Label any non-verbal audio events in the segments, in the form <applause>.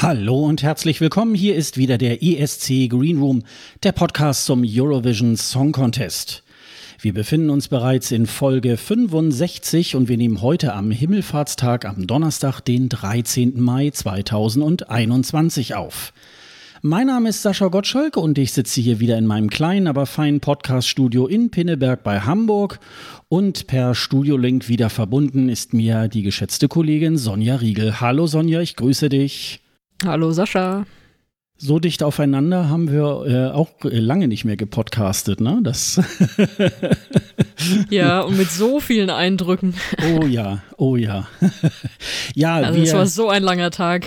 Hallo und herzlich willkommen. Hier ist wieder der ESC Green Room, der Podcast zum Eurovision Song Contest. Wir befinden uns bereits in Folge 65 und wir nehmen heute am Himmelfahrtstag am Donnerstag, den 13. Mai 2021 auf. Mein Name ist Sascha Gottschalk und ich sitze hier wieder in meinem kleinen, aber feinen Podcast-Studio in Pinneberg bei Hamburg. Und per Studiolink wieder verbunden ist mir die geschätzte Kollegin Sonja Riegel. Hallo Sonja, ich grüße dich. Hallo Sascha. So dicht aufeinander haben wir äh, auch lange nicht mehr gepodcastet, ne? Das <laughs> ja, <laughs> und mit so vielen Eindrücken. Oh ja, oh ja. <laughs> ja, also es war so ein langer Tag.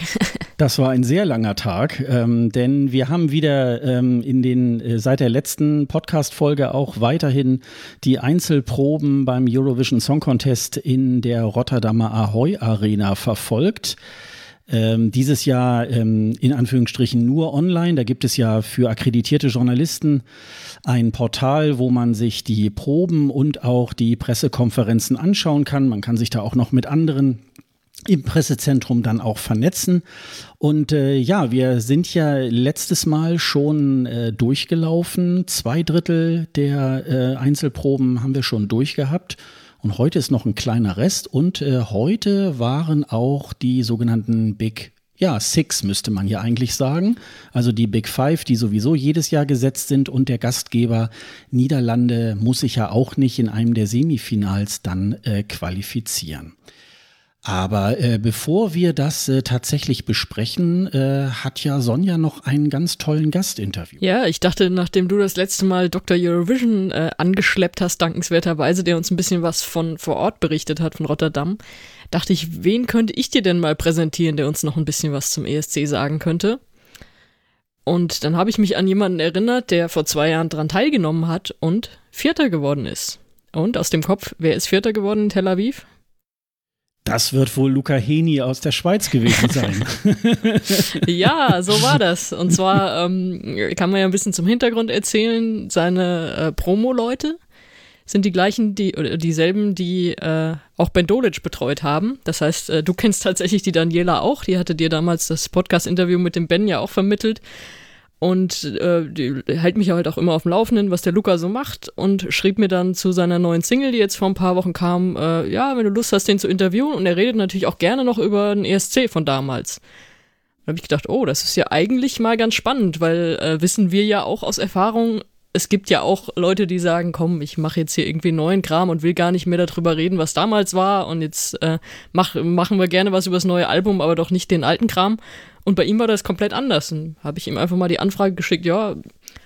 das war ein sehr langer Tag, ähm, denn wir haben wieder ähm, in den äh, seit der letzten Podcast-Folge auch weiterhin die Einzelproben beim Eurovision Song Contest in der Rotterdamer Ahoy Arena verfolgt. Ähm, dieses Jahr ähm, in Anführungsstrichen nur online. Da gibt es ja für akkreditierte Journalisten ein Portal, wo man sich die Proben und auch die Pressekonferenzen anschauen kann. Man kann sich da auch noch mit anderen im Pressezentrum dann auch vernetzen. Und äh, ja, wir sind ja letztes Mal schon äh, durchgelaufen. Zwei Drittel der äh, Einzelproben haben wir schon durchgehabt. Und heute ist noch ein kleiner Rest und äh, heute waren auch die sogenannten Big ja, Six müsste man hier eigentlich sagen. Also die Big Five, die sowieso jedes Jahr gesetzt sind und der Gastgeber Niederlande muss sich ja auch nicht in einem der Semifinals dann äh, qualifizieren. Aber äh, bevor wir das äh, tatsächlich besprechen, äh, hat ja Sonja noch einen ganz tollen Gastinterview. Ja, ich dachte, nachdem du das letzte Mal Dr. Eurovision äh, angeschleppt hast, dankenswerterweise, der uns ein bisschen was von vor Ort berichtet hat, von Rotterdam, dachte ich, wen könnte ich dir denn mal präsentieren, der uns noch ein bisschen was zum ESC sagen könnte? Und dann habe ich mich an jemanden erinnert, der vor zwei Jahren daran teilgenommen hat und Vierter geworden ist. Und aus dem Kopf, wer ist Vierter geworden in Tel Aviv? Das wird wohl Luca Heni aus der Schweiz gewesen sein. <laughs> ja, so war das. Und zwar ähm, kann man ja ein bisschen zum Hintergrund erzählen. Seine äh, Promo-Leute sind die gleichen, die oder dieselben, die äh, auch Ben Dolic betreut haben. Das heißt, äh, du kennst tatsächlich die Daniela auch. Die hatte dir damals das Podcast-Interview mit dem Ben ja auch vermittelt und äh, die hält mich halt auch immer auf dem Laufenden, was der Luca so macht und schrieb mir dann zu seiner neuen Single, die jetzt vor ein paar Wochen kam, äh, ja, wenn du Lust hast, den zu interviewen und er redet natürlich auch gerne noch über den ESC von damals. Da habe ich gedacht, oh, das ist ja eigentlich mal ganz spannend, weil äh, wissen wir ja auch aus Erfahrung, es gibt ja auch Leute, die sagen, komm, ich mache jetzt hier irgendwie neuen Kram und will gar nicht mehr darüber reden, was damals war und jetzt äh, mach, machen wir gerne was über das neue Album, aber doch nicht den alten Kram. Und bei ihm war das komplett anders. Und habe ich ihm einfach mal die Anfrage geschickt, ja,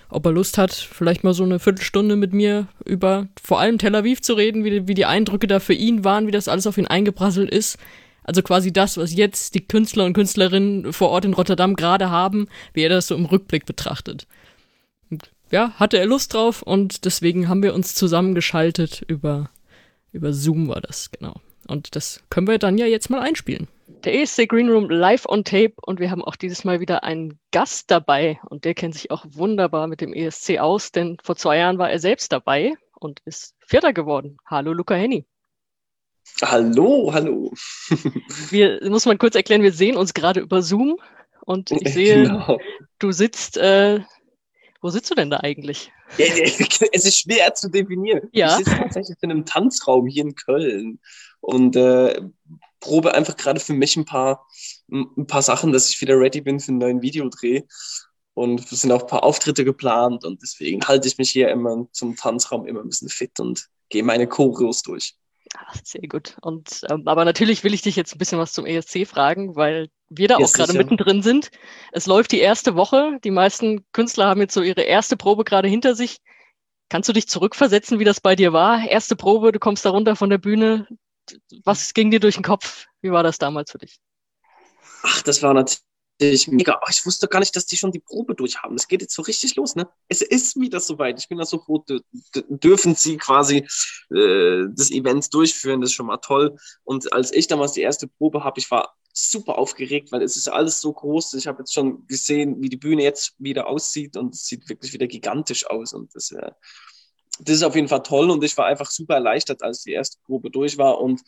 ob er Lust hat, vielleicht mal so eine Viertelstunde mit mir über vor allem Tel Aviv zu reden, wie, wie die Eindrücke da für ihn waren, wie das alles auf ihn eingeprasselt ist. Also quasi das, was jetzt die Künstler und Künstlerinnen vor Ort in Rotterdam gerade haben, wie er das so im Rückblick betrachtet. Ja, hatte er Lust drauf und deswegen haben wir uns zusammengeschaltet über, über Zoom war das, genau. Und das können wir dann ja jetzt mal einspielen der ESC Green Room live on tape und wir haben auch dieses Mal wieder einen Gast dabei und der kennt sich auch wunderbar mit dem ESC aus, denn vor zwei Jahren war er selbst dabei und ist Vierter geworden. Hallo Luca Henny. Hallo, hallo. <laughs> wir, muss man kurz erklären, wir sehen uns gerade über Zoom und ich sehe, <laughs> genau. du sitzt, äh, wo sitzt du denn da eigentlich? Ja, <laughs> es ist schwer zu definieren. Ja. Ich sitze tatsächlich in einem Tanzraum hier in Köln und äh, probe einfach gerade für mich ein paar, ein paar Sachen, dass ich wieder ready bin für einen neuen Videodreh. Und es sind auch ein paar Auftritte geplant und deswegen halte ich mich hier immer zum Tanzraum immer ein bisschen fit und gehe meine Choreos durch. Ach, sehr gut. Und ähm, aber natürlich will ich dich jetzt ein bisschen was zum ESC fragen, weil wir da ja, auch gerade mittendrin sind. Es läuft die erste Woche. Die meisten Künstler haben jetzt so ihre erste Probe gerade hinter sich. Kannst du dich zurückversetzen, wie das bei dir war? Erste Probe, du kommst da runter von der Bühne, was ging dir durch den Kopf? Wie war das damals für dich? Ach, das war natürlich mega. Ich wusste gar nicht, dass die schon die Probe durchhaben. Es geht jetzt so richtig los, ne? Es ist wieder soweit. Ich bin da so froh, dürfen sie quasi äh, das Event durchführen. Das ist schon mal toll. Und als ich damals die erste Probe habe, ich war super aufgeregt, weil es ist alles so groß. Ich habe jetzt schon gesehen, wie die Bühne jetzt wieder aussieht und es sieht wirklich wieder gigantisch aus. Und das, äh, das ist auf jeden Fall toll und ich war einfach super erleichtert, als die erste Probe durch war. Und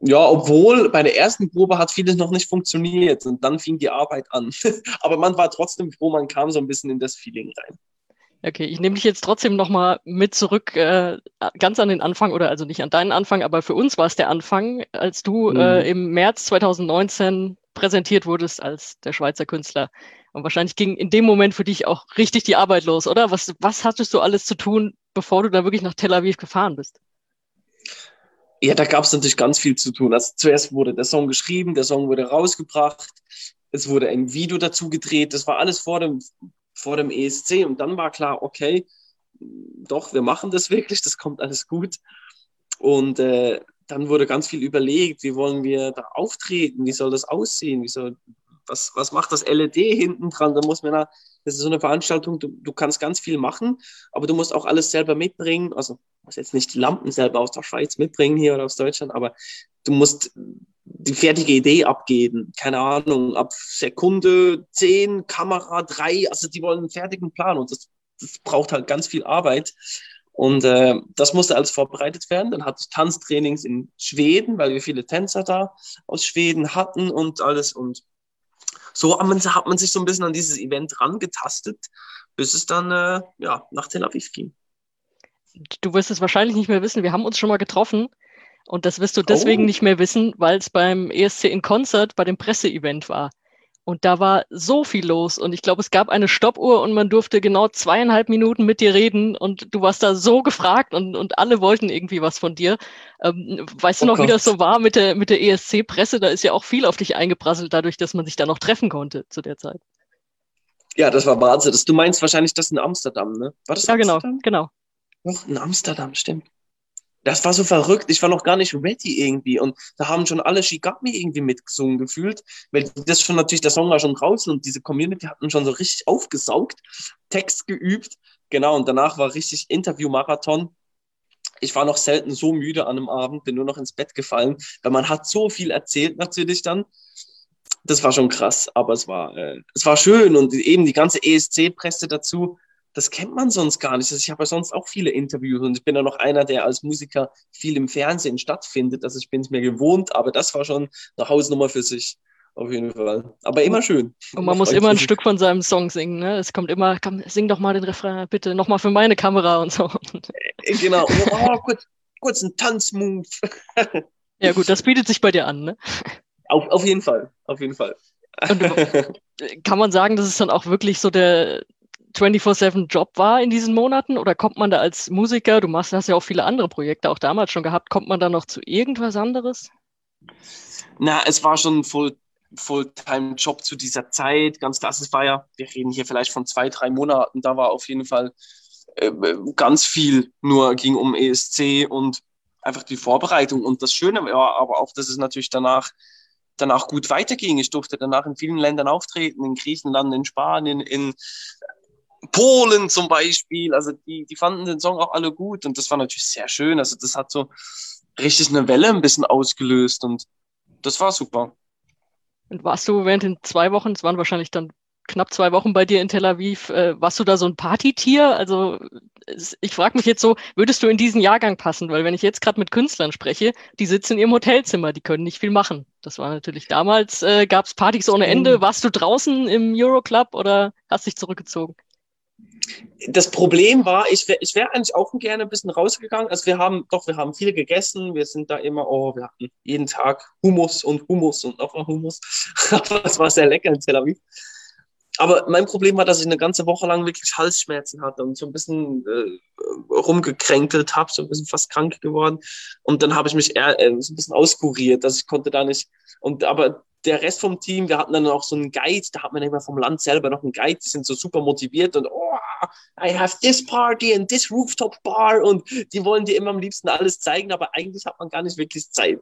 ja, obwohl bei der ersten Probe hat vieles noch nicht funktioniert und dann fing die Arbeit an. <laughs> Aber man war trotzdem froh, man kam so ein bisschen in das Feeling rein. Okay, ich nehme dich jetzt trotzdem nochmal mit zurück, äh, ganz an den Anfang, oder also nicht an deinen Anfang, aber für uns war es der Anfang, als du mhm. äh, im März 2019 präsentiert wurdest als der Schweizer Künstler. Und wahrscheinlich ging in dem Moment für dich auch richtig die Arbeit los, oder? Was, was hattest du alles zu tun, bevor du da wirklich nach Tel Aviv gefahren bist? Ja, da gab es natürlich ganz viel zu tun. Also zuerst wurde der Song geschrieben, der Song wurde rausgebracht, es wurde ein Video dazu gedreht, das war alles vor dem, vor dem ESC und dann war klar, okay, doch, wir machen das wirklich, das kommt alles gut. Und äh, dann wurde ganz viel überlegt, wie wollen wir da auftreten, wie soll das aussehen, wie soll, was, was macht das LED hinten dran? Da muss man da, das ist so eine Veranstaltung, du, du kannst ganz viel machen, aber du musst auch alles selber mitbringen. Also, du musst jetzt nicht die Lampen selber aus der Schweiz mitbringen hier oder aus Deutschland, aber du musst die fertige Idee abgeben. Keine Ahnung, ab Sekunde 10, Kamera 3, also die wollen einen fertigen Plan und das, das braucht halt ganz viel Arbeit. Und äh, das musste alles vorbereitet werden. Dann hatte ich Tanztrainings in Schweden, weil wir viele Tänzer da aus Schweden hatten und alles. Und so hat man, hat man sich so ein bisschen an dieses Event rangetastet, bis es dann äh, ja, nach Tel Aviv ging. Du wirst es wahrscheinlich nicht mehr wissen. Wir haben uns schon mal getroffen und das wirst du deswegen oh. nicht mehr wissen, weil es beim ESC in Concert bei dem Presseevent war. Und da war so viel los. Und ich glaube, es gab eine Stoppuhr und man durfte genau zweieinhalb Minuten mit dir reden. Und du warst da so gefragt und, und alle wollten irgendwie was von dir. Ähm, weißt oh du noch, Gott. wie das so war mit der, mit der ESC-Presse? Da ist ja auch viel auf dich eingeprasselt, dadurch, dass man sich da noch treffen konnte zu der Zeit. Ja, das war Wahnsinn. du meinst wahrscheinlich das in Amsterdam, ne? War das Ja, genau, Amsterdam? genau. Ach, in Amsterdam, stimmt das war so verrückt. Ich war noch gar nicht ready irgendwie. Und da haben schon alle Shigami irgendwie mitgesungen gefühlt, weil das schon natürlich, der Song war schon draußen und diese Community hatten schon so richtig aufgesaugt, Text geübt. Genau, und danach war richtig Interview-Marathon. Ich war noch selten so müde an einem Abend, bin nur noch ins Bett gefallen, weil man hat so viel erzählt natürlich dann. Das war schon krass, aber es war, äh, es war schön und eben die ganze ESC-Presse dazu das kennt man sonst gar nicht. Also ich habe ja sonst auch viele Interviews und ich bin ja noch einer, der als Musiker viel im Fernsehen stattfindet. Also ich bin es mir gewohnt, aber das war schon eine Hausnummer für sich. Auf jeden Fall. Aber immer schön. Und man muss immer ein Stück von seinem Song singen. Ne? Es kommt immer, komm, sing doch mal den Refrain, bitte, nochmal für meine Kamera und so. Äh, genau. Oh, kurz, kurz ein Tanzmove. ja gut, das bietet sich bei dir an, ne? Auf, auf jeden Fall, auf jeden Fall. Und <laughs> kann man sagen, dass es dann auch wirklich so der, 24-7-Job war in diesen Monaten? Oder kommt man da als Musiker, du machst, hast ja auch viele andere Projekte auch damals schon gehabt, kommt man da noch zu irgendwas anderes? Na, es war schon Full, Fulltime-Job zu dieser Zeit. Ganz klar, es war ja, wir reden hier vielleicht von zwei, drei Monaten, da war auf jeden Fall äh, ganz viel, nur ging um ESC und einfach die Vorbereitung. Und das Schöne war aber auch, dass es natürlich danach danach gut weiterging. Ich durfte danach in vielen Ländern auftreten, in Griechenland, in Spanien, in Polen zum Beispiel, also die, die fanden den Song auch alle gut und das war natürlich sehr schön. Also das hat so richtig eine Welle ein bisschen ausgelöst und das war super. Und warst du während den zwei Wochen, es waren wahrscheinlich dann knapp zwei Wochen bei dir in Tel Aviv, äh, warst du da so ein Partytier? Also ich frage mich jetzt so, würdest du in diesen Jahrgang passen? Weil wenn ich jetzt gerade mit Künstlern spreche, die sitzen in ihrem Hotelzimmer, die können nicht viel machen. Das war natürlich damals, äh, gab es Partys ohne Ende. Warst du draußen im Euroclub oder hast dich zurückgezogen? Das Problem war, ich wäre ich wär eigentlich auch gerne ein bisschen rausgegangen. Also wir haben, doch, wir haben viel gegessen. Wir sind da immer, oh, wir hatten jeden Tag Hummus und Hummus und nochmal Hummus. <laughs> Aber es war sehr lecker in Tel Aviv. Aber mein Problem war, dass ich eine ganze Woche lang wirklich Halsschmerzen hatte und so ein bisschen äh, rumgekränkelt habe, so ein bisschen fast krank geworden. Und dann habe ich mich eher, äh, so ein bisschen auskuriert, dass ich konnte da nicht. Und aber der Rest vom Team, wir hatten dann auch so einen Guide, da hat man immer vom Land selber noch einen Guide, die sind so super motiviert und oh, I have this party and this rooftop bar und die wollen dir immer am liebsten alles zeigen, aber eigentlich hat man gar nicht wirklich Zeit.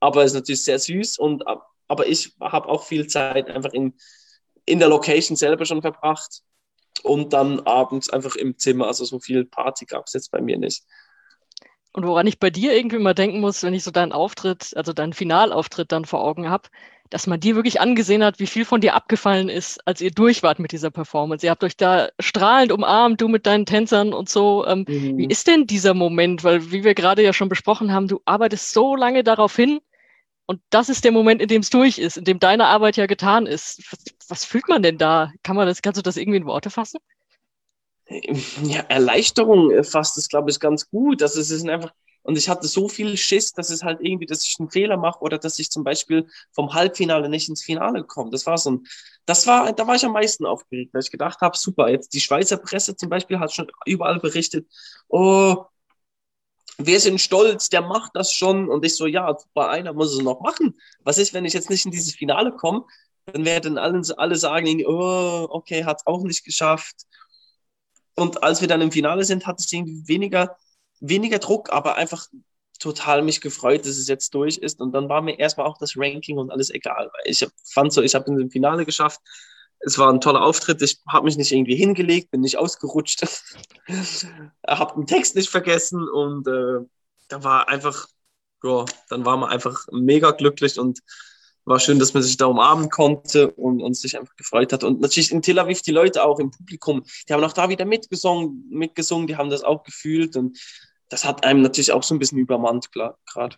Aber es ist natürlich sehr süß und aber ich habe auch viel Zeit einfach in, in der Location selber schon verbracht und dann abends einfach im Zimmer. Also so viel Party gab es jetzt bei mir nicht. Und woran ich bei dir irgendwie mal denken muss, wenn ich so deinen Auftritt, also deinen Finalauftritt dann vor Augen habe, dass man dir wirklich angesehen hat, wie viel von dir abgefallen ist, als ihr durch wart mit dieser Performance. Ihr habt euch da strahlend umarmt, du mit deinen Tänzern und so. Ähm, mhm. Wie ist denn dieser Moment? Weil, wie wir gerade ja schon besprochen haben, du arbeitest so lange darauf hin und das ist der Moment, in dem es durch ist, in dem deine Arbeit ja getan ist. Was, was fühlt man denn da? Kann man das, kannst du das irgendwie in Worte fassen? Ja, Erleichterung fasst es, glaube ich, ganz gut. Das ist, es ist einfach, und ich hatte so viel Schiss, dass es halt irgendwie, dass ich einen Fehler mache oder dass ich zum Beispiel vom Halbfinale nicht ins Finale komme. Das war so ein, das war, da war ich am meisten aufgeregt, weil ich gedacht habe, super, jetzt die Schweizer Presse zum Beispiel hat schon überall berichtet, oh, wir sind stolz, der macht das schon. Und ich so, ja, bei einer muss es noch machen. Was ist, wenn ich jetzt nicht in dieses Finale komme? Dann werden alle, alle sagen, oh, okay, hat es auch nicht geschafft. Und als wir dann im Finale sind, hatte ich irgendwie weniger, weniger Druck, aber einfach total mich gefreut, dass es jetzt durch ist. Und dann war mir erstmal auch das Ranking und alles egal. Weil ich fand so, ich habe in dem Finale geschafft. Es war ein toller Auftritt. Ich habe mich nicht irgendwie hingelegt, bin nicht ausgerutscht, <laughs> habe den Text nicht vergessen und äh, da war einfach, ja, dann war man einfach mega glücklich und war schön, dass man sich da umarmen konnte und, und sich einfach gefreut hat. Und natürlich in Tel Aviv die Leute auch im Publikum, die haben auch da wieder mitgesungen, mitgesungen, die haben das auch gefühlt und das hat einem natürlich auch so ein bisschen übermannt gerade.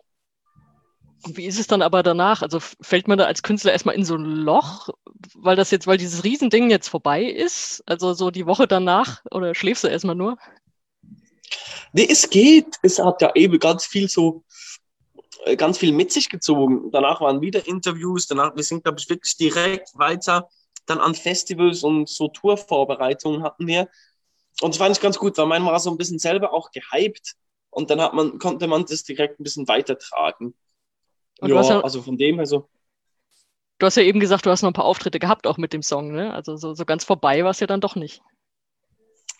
Wie ist es dann aber danach? Also fällt man da als Künstler erstmal in so ein Loch, weil das jetzt, weil dieses Riesending jetzt vorbei ist? Also so die Woche danach oder schläfst du erstmal nur? Nee, es geht. Es hat ja eben ganz viel so, ganz viel mit sich gezogen. Danach waren wieder Interviews, danach, wir sind, glaube ich, wirklich direkt weiter dann an Festivals und so Tourvorbereitungen hatten wir. Und das fand ich ganz gut, weil mein war so ein bisschen selber auch gehypt und dann hat man, konnte man das direkt ein bisschen weitertragen. Und ja, ja, also von dem her so. Du hast ja eben gesagt, du hast noch ein paar Auftritte gehabt auch mit dem Song, ne? Also so, so ganz vorbei war es ja dann doch nicht.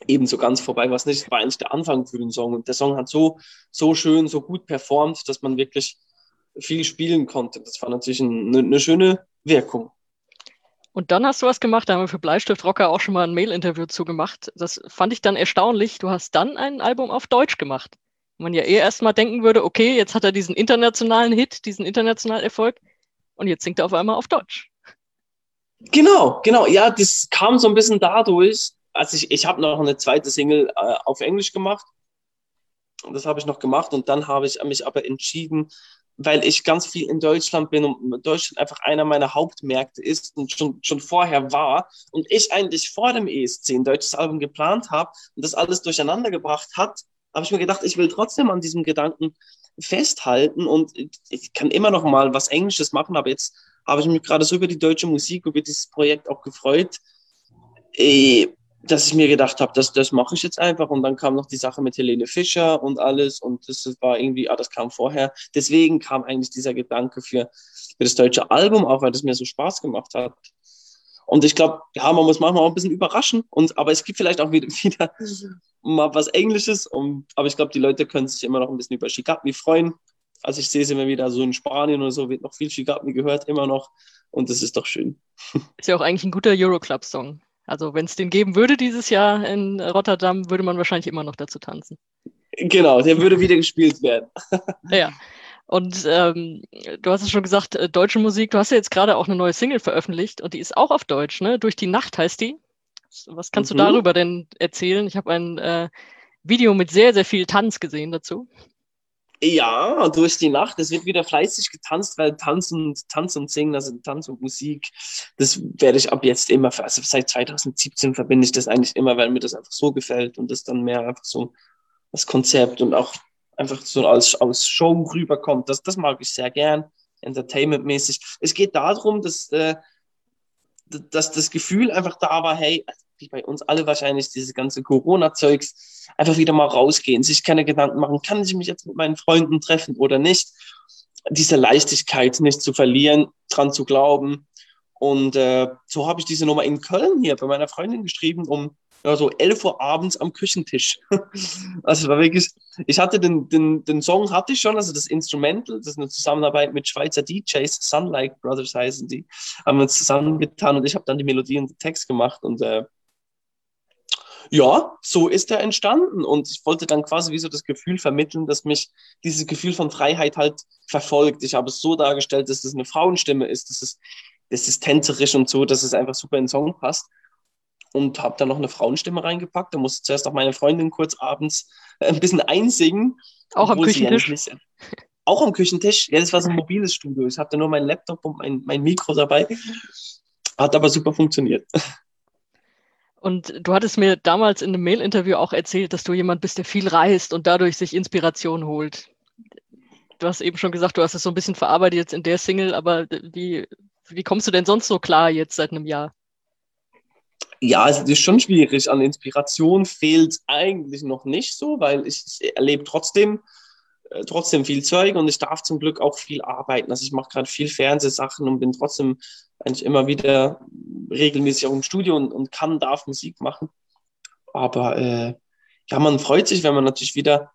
Eben so ganz vorbei war es nicht. War eigentlich der Anfang für den Song. Und der Song hat so, so schön, so gut performt, dass man wirklich viel spielen konnte. Das war natürlich eine, eine schöne Wirkung. Und dann hast du was gemacht, da haben wir für Bleistift Rocker auch schon mal ein Mail-Interview zugemacht. Das fand ich dann erstaunlich. Du hast dann ein Album auf Deutsch gemacht man ja eher erstmal denken würde, okay, jetzt hat er diesen internationalen Hit, diesen internationalen Erfolg und jetzt singt er auf einmal auf Deutsch. Genau, genau. Ja, das kam so ein bisschen dadurch. Also ich, ich habe noch eine zweite Single äh, auf Englisch gemacht. Und das habe ich noch gemacht und dann habe ich mich aber entschieden, weil ich ganz viel in Deutschland bin und Deutschland einfach einer meiner Hauptmärkte ist und schon, schon vorher war und ich eigentlich vor dem ESC ein deutsches Album geplant habe und das alles durcheinander gebracht hat, habe ich mir gedacht, ich will trotzdem an diesem Gedanken festhalten und ich kann immer noch mal was Englisches machen, aber jetzt habe ich mich gerade so über die deutsche Musik, über dieses Projekt auch gefreut, eh, dass ich mir gedacht habe, das, das mache ich jetzt einfach. Und dann kam noch die Sache mit Helene Fischer und alles und das war irgendwie, ah, das kam vorher. Deswegen kam eigentlich dieser Gedanke für, für das deutsche Album auch, weil das mir so Spaß gemacht hat. Und ich glaube, ja, man muss manchmal auch ein bisschen überraschen. Und, aber es gibt vielleicht auch wieder, <laughs> wieder mal was Englisches. Und, aber ich glaube, die Leute können sich immer noch ein bisschen über Shigami freuen. Also ich sehe sie immer wieder so in Spanien oder so, wird noch viel Shigami gehört, immer noch. Und das ist doch schön. <laughs> Ist ja auch eigentlich ein guter Euroclub-Song. Also wenn es den geben würde dieses Jahr in Rotterdam, würde man wahrscheinlich immer noch dazu tanzen. Genau, der würde wieder gespielt werden. <laughs> ja. Und ähm, du hast es schon gesagt, äh, deutsche Musik, du hast ja jetzt gerade auch eine neue Single veröffentlicht und die ist auch auf Deutsch, ne? Durch die Nacht heißt die. Was kannst mhm. du darüber denn erzählen? Ich habe ein äh, Video mit sehr, sehr viel Tanz gesehen dazu. Ja, durch die Nacht. Es wird wieder fleißig getanzt, weil Tanz und, Tanz und Singen, also Tanz und Musik, das werde ich ab jetzt immer, also seit 2017 verbinde ich das eigentlich immer, weil mir das einfach so gefällt und das dann mehr einfach so das Konzept und auch einfach so als, als Show rüberkommt. Das, das mag ich sehr gern, entertainmentmäßig. Es geht darum, dass, äh, dass das Gefühl einfach da war, hey, wie bei uns alle wahrscheinlich, diese ganze Corona-Zeugs, einfach wieder mal rausgehen, sich keine Gedanken machen, kann ich mich jetzt mit meinen Freunden treffen oder nicht. diese Leichtigkeit nicht zu verlieren, dran zu glauben. Und äh, so habe ich diese Nummer in Köln hier bei meiner Freundin geschrieben, um ja, so 11 Uhr abends am Küchentisch. <laughs> also war wirklich, ich hatte den, den, den Song hatte ich schon, also das Instrumental, das ist eine Zusammenarbeit mit Schweizer DJs, Sunlight Brothers heißen die, haben wir uns zusammengetan und ich habe dann die Melodie und den Text gemacht und äh, ja, so ist er entstanden. Und ich wollte dann quasi wie so das Gefühl vermitteln, dass mich dieses Gefühl von Freiheit halt verfolgt. Ich habe es so dargestellt, dass das eine Frauenstimme ist, dass es, das ist tänzerisch und so, dass es einfach super in den Song passt. Und habe dann noch eine Frauenstimme reingepackt. Da musste zuerst auch meine Freundin kurz abends ein bisschen einsingen. Auch am Küchentisch? Ja auch am Küchentisch. Ja, das war so ein mobiles Studio. Ich hatte nur meinen Laptop und mein, mein Mikro dabei. Hat aber super funktioniert. Und du hattest mir damals in einem Mail-Interview auch erzählt, dass du jemand bist, der viel reist und dadurch sich Inspiration holt. Du hast eben schon gesagt, du hast es so ein bisschen verarbeitet jetzt in der Single, aber wie, wie kommst du denn sonst so klar jetzt seit einem Jahr? Ja, es ist schon schwierig. An Inspiration fehlt eigentlich noch nicht so, weil ich, ich erlebe trotzdem, trotzdem viel Zeug und ich darf zum Glück auch viel arbeiten. Also ich mache gerade viel Fernsehsachen und bin trotzdem eigentlich immer wieder regelmäßig auch im Studio und, und kann, darf Musik machen. Aber äh, ja, man freut sich, wenn man natürlich wieder,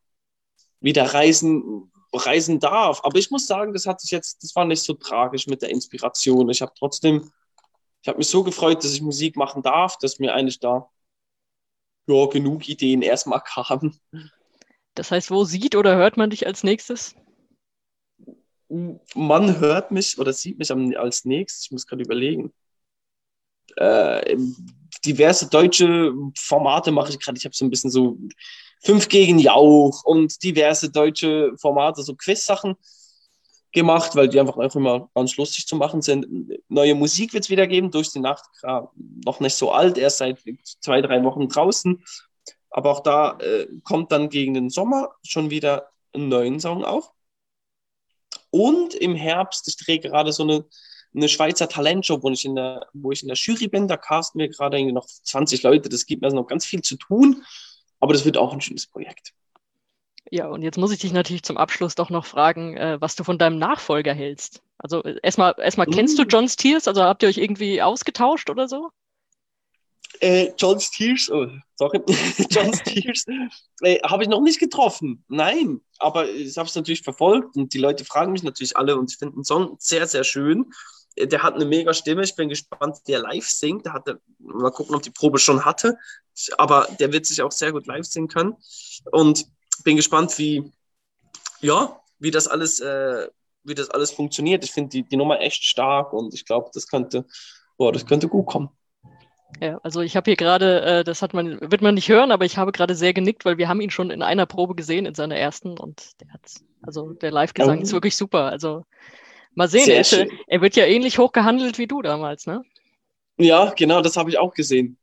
wieder reisen, reisen darf. Aber ich muss sagen, das hat sich jetzt, das war nicht so tragisch mit der Inspiration. Ich habe trotzdem, ich habe mich so gefreut, dass ich Musik machen darf, dass mir eigentlich da ja, genug Ideen erstmal <laughs> kamen. Das heißt, wo sieht oder hört man dich als nächstes? man hört mich oder sieht mich als nächstes, ich muss gerade überlegen. Äh, diverse deutsche Formate mache ich gerade. Ich habe so ein bisschen so fünf gegen Jauch und diverse deutsche Formate, so Quiz-Sachen gemacht, weil die einfach auch immer ganz lustig zu machen sind. Neue Musik wird es wieder geben, durch die Nacht, noch nicht so alt, erst seit zwei, drei Wochen draußen. Aber auch da äh, kommt dann gegen den Sommer schon wieder einen neuen Song auch. Und im Herbst, ich drehe gerade so eine, eine Schweizer Talentshow, wo ich, in der, wo ich in der Jury bin. Da casten wir gerade noch 20 Leute. Das gibt mir also noch ganz viel zu tun. Aber das wird auch ein schönes Projekt. Ja, und jetzt muss ich dich natürlich zum Abschluss doch noch fragen, äh, was du von deinem Nachfolger hältst. Also äh, erstmal, erstmal kennst du mm. John Steers? Also habt ihr euch irgendwie ausgetauscht oder so? Äh, John Steers, oh, sorry, <laughs> John <laughs> Steers äh, habe ich noch nicht getroffen. Nein, aber ich habe es natürlich verfolgt und die Leute fragen mich natürlich alle und ich finde den Song sehr, sehr schön. Äh, der hat eine mega Stimme. Ich bin gespannt, wie er live singt. Der hatte, mal gucken, ob die Probe schon hatte. Aber der wird sich auch sehr gut live singen können. Und bin gespannt, wie, ja, wie das alles, äh, wie das alles funktioniert. Ich finde die, die Nummer echt stark und ich glaube, das könnte, boah, das könnte gut kommen. Ja, also ich habe hier gerade, äh, das hat man, wird man nicht hören, aber ich habe gerade sehr genickt, weil wir haben ihn schon in einer Probe gesehen, in seiner ersten und der hat, also der Live-Gesang oh. ist wirklich super. Also mal sehen, er, ist, er, wird ja ähnlich hoch gehandelt wie du damals, ne? Ja, genau, das habe ich auch gesehen.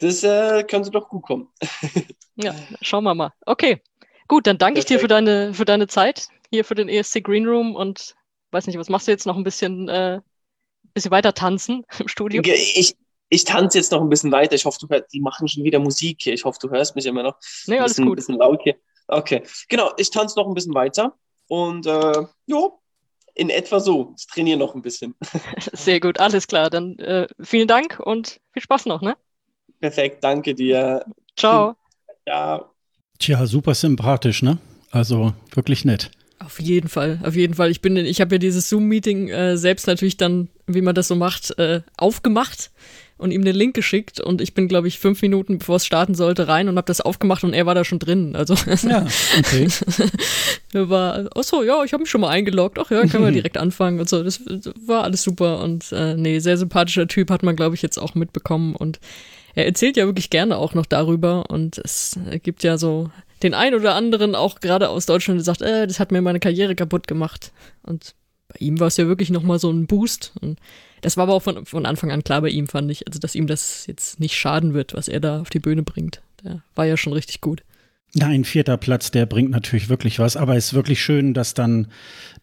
Das äh, könnte doch gut kommen. <laughs> ja, schauen wir mal. Okay, gut, dann danke Perfekt. ich dir für deine, für deine Zeit hier für den ESC Green Room und weiß nicht, was machst du jetzt noch ein bisschen, äh, bisschen weiter tanzen im Studio? Ich, ich tanze jetzt noch ein bisschen weiter. Ich hoffe, du hörst, die machen schon wieder Musik hier. Ich hoffe, du hörst mich immer noch. Nee, alles bisschen, gut. bisschen laut hier. Okay, genau. Ich tanze noch ein bisschen weiter und äh, ja, in etwa so. Ich trainiere noch ein bisschen. <laughs> Sehr gut, alles klar. Dann äh, vielen Dank und viel Spaß noch, ne? Perfekt, danke dir. Ciao. Ja. Tja, super sympathisch, ne? Also wirklich nett. Auf jeden Fall, auf jeden Fall. Ich bin, ich habe ja dieses Zoom-Meeting äh, selbst natürlich dann, wie man das so macht, äh, aufgemacht und ihm den Link geschickt und ich bin, glaube ich, fünf Minuten, bevor es starten sollte, rein und habe das aufgemacht und er war da schon drin. Also ja, okay. <laughs> war, ach so, ja, ich habe mich schon mal eingeloggt. Ach ja, können wir direkt anfangen und so. Das, das war alles super und äh, nee, sehr sympathischer Typ hat man, glaube ich, jetzt auch mitbekommen und er erzählt ja wirklich gerne auch noch darüber und es gibt ja so den ein oder anderen auch gerade aus Deutschland, der sagt, äh, das hat mir meine Karriere kaputt gemacht und bei ihm war es ja wirklich nochmal so ein Boost und das war aber auch von, von Anfang an klar bei ihm, fand ich. Also, dass ihm das jetzt nicht schaden wird, was er da auf die Bühne bringt. Der war ja schon richtig gut. Nein, vierter Platz, der bringt natürlich wirklich was, aber es ist wirklich schön, dass dann,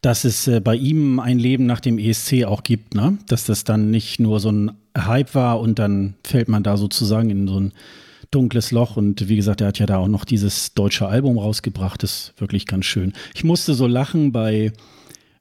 dass es äh, bei ihm ein Leben nach dem ESC auch gibt, ne? Dass das dann nicht nur so ein Hype war und dann fällt man da sozusagen in so ein dunkles Loch und wie gesagt, er hat ja da auch noch dieses deutsche Album rausgebracht, das ist wirklich ganz schön. Ich musste so lachen bei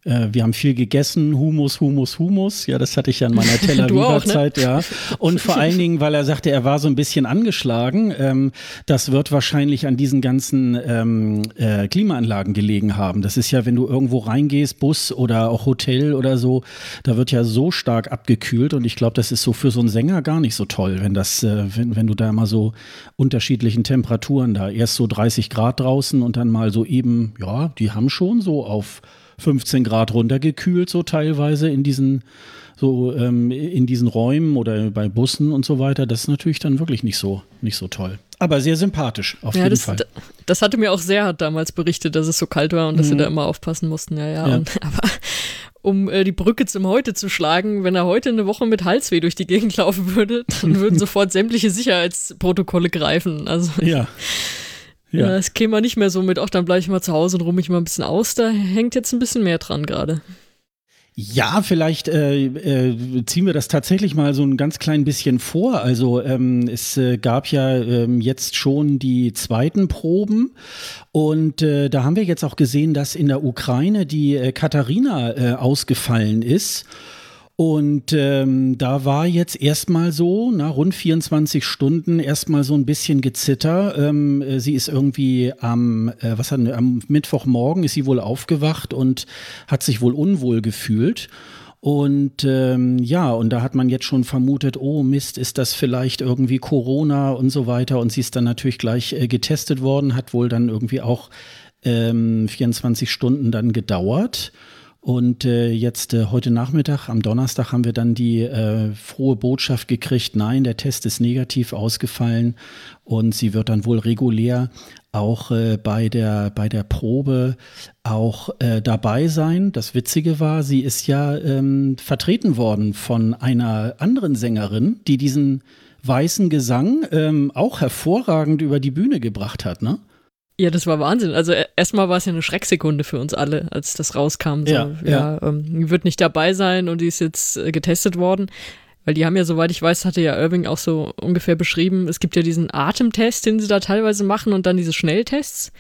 äh, wir haben viel gegessen, Humus, Humus, Humus. Ja, das hatte ich ja in meiner <laughs> Tel Aviv-Zeit, ne? ja. Und vor allen Dingen, weil er sagte, er war so ein bisschen angeschlagen. Ähm, das wird wahrscheinlich an diesen ganzen ähm, äh, Klimaanlagen gelegen haben. Das ist ja, wenn du irgendwo reingehst, Bus oder auch Hotel oder so, da wird ja so stark abgekühlt. Und ich glaube, das ist so für so einen Sänger gar nicht so toll, wenn das, äh, wenn, wenn du da mal so unterschiedlichen Temperaturen da, erst so 30 Grad draußen und dann mal so eben, ja, die haben schon so auf 15 Grad runtergekühlt, so teilweise in diesen, so ähm, in diesen Räumen oder bei Bussen und so weiter. Das ist natürlich dann wirklich nicht so, nicht so toll. Aber sehr sympathisch, auf ja, jeden das, Fall. Das hatte mir auch sehr damals berichtet, dass es so kalt war und dass mhm. sie da immer aufpassen mussten. Ja, ja. ja. Und, <laughs> aber um äh, die Brücke zum Heute zu schlagen, wenn er heute eine Woche mit Halsweh durch die Gegend <laughs> laufen würde, dann würden <laughs> sofort sämtliche Sicherheitsprotokolle greifen. Also ja. Ja. Das käme nicht mehr so mit, ach, dann bleibe ich mal zu Hause und ruhe mich mal ein bisschen aus. Da hängt jetzt ein bisschen mehr dran gerade. Ja, vielleicht äh, äh, ziehen wir das tatsächlich mal so ein ganz klein bisschen vor. Also ähm, es äh, gab ja ähm, jetzt schon die zweiten Proben und äh, da haben wir jetzt auch gesehen, dass in der Ukraine die äh, Katharina äh, ausgefallen ist. Und ähm, da war jetzt erstmal so, na, rund 24 Stunden, erstmal so ein bisschen gezitter. Ähm, äh, sie ist irgendwie am, äh, was hat, am Mittwochmorgen ist sie wohl aufgewacht und hat sich wohl unwohl gefühlt. Und ähm, ja, und da hat man jetzt schon vermutet, oh Mist, ist das vielleicht irgendwie Corona und so weiter. Und sie ist dann natürlich gleich äh, getestet worden, hat wohl dann irgendwie auch ähm, 24 Stunden dann gedauert. Und äh, jetzt äh, heute Nachmittag, am Donnerstag, haben wir dann die äh, frohe Botschaft gekriegt, nein, der Test ist negativ ausgefallen und sie wird dann wohl regulär auch äh, bei, der, bei der Probe auch äh, dabei sein. Das Witzige war, sie ist ja ähm, vertreten worden von einer anderen Sängerin, die diesen weißen Gesang ähm, auch hervorragend über die Bühne gebracht hat, ne? Ja, das war Wahnsinn. Also e, erstmal war es ja eine Schrecksekunde für uns alle, als das rauskam. So, ja, ja. ja ähm, die wird nicht dabei sein und die ist jetzt äh, getestet worden. Weil die haben ja, soweit ich weiß, hatte ja Irving auch so ungefähr beschrieben, es gibt ja diesen Atemtest, den sie da teilweise machen und dann diese Schnelltests.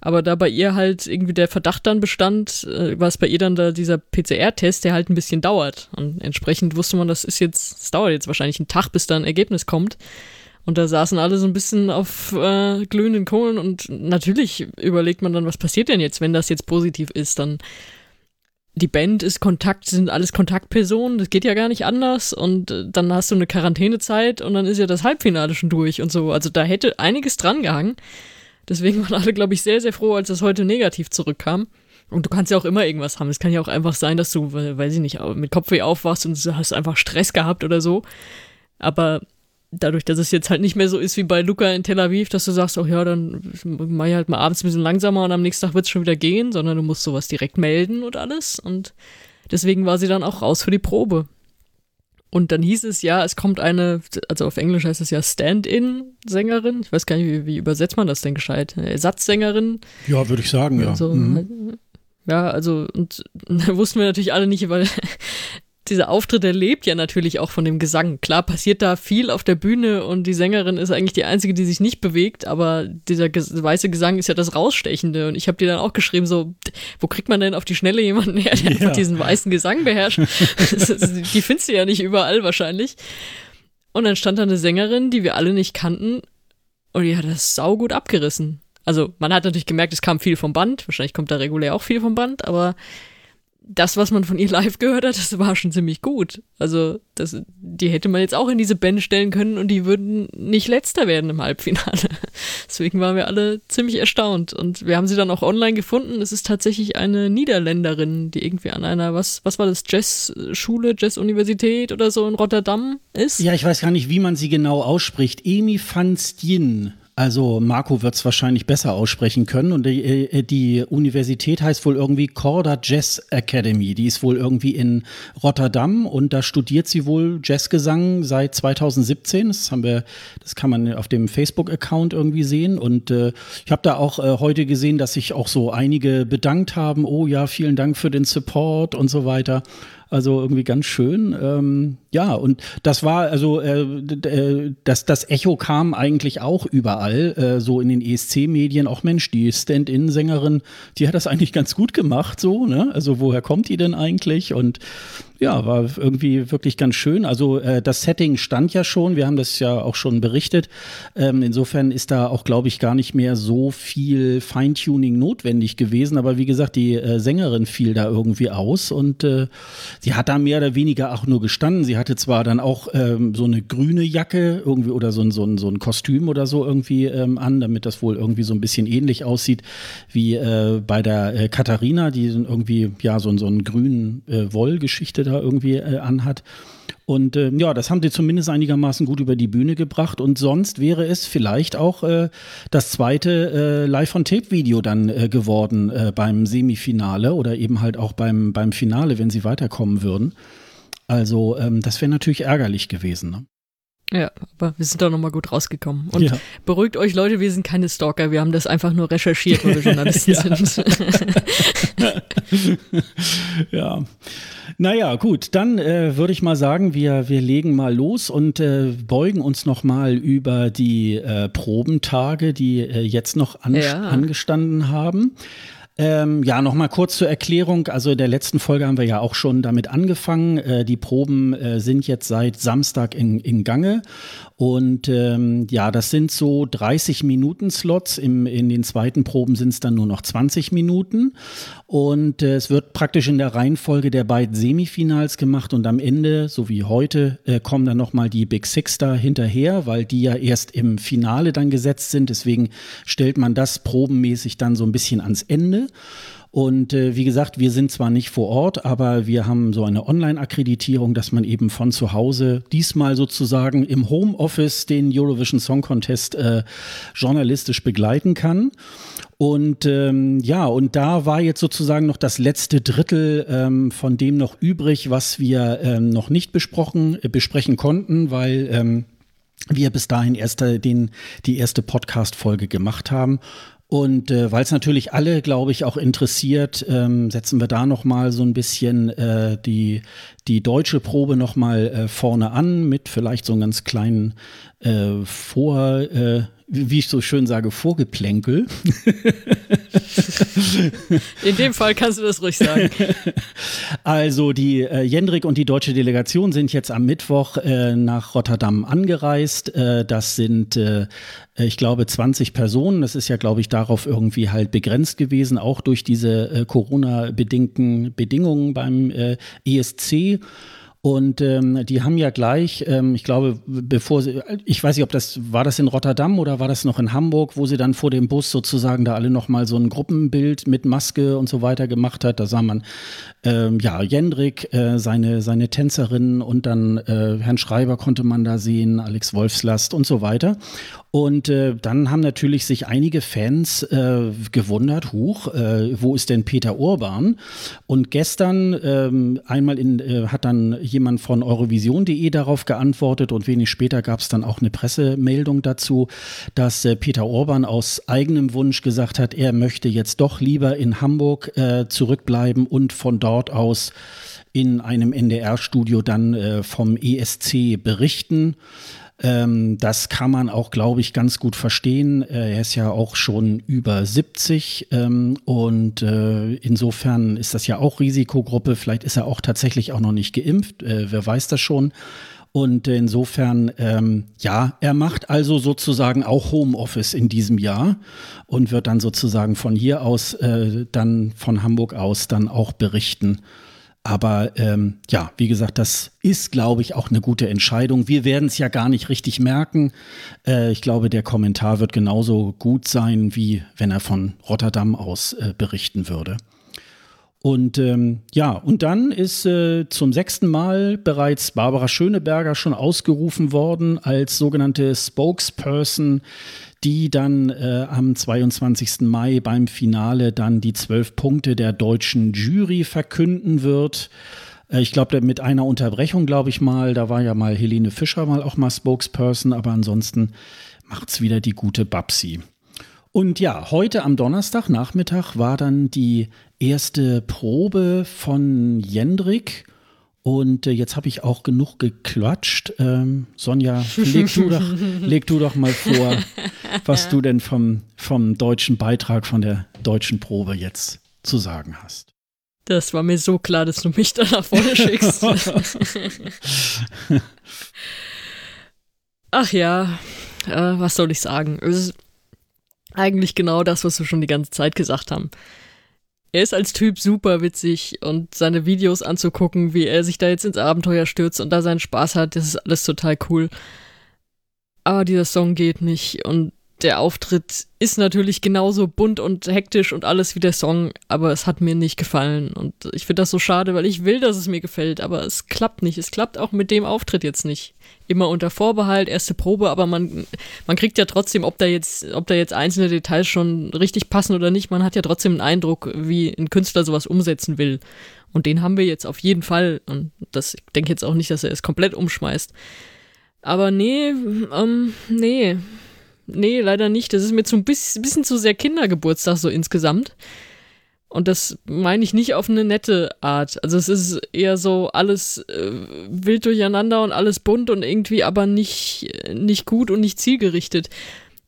Aber da bei ihr halt irgendwie der Verdacht dann bestand, äh, war es bei ihr dann da dieser PCR-Test, der halt ein bisschen dauert. Und entsprechend wusste man, das ist jetzt, es dauert jetzt wahrscheinlich einen Tag, bis da ein Ergebnis kommt. Und da saßen alle so ein bisschen auf äh, glühenden Kohlen und natürlich überlegt man dann, was passiert denn jetzt, wenn das jetzt positiv ist, dann die Band ist Kontakt, sind alles Kontaktpersonen, das geht ja gar nicht anders und äh, dann hast du eine Quarantänezeit und dann ist ja das Halbfinale schon durch und so. Also da hätte einiges dran gehangen. Deswegen waren alle, glaube ich, sehr, sehr froh, als das heute negativ zurückkam. Und du kannst ja auch immer irgendwas haben. Es kann ja auch einfach sein, dass du, weiß ich nicht, mit Kopfweh aufwachst und hast einfach Stress gehabt oder so. Aber dadurch, dass es jetzt halt nicht mehr so ist wie bei Luca in Tel Aviv, dass du sagst, oh ja, dann mach ich halt mal abends ein bisschen langsamer und am nächsten Tag wird es schon wieder gehen, sondern du musst sowas direkt melden und alles. Und deswegen war sie dann auch raus für die Probe. Und dann hieß es ja, es kommt eine, also auf Englisch heißt es ja Stand-in-Sängerin. Ich weiß gar nicht, wie, wie, übersetzt man das denn gescheit? Ersatzsängerin? Ja, würde ich sagen, ja. So, mhm. Ja, also, und da <laughs> wussten wir natürlich alle nicht, weil dieser Auftritt, der lebt ja natürlich auch von dem Gesang. Klar passiert da viel auf der Bühne und die Sängerin ist eigentlich die einzige, die sich nicht bewegt, aber dieser ges weiße Gesang ist ja das Rausstechende. Und ich habe dir dann auch geschrieben, so, wo kriegt man denn auf die Schnelle jemanden her, der ja. einfach diesen weißen Gesang beherrscht? <laughs> die findest du ja nicht überall wahrscheinlich. Und dann stand da eine Sängerin, die wir alle nicht kannten, und die hat das saugut abgerissen. Also, man hat natürlich gemerkt, es kam viel vom Band. Wahrscheinlich kommt da regulär auch viel vom Band, aber das, was man von ihr live gehört hat, das war schon ziemlich gut. Also, das, die hätte man jetzt auch in diese Band stellen können und die würden nicht letzter werden im Halbfinale. <laughs> Deswegen waren wir alle ziemlich erstaunt. Und wir haben sie dann auch online gefunden. Es ist tatsächlich eine Niederländerin, die irgendwie an einer, was, was war das, Jazzschule, Jazzuniversität oder so in Rotterdam ist. Ja, ich weiß gar nicht, wie man sie genau ausspricht. Emi van Stien also Marco wird es wahrscheinlich besser aussprechen können. Und die, äh, die, Universität heißt wohl irgendwie Corda Jazz Academy. Die ist wohl irgendwie in Rotterdam und da studiert sie wohl Jazzgesang seit 2017. Das haben wir, das kann man auf dem Facebook-Account irgendwie sehen. Und äh, ich habe da auch äh, heute gesehen, dass sich auch so einige bedankt haben. Oh ja, vielen Dank für den Support und so weiter. Also irgendwie ganz schön. Ähm, Ja, und das war also äh, äh, das, das Echo kam eigentlich auch überall, äh, so in den ESC-Medien. Auch Mensch, die Stand-in-Sängerin, die hat das eigentlich ganz gut gemacht, so, ne? Also woher kommt die denn eigentlich? Und ja, war irgendwie wirklich ganz schön. Also äh, das Setting stand ja schon, wir haben das ja auch schon berichtet. Ähm, insofern ist da auch, glaube ich, gar nicht mehr so viel Feintuning notwendig gewesen. Aber wie gesagt, die äh, Sängerin fiel da irgendwie aus und äh, sie hat da mehr oder weniger auch nur gestanden. Sie hatte zwar dann auch ähm, so eine grüne Jacke irgendwie oder so ein, so ein, so ein Kostüm oder so irgendwie ähm, an, damit das wohl irgendwie so ein bisschen ähnlich aussieht wie äh, bei der äh, Katharina, die irgendwie ja so, so einen grünen äh, Wollgeschichte da irgendwie äh, anhat. Und äh, ja, das haben sie zumindest einigermaßen gut über die Bühne gebracht. Und sonst wäre es vielleicht auch äh, das zweite äh, Live-on-Tape-Video dann äh, geworden äh, beim Semifinale oder eben halt auch beim, beim Finale, wenn sie weiterkommen würden. Also ähm, das wäre natürlich ärgerlich gewesen. Ne? Ja, aber wir sind da nochmal gut rausgekommen. Und ja. beruhigt euch, Leute, wir sind keine Stalker, wir haben das einfach nur recherchiert, weil wir <laughs> Journalisten sind. <laughs> ja. Naja, gut, dann äh, würde ich mal sagen, wir, wir legen mal los und äh, beugen uns nochmal über die äh, Probentage, die äh, jetzt noch an, ja. angestanden haben. Ähm, ja, nochmal kurz zur Erklärung. Also in der letzten Folge haben wir ja auch schon damit angefangen. Äh, die Proben äh, sind jetzt seit Samstag in, in Gange und ähm, ja, das sind so 30 Minuten Slots. Im, in den zweiten Proben sind es dann nur noch 20 Minuten. Und äh, es wird praktisch in der Reihenfolge der beiden Semifinals gemacht. Und am Ende, so wie heute, äh, kommen dann nochmal die Big Six da hinterher, weil die ja erst im Finale dann gesetzt sind. Deswegen stellt man das probenmäßig dann so ein bisschen ans Ende. Und äh, wie gesagt, wir sind zwar nicht vor Ort, aber wir haben so eine Online-Akkreditierung, dass man eben von zu Hause diesmal sozusagen im Homeoffice den Eurovision Song Contest äh, journalistisch begleiten kann. Und ähm, ja, und da war jetzt sozusagen noch das letzte Drittel ähm, von dem noch übrig, was wir ähm, noch nicht besprochen, äh, besprechen konnten, weil ähm, wir bis dahin erst den, die erste Podcast-Folge gemacht haben. Und äh, weil es natürlich alle, glaube ich, auch interessiert, ähm, setzen wir da noch mal so ein bisschen äh, die die deutsche Probe noch mal äh, vorne an mit vielleicht so einem ganz kleinen äh, Vor äh, wie ich so schön sage, Vorgeplänkel. <laughs> In dem Fall kannst du das ruhig sagen. <laughs> Also die äh, Jendrik und die deutsche Delegation sind jetzt am Mittwoch äh, nach Rotterdam angereist. Äh, das sind, äh, ich glaube, 20 Personen. Das ist ja, glaube ich, darauf irgendwie halt begrenzt gewesen, auch durch diese äh, Corona-bedingten Bedingungen beim äh, ESC. Und ähm, die haben ja gleich, ähm, ich glaube, bevor sie, ich weiß nicht, ob das, war das in Rotterdam oder war das noch in Hamburg, wo sie dann vor dem Bus sozusagen da alle nochmal so ein Gruppenbild mit Maske und so weiter gemacht hat. Da sah man, ähm, ja, Jendrik, äh, seine, seine Tänzerin und dann äh, Herrn Schreiber konnte man da sehen, Alex Wolfslast und so weiter. Und äh, dann haben natürlich sich einige Fans äh, gewundert, huch, äh, wo ist denn Peter Urban? Und gestern ähm, einmal in, äh, hat dann jemand von Eurovision.de darauf geantwortet und wenig später gab es dann auch eine Pressemeldung dazu, dass äh, Peter Urban aus eigenem Wunsch gesagt hat, er möchte jetzt doch lieber in Hamburg äh, zurückbleiben und von dort aus in einem NDR-Studio dann vom ESC berichten. Ähm, das kann man auch, glaube ich, ganz gut verstehen. Äh, er ist ja auch schon über 70 ähm, und äh, insofern ist das ja auch Risikogruppe. Vielleicht ist er auch tatsächlich auch noch nicht geimpft. Äh, wer weiß das schon. Und insofern, ähm, ja, er macht also sozusagen auch Homeoffice in diesem Jahr und wird dann sozusagen von hier aus, äh, dann von Hamburg aus dann auch berichten. Aber ähm, ja, wie gesagt, das ist, glaube ich, auch eine gute Entscheidung. Wir werden es ja gar nicht richtig merken. Äh, ich glaube, der Kommentar wird genauso gut sein, wie wenn er von Rotterdam aus äh, berichten würde. Und ähm, ja, und dann ist äh, zum sechsten Mal bereits Barbara Schöneberger schon ausgerufen worden als sogenannte Spokesperson die dann äh, am 22. Mai beim Finale dann die zwölf Punkte der deutschen Jury verkünden wird. Äh, ich glaube, mit einer Unterbrechung, glaube ich mal, da war ja mal Helene Fischer mal auch mal Spokesperson, aber ansonsten macht's wieder die gute Babsi. Und ja, heute am Donnerstag Nachmittag war dann die erste Probe von Jendrik Und äh, jetzt habe ich auch genug geklatscht. Ähm, Sonja, leg du, doch, <laughs> leg du doch mal vor, was du denn vom, vom deutschen Beitrag, von der deutschen Probe jetzt zu sagen hast. Das war mir so klar, dass du mich da nach vorne schickst. <laughs> Ach ja, äh, was soll ich sagen? Es ist eigentlich genau das, was wir schon die ganze Zeit gesagt haben. Er ist als Typ super witzig und seine Videos anzugucken, wie er sich da jetzt ins Abenteuer stürzt und da seinen Spaß hat, das ist alles total cool. Aber dieser Song geht nicht und der Auftritt ist natürlich genauso bunt und hektisch und alles wie der Song, aber es hat mir nicht gefallen. Und ich finde das so schade, weil ich will, dass es mir gefällt, aber es klappt nicht. Es klappt auch mit dem Auftritt jetzt nicht. Immer unter Vorbehalt, erste Probe, aber man, man kriegt ja trotzdem, ob da jetzt, ob da jetzt einzelne Details schon richtig passen oder nicht, man hat ja trotzdem einen Eindruck, wie ein Künstler sowas umsetzen will. Und den haben wir jetzt auf jeden Fall. Und das, ich denke jetzt auch nicht, dass er es komplett umschmeißt. Aber nee, ähm, nee, nee, leider nicht. Das ist mir zu ein bisschen, zu sehr Kindergeburtstag so insgesamt. Und das meine ich nicht auf eine nette Art. Also es ist eher so alles äh, wild durcheinander und alles bunt und irgendwie aber nicht, nicht gut und nicht zielgerichtet.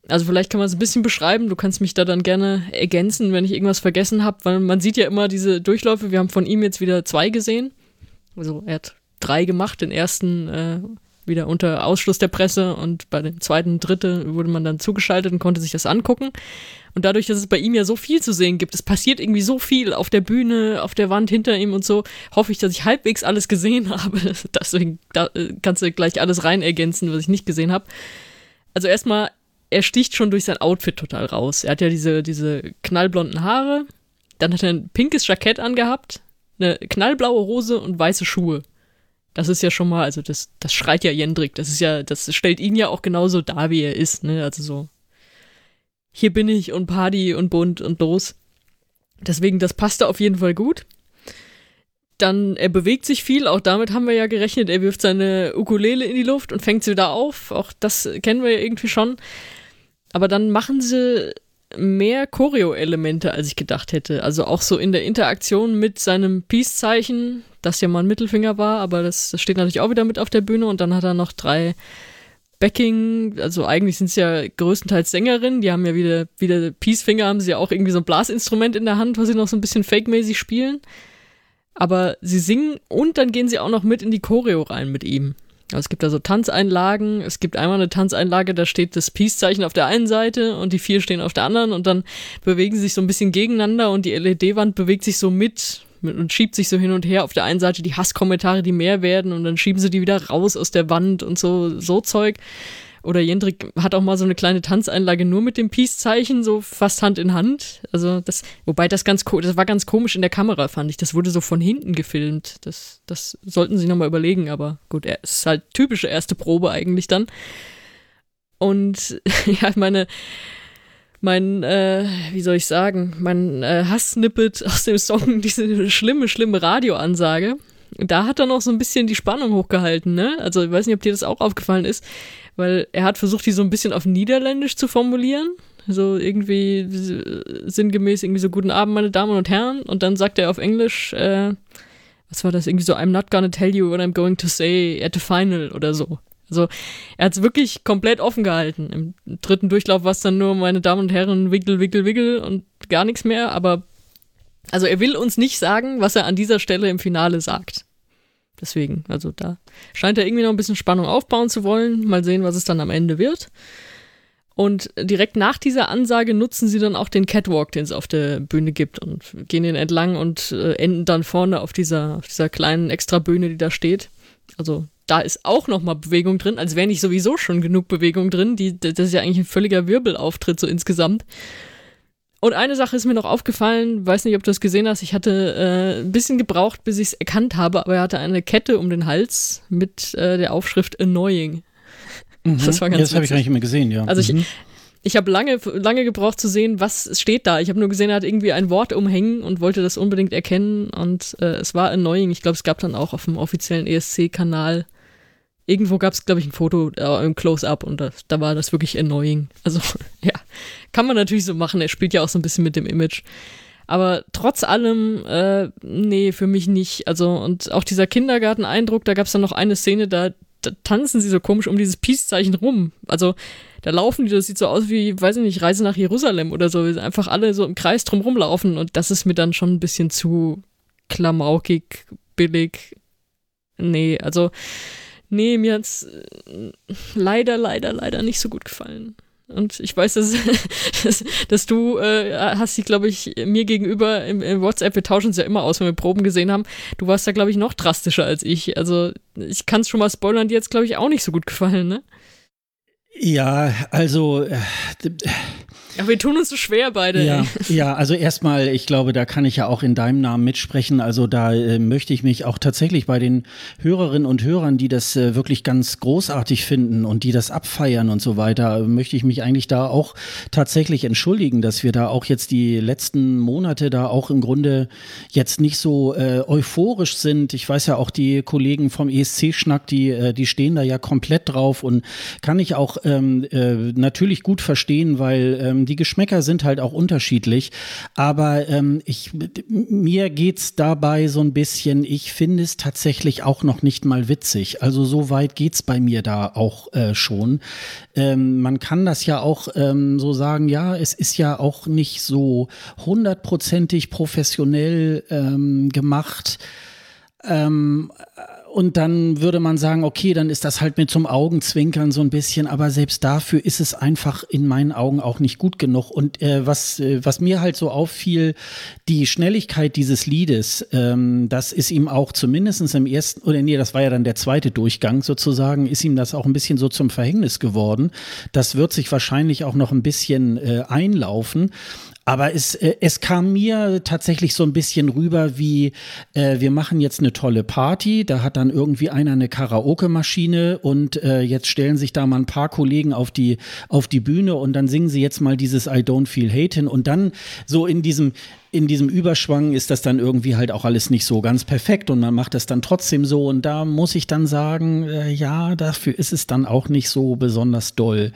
Also vielleicht kann man es ein bisschen beschreiben. Du kannst mich da dann gerne ergänzen, wenn ich irgendwas vergessen habe, weil man sieht ja immer diese Durchläufe. Wir haben von ihm jetzt wieder zwei gesehen. Also er hat drei gemacht. Den ersten äh, wieder unter Ausschluss der Presse und bei dem zweiten, dritten wurde man dann zugeschaltet und konnte sich das angucken. Und dadurch, dass es bei ihm ja so viel zu sehen gibt, es passiert irgendwie so viel auf der Bühne, auf der Wand hinter ihm und so, hoffe ich, dass ich halbwegs alles gesehen <laughs> habe. Deswegen da, äh, kannst du gleich alles rein ergänzen, was ich nicht gesehen habe. Also erstmal, er sticht schon durch sein Outfit total raus. Er hat ja diese, diese knallblonden Haare, dann hat er ein pinkes Jackett angehabt, eine knallblaue Hose und weiße Schuhe. Das ist ja schon mal, also das, das schreit ja Jendrik. Das ist ja, das stellt ihn ja auch genauso dar, wie er ist, ne? Also so, hier bin ich und Party und bunt und los. Deswegen, das passte auf jeden Fall gut. Dann, er bewegt sich viel, auch damit haben wir ja gerechnet. Er wirft seine Ukulele in die Luft und fängt sie wieder auf. Auch das kennen wir ja irgendwie schon. Aber dann machen sie mehr Choreo-Elemente, als ich gedacht hätte. Also auch so in der Interaktion mit seinem Peace-Zeichen, das ja mal ein Mittelfinger war, aber das, das steht natürlich auch wieder mit auf der Bühne und dann hat er noch drei Backing, also eigentlich sind es ja größtenteils Sängerinnen, die haben ja wieder, wieder Peacefinger, haben sie ja auch irgendwie so ein Blasinstrument in der Hand, was sie noch so ein bisschen fake-mäßig spielen. Aber sie singen und dann gehen sie auch noch mit in die Choreo rein mit ihm. Also es gibt da so Tanzeinlagen, es gibt einmal eine Tanzeinlage, da steht das Peace-Zeichen auf der einen Seite und die vier stehen auf der anderen und dann bewegen sie sich so ein bisschen gegeneinander und die LED-Wand bewegt sich so mit und schiebt sich so hin und her. Auf der einen Seite die Hasskommentare, die mehr werden und dann schieben sie die wieder raus aus der Wand und so, so Zeug. Oder Jendrik hat auch mal so eine kleine Tanzeinlage nur mit dem Peace-Zeichen, so fast Hand in Hand. Also das, wobei das ganz, das war ganz komisch in der Kamera, fand ich. Das wurde so von hinten gefilmt. Das, das sollten sie nochmal überlegen, aber gut, es ist halt typische erste Probe eigentlich dann. Und <laughs> ja, meine, mein, äh, wie soll ich sagen, mein äh, Hass-Snippet aus dem Song, <laughs> diese schlimme, schlimme Radioansage, da hat er noch so ein bisschen die Spannung hochgehalten, ne? Also ich weiß nicht, ob dir das auch aufgefallen ist weil er hat versucht, die so ein bisschen auf Niederländisch zu formulieren. So irgendwie sinngemäß irgendwie so guten Abend, meine Damen und Herren. Und dann sagt er auf Englisch, äh, was war das? Irgendwie so, I'm not gonna tell you what I'm going to say at the final oder so. Also er hat es wirklich komplett offen gehalten. Im dritten Durchlauf war es dann nur, meine Damen und Herren, wickel, wickel, wickel und gar nichts mehr. Aber also er will uns nicht sagen, was er an dieser Stelle im Finale sagt. Deswegen, also da scheint er irgendwie noch ein bisschen Spannung aufbauen zu wollen. Mal sehen, was es dann am Ende wird. Und direkt nach dieser Ansage nutzen sie dann auch den Catwalk, den es auf der Bühne gibt und gehen den entlang und äh, enden dann vorne auf dieser, auf dieser kleinen Extrabühne, die da steht. Also da ist auch nochmal Bewegung drin, als wäre nicht sowieso schon genug Bewegung drin. Die, das ist ja eigentlich ein völliger Wirbelauftritt so insgesamt. Und eine Sache ist mir noch aufgefallen, weiß nicht, ob du das gesehen hast. Ich hatte äh, ein bisschen gebraucht, bis ich es erkannt habe, aber er hatte eine Kette um den Hals mit äh, der Aufschrift Annoying. Mhm. Das war ganz ja, Das habe ich gar nicht mehr gesehen, ja. Also mhm. Ich, habe lange, lange gebraucht zu sehen, was steht da. Ich habe nur gesehen, er hat irgendwie ein Wort umhängen und wollte das unbedingt erkennen. Und äh, es war annoying. Ich glaube, es gab dann auch auf dem offiziellen ESC-Kanal irgendwo gab es, glaube ich, ein Foto äh, im Close-Up und da, da, war das wirklich annoying. Also, <laughs> ja, kann man natürlich so machen. Er spielt ja auch so ein bisschen mit dem Image. Aber trotz allem, äh, nee, für mich nicht. Also, und auch dieser Kindergarten-Eindruck, da gab es dann noch eine Szene, da tanzen sie so komisch um dieses Peace-Zeichen rum. Also, da laufen die, das sieht so aus wie, weiß ich nicht, Reise nach Jerusalem oder so. Einfach alle so im Kreis drum rumlaufen und das ist mir dann schon ein bisschen zu klamaukig, billig. Nee, also, nee, mir hat's äh, leider, leider, leider nicht so gut gefallen. Und ich weiß, dass, <laughs> dass, dass du äh, hast sie, glaube ich, mir gegenüber im, im, WhatsApp, wir tauschen es ja immer aus, wenn wir Proben gesehen haben. Du warst da, glaube ich, noch drastischer als ich. Also ich kann es schon mal spoilern, dir jetzt, glaube ich, auch nicht so gut gefallen, ne? Ja, also äh, ja, wir tun uns so schwer beide. Ja, <laughs> ja, also erstmal, ich glaube, da kann ich ja auch in deinem Namen mitsprechen. Also da äh, möchte ich mich auch tatsächlich bei den Hörerinnen und Hörern, die das äh, wirklich ganz großartig finden und die das abfeiern und so weiter, möchte ich mich eigentlich da auch tatsächlich entschuldigen, dass wir da auch jetzt die letzten Monate da auch im Grunde jetzt nicht so äh, euphorisch sind. Ich weiß ja auch die Kollegen vom ESC-Schnack, die, äh, die stehen da ja komplett drauf und kann ich auch ähm, äh, natürlich gut verstehen, weil ähm, die Geschmäcker sind halt auch unterschiedlich. Aber ähm, ich, mir geht's dabei so ein bisschen, ich finde es tatsächlich auch noch nicht mal witzig. Also so weit geht's bei mir da auch äh, schon. Ähm, man kann das ja auch ähm, so sagen, ja, es ist ja auch nicht so hundertprozentig professionell ähm, gemacht. Ähm, und dann würde man sagen, okay, dann ist das halt mit zum Augenzwinkern so ein bisschen, aber selbst dafür ist es einfach in meinen Augen auch nicht gut genug. Und äh, was, äh, was mir halt so auffiel, die Schnelligkeit dieses Liedes, ähm, das ist ihm auch zumindestens im ersten, oder nee, das war ja dann der zweite Durchgang sozusagen, ist ihm das auch ein bisschen so zum Verhängnis geworden. Das wird sich wahrscheinlich auch noch ein bisschen äh, einlaufen. Aber es, äh, es kam mir tatsächlich so ein bisschen rüber wie, äh, wir machen jetzt eine tolle Party, da hat dann irgendwie einer eine Karaoke-Maschine und äh, jetzt stellen sich da mal ein paar Kollegen auf die, auf die Bühne und dann singen sie jetzt mal dieses I don't feel hate hin. Und dann so in diesem, in diesem Überschwang ist das dann irgendwie halt auch alles nicht so ganz perfekt und man macht das dann trotzdem so. Und da muss ich dann sagen, äh, ja, dafür ist es dann auch nicht so besonders doll.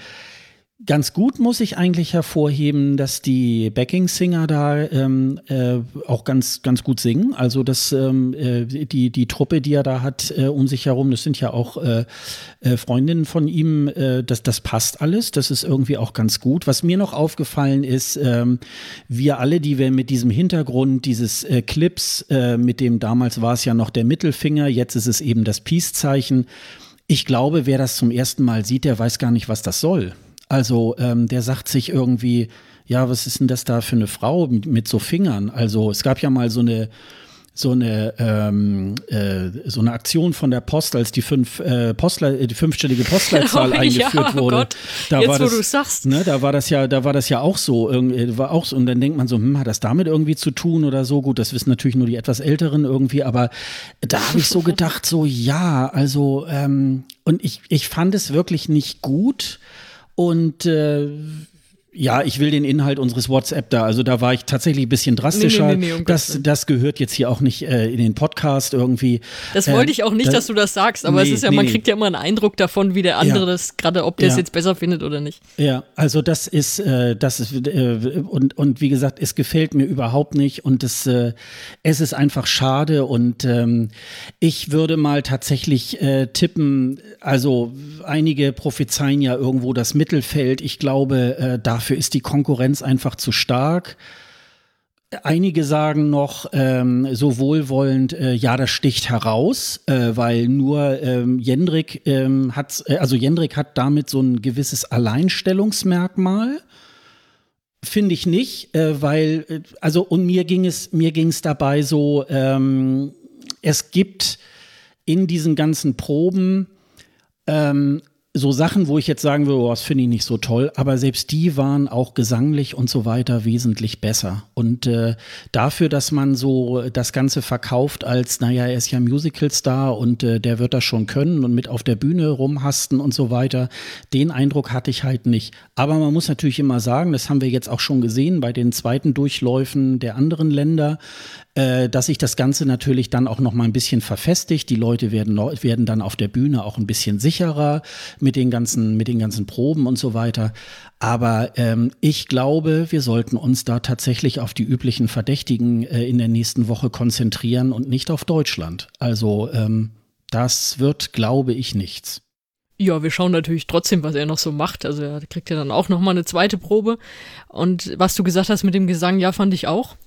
Ganz gut muss ich eigentlich hervorheben, dass die Backing-Singer da ähm, äh, auch ganz, ganz gut singen. Also dass ähm, äh, die, die Truppe, die er da hat äh, um sich herum, das sind ja auch äh, äh, Freundinnen von ihm, äh, das, das passt alles. Das ist irgendwie auch ganz gut. Was mir noch aufgefallen ist, ähm, wir alle, die wir mit diesem Hintergrund dieses äh, Clips, mit dem damals war es ja noch der Mittelfinger, jetzt ist es eben das Peace-Zeichen. Ich glaube, wer das zum ersten Mal sieht, der weiß gar nicht, was das soll. Also ähm, der sagt sich irgendwie, ja, was ist denn das da für eine Frau mit, mit so Fingern? Also es gab ja mal so eine so eine ähm, äh, so eine Aktion von der Post, als die fünf äh, Postler, die fünfstellige Postleitzahl <laughs> oh, eingeführt ja, wurde. Gott. Da Jetzt, war das, wo du sagst. Ne, da war das ja, da war das ja auch so, irgendwie, war auch so. Und dann denkt man so, hm, hat das damit irgendwie zu tun oder so? Gut, das wissen natürlich nur die etwas Älteren irgendwie, aber da habe ich so <laughs> gedacht, so ja, also ähm, und ich ich fand es wirklich nicht gut. Und äh, ja, ich will den Inhalt unseres WhatsApp da. Also da war ich tatsächlich ein bisschen drastischer. Nee, nee, nee, um das, das gehört jetzt hier auch nicht äh, in den Podcast irgendwie. Das äh, wollte ich auch nicht, das, dass du das sagst, aber es ist ja, man kriegt ja immer einen Eindruck davon, wie der andere ja. das, gerade ob der es ja. jetzt besser findet oder nicht. Ja, also das ist, äh, das ist, äh, und, und wie gesagt, es gefällt mir überhaupt nicht und es, äh, es ist einfach schade und ähm, ich würde mal tatsächlich äh, tippen, also einige prophezeien ja irgendwo das Mittelfeld. Ich glaube, äh, da Dafür ist die Konkurrenz einfach zu stark. Einige sagen noch ähm, so wohlwollend, äh, ja, das sticht heraus, äh, weil nur ähm, Jendrik ähm, hat, äh, also Jendrik hat damit so ein gewisses Alleinstellungsmerkmal. Finde ich nicht, äh, weil, äh, also und mir ging es, mir ging es dabei so, ähm, es gibt in diesen ganzen Proben ähm, so Sachen, wo ich jetzt sagen würde, oh, das finde ich nicht so toll, aber selbst die waren auch gesanglich und so weiter wesentlich besser. Und äh, dafür, dass man so das Ganze verkauft als, naja, er ist ja Musicalstar und äh, der wird das schon können und mit auf der Bühne rumhasten und so weiter, den Eindruck hatte ich halt nicht. Aber man muss natürlich immer sagen, das haben wir jetzt auch schon gesehen bei den zweiten Durchläufen der anderen Länder, äh, dass sich das Ganze natürlich dann auch noch mal ein bisschen verfestigt. Die Leute werden, werden dann auf der Bühne auch ein bisschen sicherer mit den ganzen, mit den ganzen Proben und so weiter. Aber ähm, ich glaube, wir sollten uns da tatsächlich auf die üblichen Verdächtigen äh, in der nächsten Woche konzentrieren und nicht auf Deutschland. Also ähm, das wird, glaube ich, nichts. Ja, wir schauen natürlich trotzdem, was er noch so macht. Also er kriegt ja dann auch noch mal eine zweite Probe. Und was du gesagt hast mit dem Gesang, ja, fand ich auch.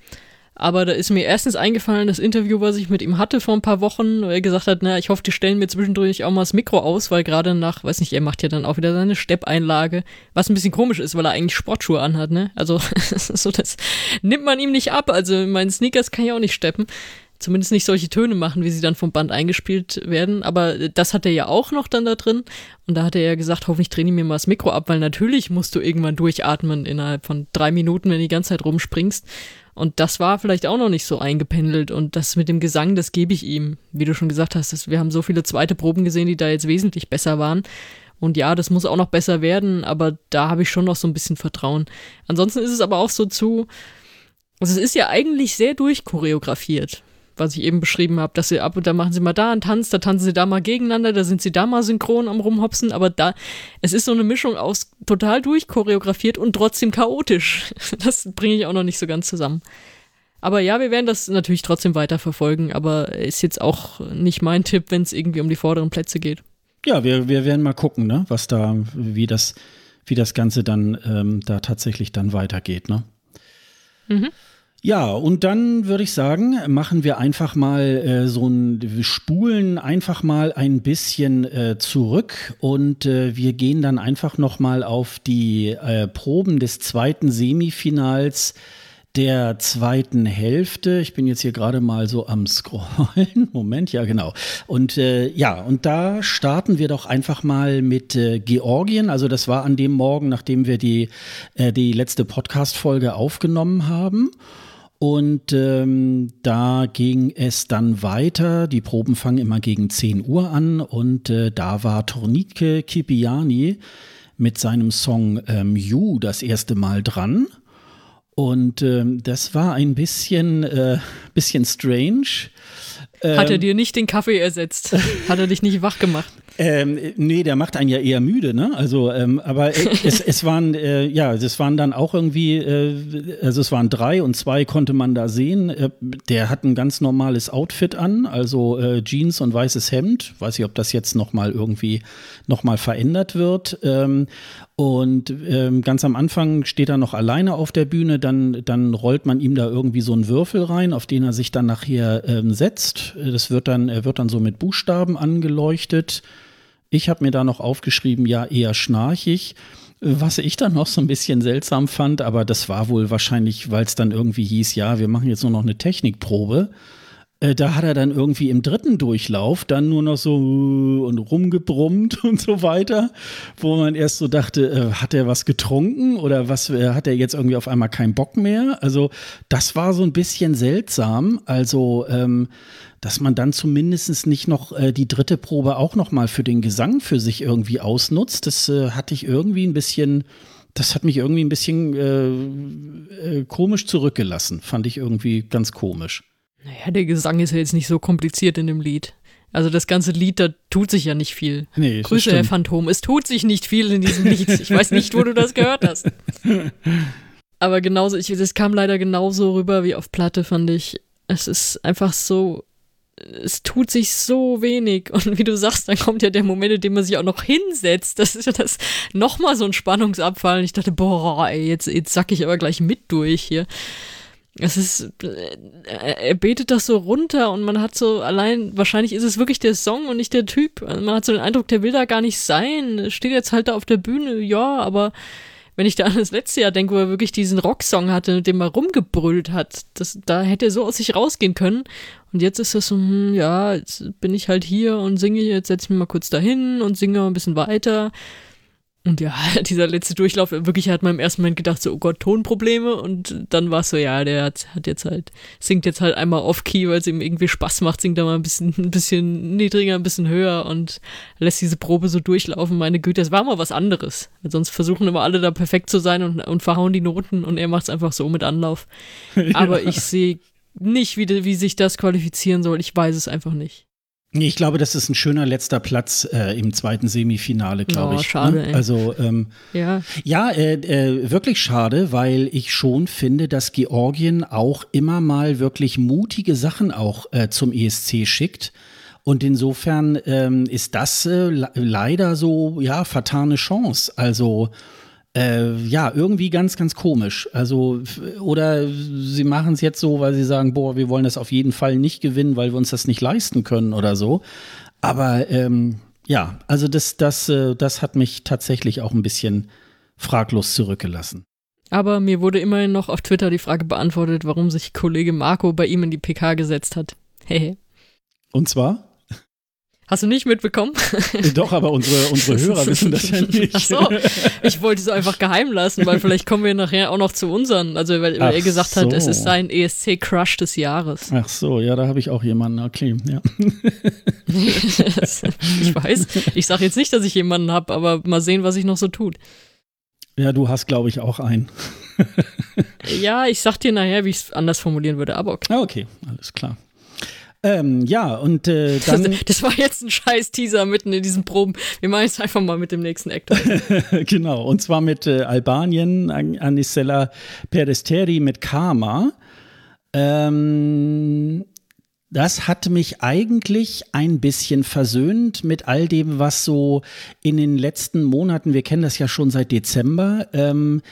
Aber da ist mir erstens eingefallen, das Interview, was ich mit ihm hatte vor ein paar Wochen, wo er gesagt hat, na, ich hoffe, die stellen mir zwischendurch auch mal das Mikro aus, weil gerade nach, weiß nicht, er macht ja dann auch wieder seine Steppeinlage, was ein bisschen komisch ist, weil er eigentlich Sportschuhe anhat, ne? Also, <laughs> so das nimmt man ihm nicht ab. Also, in meinen Sneakers kann ich auch nicht steppen. Zumindest nicht solche Töne machen, wie sie dann vom Band eingespielt werden. Aber das hat er ja auch noch dann da drin. Und da hat er ja gesagt, hoffentlich trainiere ich mir mal das Mikro ab, weil natürlich musst du irgendwann durchatmen innerhalb von drei Minuten, wenn du die ganze Zeit rumspringst. Und das war vielleicht auch noch nicht so eingependelt. Und das mit dem Gesang, das gebe ich ihm. Wie du schon gesagt hast, wir haben so viele zweite Proben gesehen, die da jetzt wesentlich besser waren. Und ja, das muss auch noch besser werden, aber da habe ich schon noch so ein bisschen Vertrauen. Ansonsten ist es aber auch so zu, also es ist ja eigentlich sehr durchchoreografiert was ich eben beschrieben habe, dass sie ab und da machen sie mal da einen Tanz, da tanzen sie da mal gegeneinander, da sind sie da mal synchron am rumhopsen, aber da, es ist so eine Mischung aus total durchchoreografiert und trotzdem chaotisch. <laughs> Das bringe ich auch noch nicht so ganz zusammen. Aber ja, wir werden das natürlich trotzdem weiter verfolgen, aber ist jetzt auch nicht mein Tipp, wenn es irgendwie um die vorderen Plätze geht. Ja, wir, wir werden mal gucken, ne, was da, wie das, wie das Ganze dann ähm, da tatsächlich dann weitergeht, ne? Mhm. Ja, und dann würde ich sagen, machen wir einfach mal äh, so ein, wir spulen einfach mal ein bisschen äh, zurück und äh, wir gehen dann einfach noch mal auf die äh, Proben des zweiten Semifinals der zweiten Hälfte. Ich bin jetzt hier gerade mal so am Scrollen. <laughs> Moment, ja, genau. Und äh, ja, und da starten wir doch einfach mal mit äh, Georgien. Also das war an dem Morgen, nachdem wir die, äh, die letzte Podcast-Folge aufgenommen haben. Und ähm, da ging es dann weiter. Die Proben fangen immer gegen 10 Uhr an und äh, da war Tornike Kipiani mit seinem Song ähm, You das erste Mal dran. Und ähm, das war ein bisschen, äh, bisschen strange. Hat er ähm, dir nicht den Kaffee ersetzt? Hat er dich nicht wach gemacht? Ähm, nee, der macht einen ja eher müde, ne? Also, ähm, aber äh, <laughs> es, es waren, äh, ja, es waren dann auch irgendwie, äh, also es waren drei und zwei konnte man da sehen. Äh, der hat ein ganz normales Outfit an, also äh, Jeans und weißes Hemd. Weiß ich, ob das jetzt nochmal irgendwie nochmal verändert wird. Ähm, und ähm, ganz am Anfang steht er noch alleine auf der Bühne, dann, dann rollt man ihm da irgendwie so einen Würfel rein, auf den er sich dann nachher ähm, setzt. Das wird dann, er wird dann so mit Buchstaben angeleuchtet. Ich habe mir da noch aufgeschrieben, ja, eher schnarchig. Was ich dann noch so ein bisschen seltsam fand, aber das war wohl wahrscheinlich, weil es dann irgendwie hieß, ja, wir machen jetzt nur noch eine Technikprobe. Äh, da hat er dann irgendwie im dritten Durchlauf dann nur noch so äh, und rumgebrummt <laughs> und so weiter, wo man erst so dachte, äh, hat er was getrunken oder was hat er jetzt irgendwie auf einmal keinen Bock mehr? Also das war so ein bisschen seltsam. Also ähm, dass man dann zumindest nicht noch äh, die dritte Probe auch noch mal für den Gesang für sich irgendwie ausnutzt. Das äh, hatte ich irgendwie ein bisschen, das hat mich irgendwie ein bisschen äh, äh komisch zurückgelassen. Fand ich irgendwie ganz komisch. Naja, der Gesang ist ja jetzt nicht so kompliziert in dem Lied. Also das ganze Lied, da tut sich ja nicht viel. Nee, Grüße, Herr Phantom. Es tut sich nicht viel in diesem Lied. Ich weiß nicht, wo du das gehört hast. <laughs> Aber genauso, ich, das kam leider genauso rüber wie auf Platte, fand ich. Es ist einfach so, es tut sich so wenig. Und wie du sagst, dann kommt ja der Moment, in dem man sich auch noch hinsetzt. Das ist ja das nochmal so ein Spannungsabfall. Und ich dachte, boah, ey, jetzt, jetzt sack ich aber gleich mit durch hier es ist, äh, er betet das so runter und man hat so allein, wahrscheinlich ist es wirklich der Song und nicht der Typ. Also man hat so den Eindruck, der will da gar nicht sein. Steht jetzt halt da auf der Bühne, ja, aber wenn ich da an das letzte Jahr denke, wo er wirklich diesen Rocksong hatte, mit dem er rumgebrüllt hat, das, da hätte er so aus sich rausgehen können. Und jetzt ist das so, hm, ja, jetzt bin ich halt hier und singe, jetzt setze ich mich mal kurz dahin und singe ein bisschen weiter. Und ja, <laughs> dieser letzte Durchlauf, wirklich hat man im ersten Moment gedacht, so, oh Gott, Tonprobleme. Und dann war es so, ja, der hat, hat jetzt halt, singt jetzt halt einmal off-key, weil es ihm irgendwie Spaß macht, singt da mal ein bisschen, <laughs> ein bisschen niedriger, ein bisschen höher und lässt diese Probe so durchlaufen. Meine Güte, das war mal was anderes. Weil sonst versuchen immer alle da perfekt zu sein und, und verhauen die Noten und er macht es einfach so mit Anlauf. <laughs> ja. Aber ich sehe nicht, wie, wie sich das qualifizieren soll. Ich weiß es einfach nicht. Ich glaube, das ist ein schöner letzter Platz äh, im zweiten Semifinale, glaube oh, ich. Schade, ne? Also ähm, ja, ja äh, äh, wirklich schade, weil ich schon finde, dass Georgien auch immer mal wirklich mutige Sachen auch äh, zum ESC schickt. Und insofern ähm, ist das äh, leider so, ja, vertane Chance. Also äh, ja, irgendwie ganz, ganz komisch. Also, oder sie machen es jetzt so, weil sie sagen, boah, wir wollen das auf jeden Fall nicht gewinnen, weil wir uns das nicht leisten können oder so. Aber ähm, ja, also das, das, äh, das hat mich tatsächlich auch ein bisschen fraglos zurückgelassen. Aber mir wurde immerhin noch auf Twitter die Frage beantwortet, warum sich Kollege Marco bei ihm in die PK gesetzt hat. <laughs> Hehe. Und zwar? Hast du nicht mitbekommen? Doch, aber unsere, unsere <laughs> Hörer wissen das ja nicht. Ach so, ich wollte es einfach geheim lassen, weil vielleicht kommen wir nachher auch noch zu unseren. Also, weil, weil er gesagt so. hat, es ist sein ESC-Crush des Jahres. Ach so, ja, da habe ich auch jemanden. Okay, ja. <laughs> ich weiß, ich sage jetzt nicht, dass ich jemanden habe, aber mal sehen, was sich noch so tut. Ja, du hast, glaube ich, auch einen. ja, ich sag dir nachher, wie ich es anders formulieren würde, aber okay. Ah, okay, alles klar. Ähm, ja, und äh, <laughs> dann. Das, das, war jetzt ein scheiß Teaser mitten in diesen Proben. Wir machen es einfach mal mit dem nächsten Actor. <laughs> genau, und zwar mit äh, Albanien, An Anisella Peresteri mit Karma. Ähm, das hat mich eigentlich ein bisschen versöhnt mit all dem, was so in den letzten Monaten, wir kennen das ja schon seit Dezember, ähm,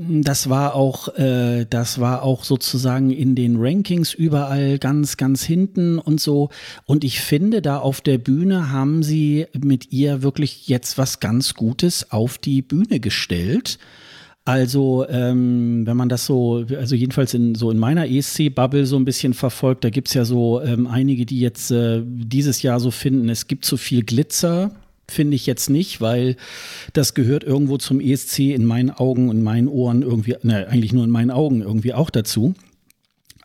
das war auch, äh, das war auch sozusagen in den Rankings überall ganz, ganz hinten und so. Und ich finde, da auf der Bühne haben sie mit ihr wirklich jetzt was ganz Gutes auf die Bühne gestellt. Also, ähm, wenn man das so, also jedenfalls in so in meiner ESC-Bubble so ein bisschen verfolgt, da gibt's ja so ähm, einige, die jetzt äh, dieses Jahr so finden, es gibt zu viel Glitzer finde ich jetzt nicht, weil das gehört irgendwo zum ESC in meinen Augen und meinen Ohren irgendwie, ne, eigentlich nur in meinen Augen irgendwie auch dazu.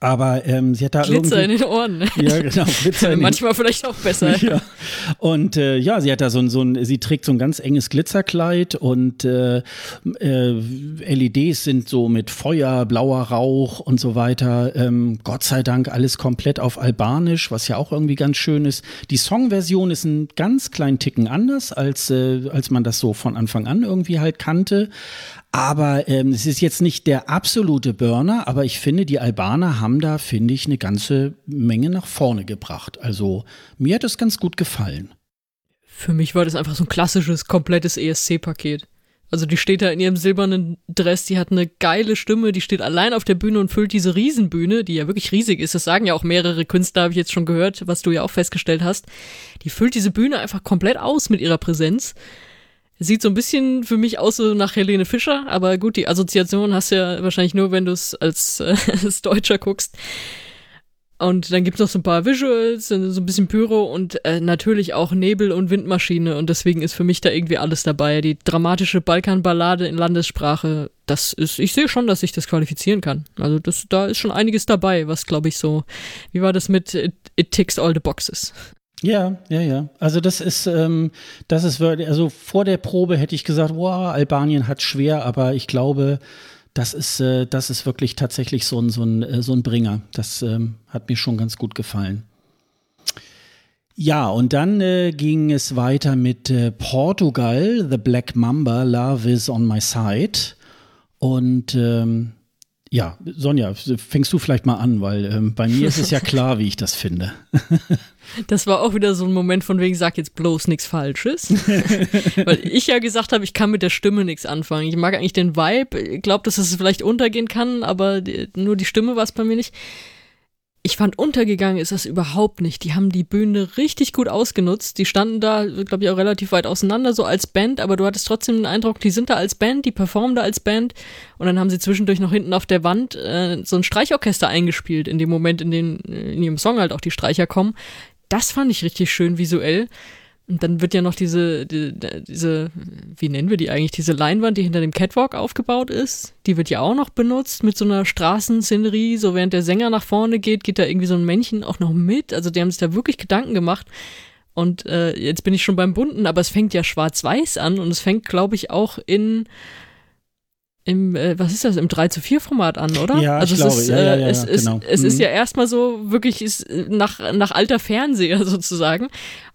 Aber ähm, sie hat da Glitzer in den Ohren. <laughs> Ja, genau. Glitzer in <laughs> Manchmal vielleicht auch besser. <laughs> Ja. Und äh, ja, sie hat da so ein, so ein, sie trägt so ein ganz enges Glitzerkleid und äh, äh, LEDs sind so mit Feuer, blauer Rauch und so weiter. Ähm, Gott sei Dank alles komplett auf Albanisch, was ja auch irgendwie ganz schön ist. Die Songversion ist ein ganz kleinen Ticken anders, als, äh, als man das so von Anfang an irgendwie halt kannte. Aber ähm, es ist jetzt nicht der absolute Burner, aber ich finde, die Albaner haben da, finde ich, eine ganze Menge nach vorne gebracht. Also mir hat das ganz gut gefallen. Für mich war das einfach so ein klassisches, komplettes ESC-Paket. Also die steht da in ihrem silbernen Dress, die hat eine geile Stimme, die steht allein auf der Bühne und füllt diese Riesenbühne, die ja wirklich riesig ist. Das sagen ja auch mehrere Künstler, habe ich jetzt schon gehört, was du ja auch festgestellt hast. Die füllt diese Bühne einfach komplett aus mit ihrer Präsenz. Sieht so ein bisschen für mich aus so nach Helene Fischer, aber gut, die Assoziation hast du ja wahrscheinlich nur, wenn du es als, äh, <laughs> als Deutscher guckst. Und dann gibt es noch so ein paar Visuals, so ein bisschen Pyro und äh, natürlich auch Nebel und Windmaschine. Und deswegen ist für mich da irgendwie alles dabei. Die dramatische Balkanballade in Landessprache, das ist, ich sehe schon, dass ich das qualifizieren kann. Also das, da ist schon einiges dabei, was glaube ich so, wie war das mit It, It Ticks All the Boxes? Ja, ja, ja. Also das ist, ähm, das ist wirklich, also vor der Probe hätte ich gesagt, wow, Albanien hat schwer, aber ich glaube, das ist, äh, das ist wirklich tatsächlich so ein, so ein, äh, so ein Bringer. Das ähm, hat mir schon ganz gut gefallen. Ja, und dann äh, ging es weiter mit äh, Portugal, The Black Mamba, Love is on my side. Und ähm, ja, Sonja, fängst du vielleicht mal an, weil ähm, bei mir ist es ja klar, wie ich das finde. <laughs> Das war auch wieder so ein Moment von wegen, sag jetzt bloß nichts Falsches. <laughs> weil ich ja gesagt habe, ich kann mit der Stimme nichts anfangen. Ich mag eigentlich den Vibe, glaube, dass es vielleicht untergehen kann, aber die, nur die Stimme war es bei mir nicht ich fand, untergegangen ist das überhaupt nicht. Die haben die Bühne richtig gut ausgenutzt. Die standen da, glaube ich, auch relativ weit auseinander, so als Band, aber du hattest trotzdem den Eindruck, die sind da als Band, die performen da als Band. Und dann haben sie zwischendurch noch hinten auf der Wand äh, so ein Streichorchester eingespielt, in dem Moment, in dem in ihrem Song halt auch die Streicher kommen. Das fand ich richtig schön visuell. Und dann wird ja noch diese, die, diese, wie nennen wir die eigentlich, diese Leinwand, die hinter dem Catwalk aufgebaut ist, die wird ja auch noch benutzt mit so einer Straßenszenerie. So während der Sänger nach vorne geht, geht da irgendwie so ein Männchen auch noch mit. Also die haben sich da wirklich Gedanken gemacht. Und äh, jetzt bin ich schon beim Bunten, aber es fängt ja schwarz-weiß an und es fängt, glaube ich, auch in im, äh, was ist das, im 3 zu 4 Format an, oder? Ja, also ich es glaube, ist, ja, ja, äh, ja, es, ist, genau. es ist Mhm. ja erstmal so wirklich ist, äh, nach, nach alter Fernseher <laughs> sozusagen.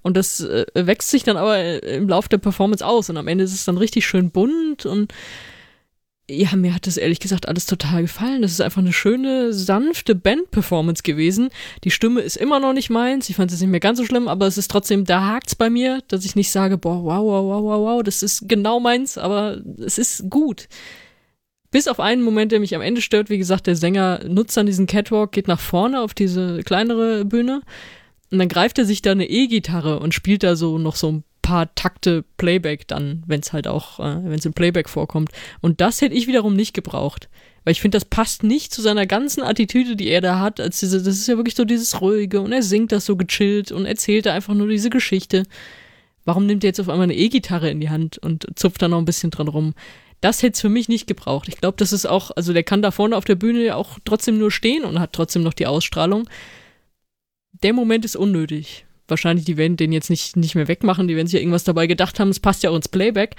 Und das äh, wächst sich dann aber äh, im Laufe der Performance aus. Und am Ende ist es dann richtig schön bunt und ja, mir hat das ehrlich gesagt alles total gefallen. Das ist einfach eine schöne, sanfte Band-Performance gewesen. Die Stimme ist immer noch nicht meins. Ich fand es nicht mehr ganz so schlimm, aber es ist trotzdem, da hakt's bei mir, dass ich nicht sage, boah, wow, wow, wow, wow, wow, das ist genau meins, aber es ist gut. Bis auf einen Moment, der mich am Ende stört, wie gesagt, der Sänger nutzt dann diesen Catwalk, geht nach vorne auf diese kleinere Bühne und dann greift er sich da eine E-Gitarre und spielt da so noch so ein paar Takte Playback dann, wenn es halt auch, äh, wenn es im Playback vorkommt. Und das hätte ich wiederum nicht gebraucht. Weil ich finde, das passt nicht zu seiner ganzen Attitüde, die er da hat. Als diese, das ist ja wirklich so dieses Ruhige und er singt das so gechillt und erzählt da einfach nur diese Geschichte. Warum nimmt er jetzt auf einmal eine E-Gitarre in die Hand und zupft da noch ein bisschen dran rum? Das hätte es für mich nicht gebraucht. Ich glaube, das ist auch, also der kann da vorne auf der Bühne ja auch trotzdem nur stehen und hat trotzdem noch die Ausstrahlung. Der Moment ist unnötig. Wahrscheinlich, die werden den jetzt nicht, nicht mehr wegmachen, die werden sich ja irgendwas dabei gedacht haben, es passt ja auch ins Playback.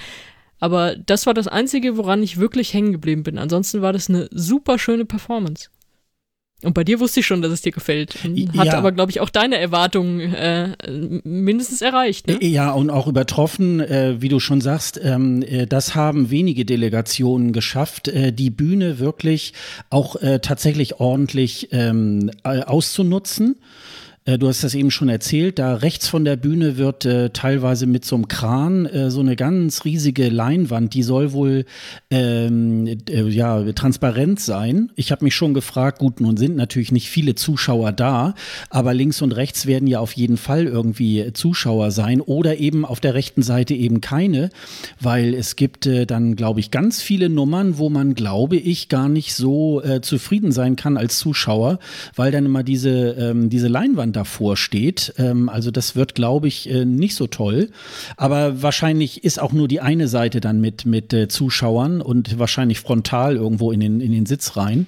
Aber das war das Einzige, woran ich wirklich hängen geblieben bin. Ansonsten war das eine super schöne Performance. Und bei dir wusste ich schon, dass es dir gefällt. Hat Ja. aber, glaube ich, auch deine Erwartungen äh, mindestens erreicht. Ne? Ja, und auch übertroffen, äh, wie du schon sagst, ähm, äh, das haben wenige Delegationen geschafft, äh, die Bühne wirklich auch äh, tatsächlich ordentlich ähm, äh, auszunutzen. Äh, Du hast das eben schon erzählt, da rechts von der Bühne wird äh, teilweise mit so einem Kran äh, so eine ganz riesige Leinwand, die soll wohl ähm, äh, ja, transparent sein. Ich habe mich schon gefragt, gut, nun sind natürlich nicht viele Zuschauer da, aber links und rechts werden ja auf jeden Fall irgendwie Zuschauer sein oder eben auf der rechten Seite eben keine, weil es gibt äh, dann, glaube ich, ganz viele Nummern, wo man, glaube ich, gar nicht so äh, zufrieden sein kann als Zuschauer, weil dann immer diese, ähm, diese Leinwand davor steht. Ähm, also das wird, glaube ich, äh, nicht so toll. Aber wahrscheinlich ist auch nur die eine Seite dann mit, mit äh, Zuschauern und wahrscheinlich frontal irgendwo in den, in den Sitz rein.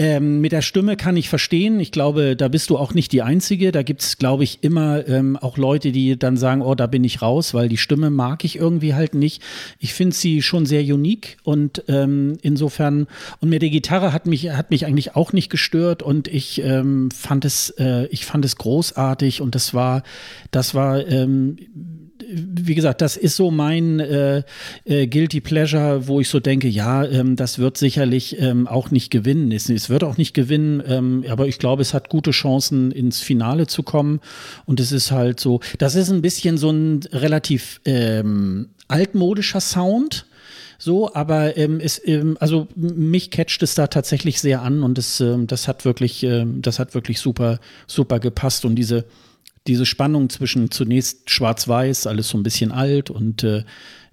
Ähm, mit der Stimme kann ich verstehen. Ich glaube, da bist du auch nicht die Einzige. Da gibt's, glaube ich, immer ähm, auch Leute, die dann sagen, oh, da bin ich raus, weil die Stimme mag ich irgendwie halt nicht. Ich finde sie schon sehr unique und ähm, insofern, und mit der Gitarre hat mich, hat mich eigentlich auch nicht gestört und ich ähm, fand es, äh, ich fand es großartig und das war, das war, ähm, wie gesagt, das ist so mein äh, äh, Guilty Pleasure, wo ich so denke, ja, ähm, das wird sicherlich ähm, auch nicht gewinnen. Es, es wird auch nicht gewinnen, ähm, aber ich glaube, es hat gute Chancen, ins Finale zu kommen. Und es ist halt so, das ist ein bisschen so ein relativ ähm, altmodischer Sound. So, aber ähm, es, ähm, also mich catcht es da tatsächlich sehr an und es, ähm, das hat wirklich, ähm, das hat wirklich super, super gepasst und diese, diese Spannung zwischen zunächst schwarz-weiß, alles so ein bisschen alt und äh,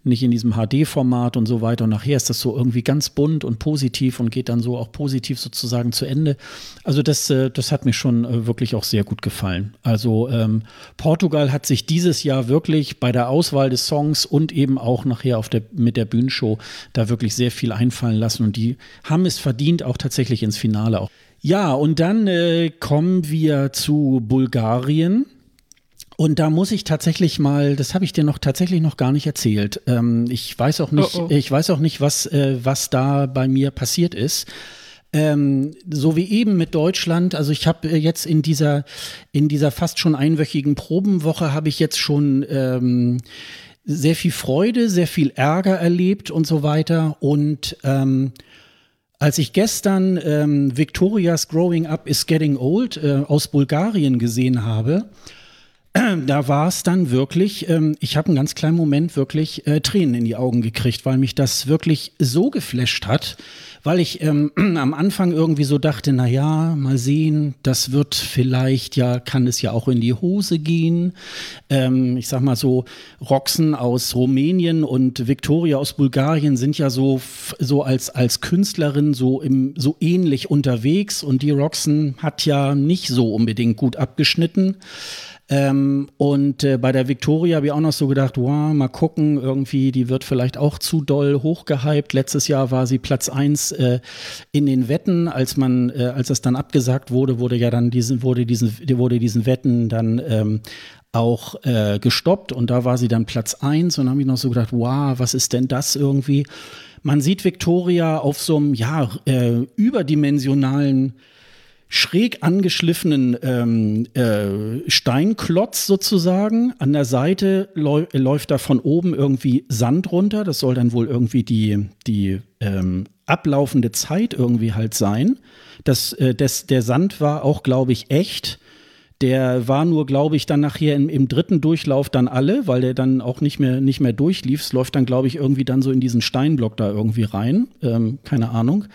nicht in diesem HD-Format und so weiter. Und nachher ist das so irgendwie ganz bunt und positiv und geht dann so auch positiv sozusagen zu Ende. Also das, äh, das hat mir schon äh, wirklich auch sehr gut gefallen. Also ähm, Portugal hat sich dieses Jahr wirklich bei der Auswahl des Songs und eben auch nachher auf der, mit der Bühnenshow da wirklich sehr viel einfallen lassen. Und die haben es verdient, auch tatsächlich ins Finale auch. Ja, und dann äh, kommen wir zu Bulgarien. Und da muss ich tatsächlich mal, das habe ich dir noch tatsächlich noch gar nicht erzählt. Ähm, ich weiß auch nicht, Oh, oh. ich weiß auch nicht, was, äh, was da bei mir passiert ist. Ähm, so wie eben mit Deutschland, also ich habe äh, jetzt in dieser, in dieser fast schon einwöchigen Probenwoche habe ich jetzt schon ähm, sehr viel Freude, sehr viel Ärger erlebt und so weiter. Und ähm, als ich gestern ähm, Victoria's Growing Up is Getting Old äh, aus Bulgarien gesehen habe, da war es dann wirklich, ähm, ich habe einen ganz kleinen Moment wirklich äh, Tränen in die Augen gekriegt, weil mich das wirklich so geflasht hat, weil ich ähm, <clears throat> am Anfang irgendwie so dachte, na ja, mal sehen, das wird vielleicht ja, kann es ja auch in die Hose gehen. Ähm, ich sag mal so, Roxen aus Rumänien und Victoria aus Bulgarien sind ja so, so als, als Künstlerin so im, so ähnlich unterwegs und die Roxen hat ja nicht so unbedingt gut abgeschnitten. Ähm, und äh, bei der Victoria habe ich auch noch so gedacht, wow, mal gucken, irgendwie, die wird vielleicht auch zu doll hochgehypt. Letztes Jahr war sie Platz eins äh, in den Wetten, als man, äh, als es dann abgesagt wurde, wurde ja dann diesen, wurde diesen, wurde diesen Wetten dann ähm, auch äh, gestoppt und da war sie dann Platz eins und habe ich noch so gedacht, wow, was ist denn das irgendwie? Man sieht Victoria auf so einem ja äh, überdimensionalen schräg angeschliffenen ähm, äh, Steinklotz sozusagen. An der Seite läuft da von oben irgendwie Sand runter. Das soll dann wohl irgendwie die, die ähm, ablaufende Zeit irgendwie halt sein. Das, äh, das, der Sand war auch, glaube ich, echt. Der war nur, glaube ich, dann nachher im, im, dritten Durchlauf dann alle, weil der dann auch nicht mehr, nicht mehr durchlief. Es läuft dann, glaube ich, irgendwie dann so in diesen Steinblock da irgendwie rein. Ähm, keine Ahnung.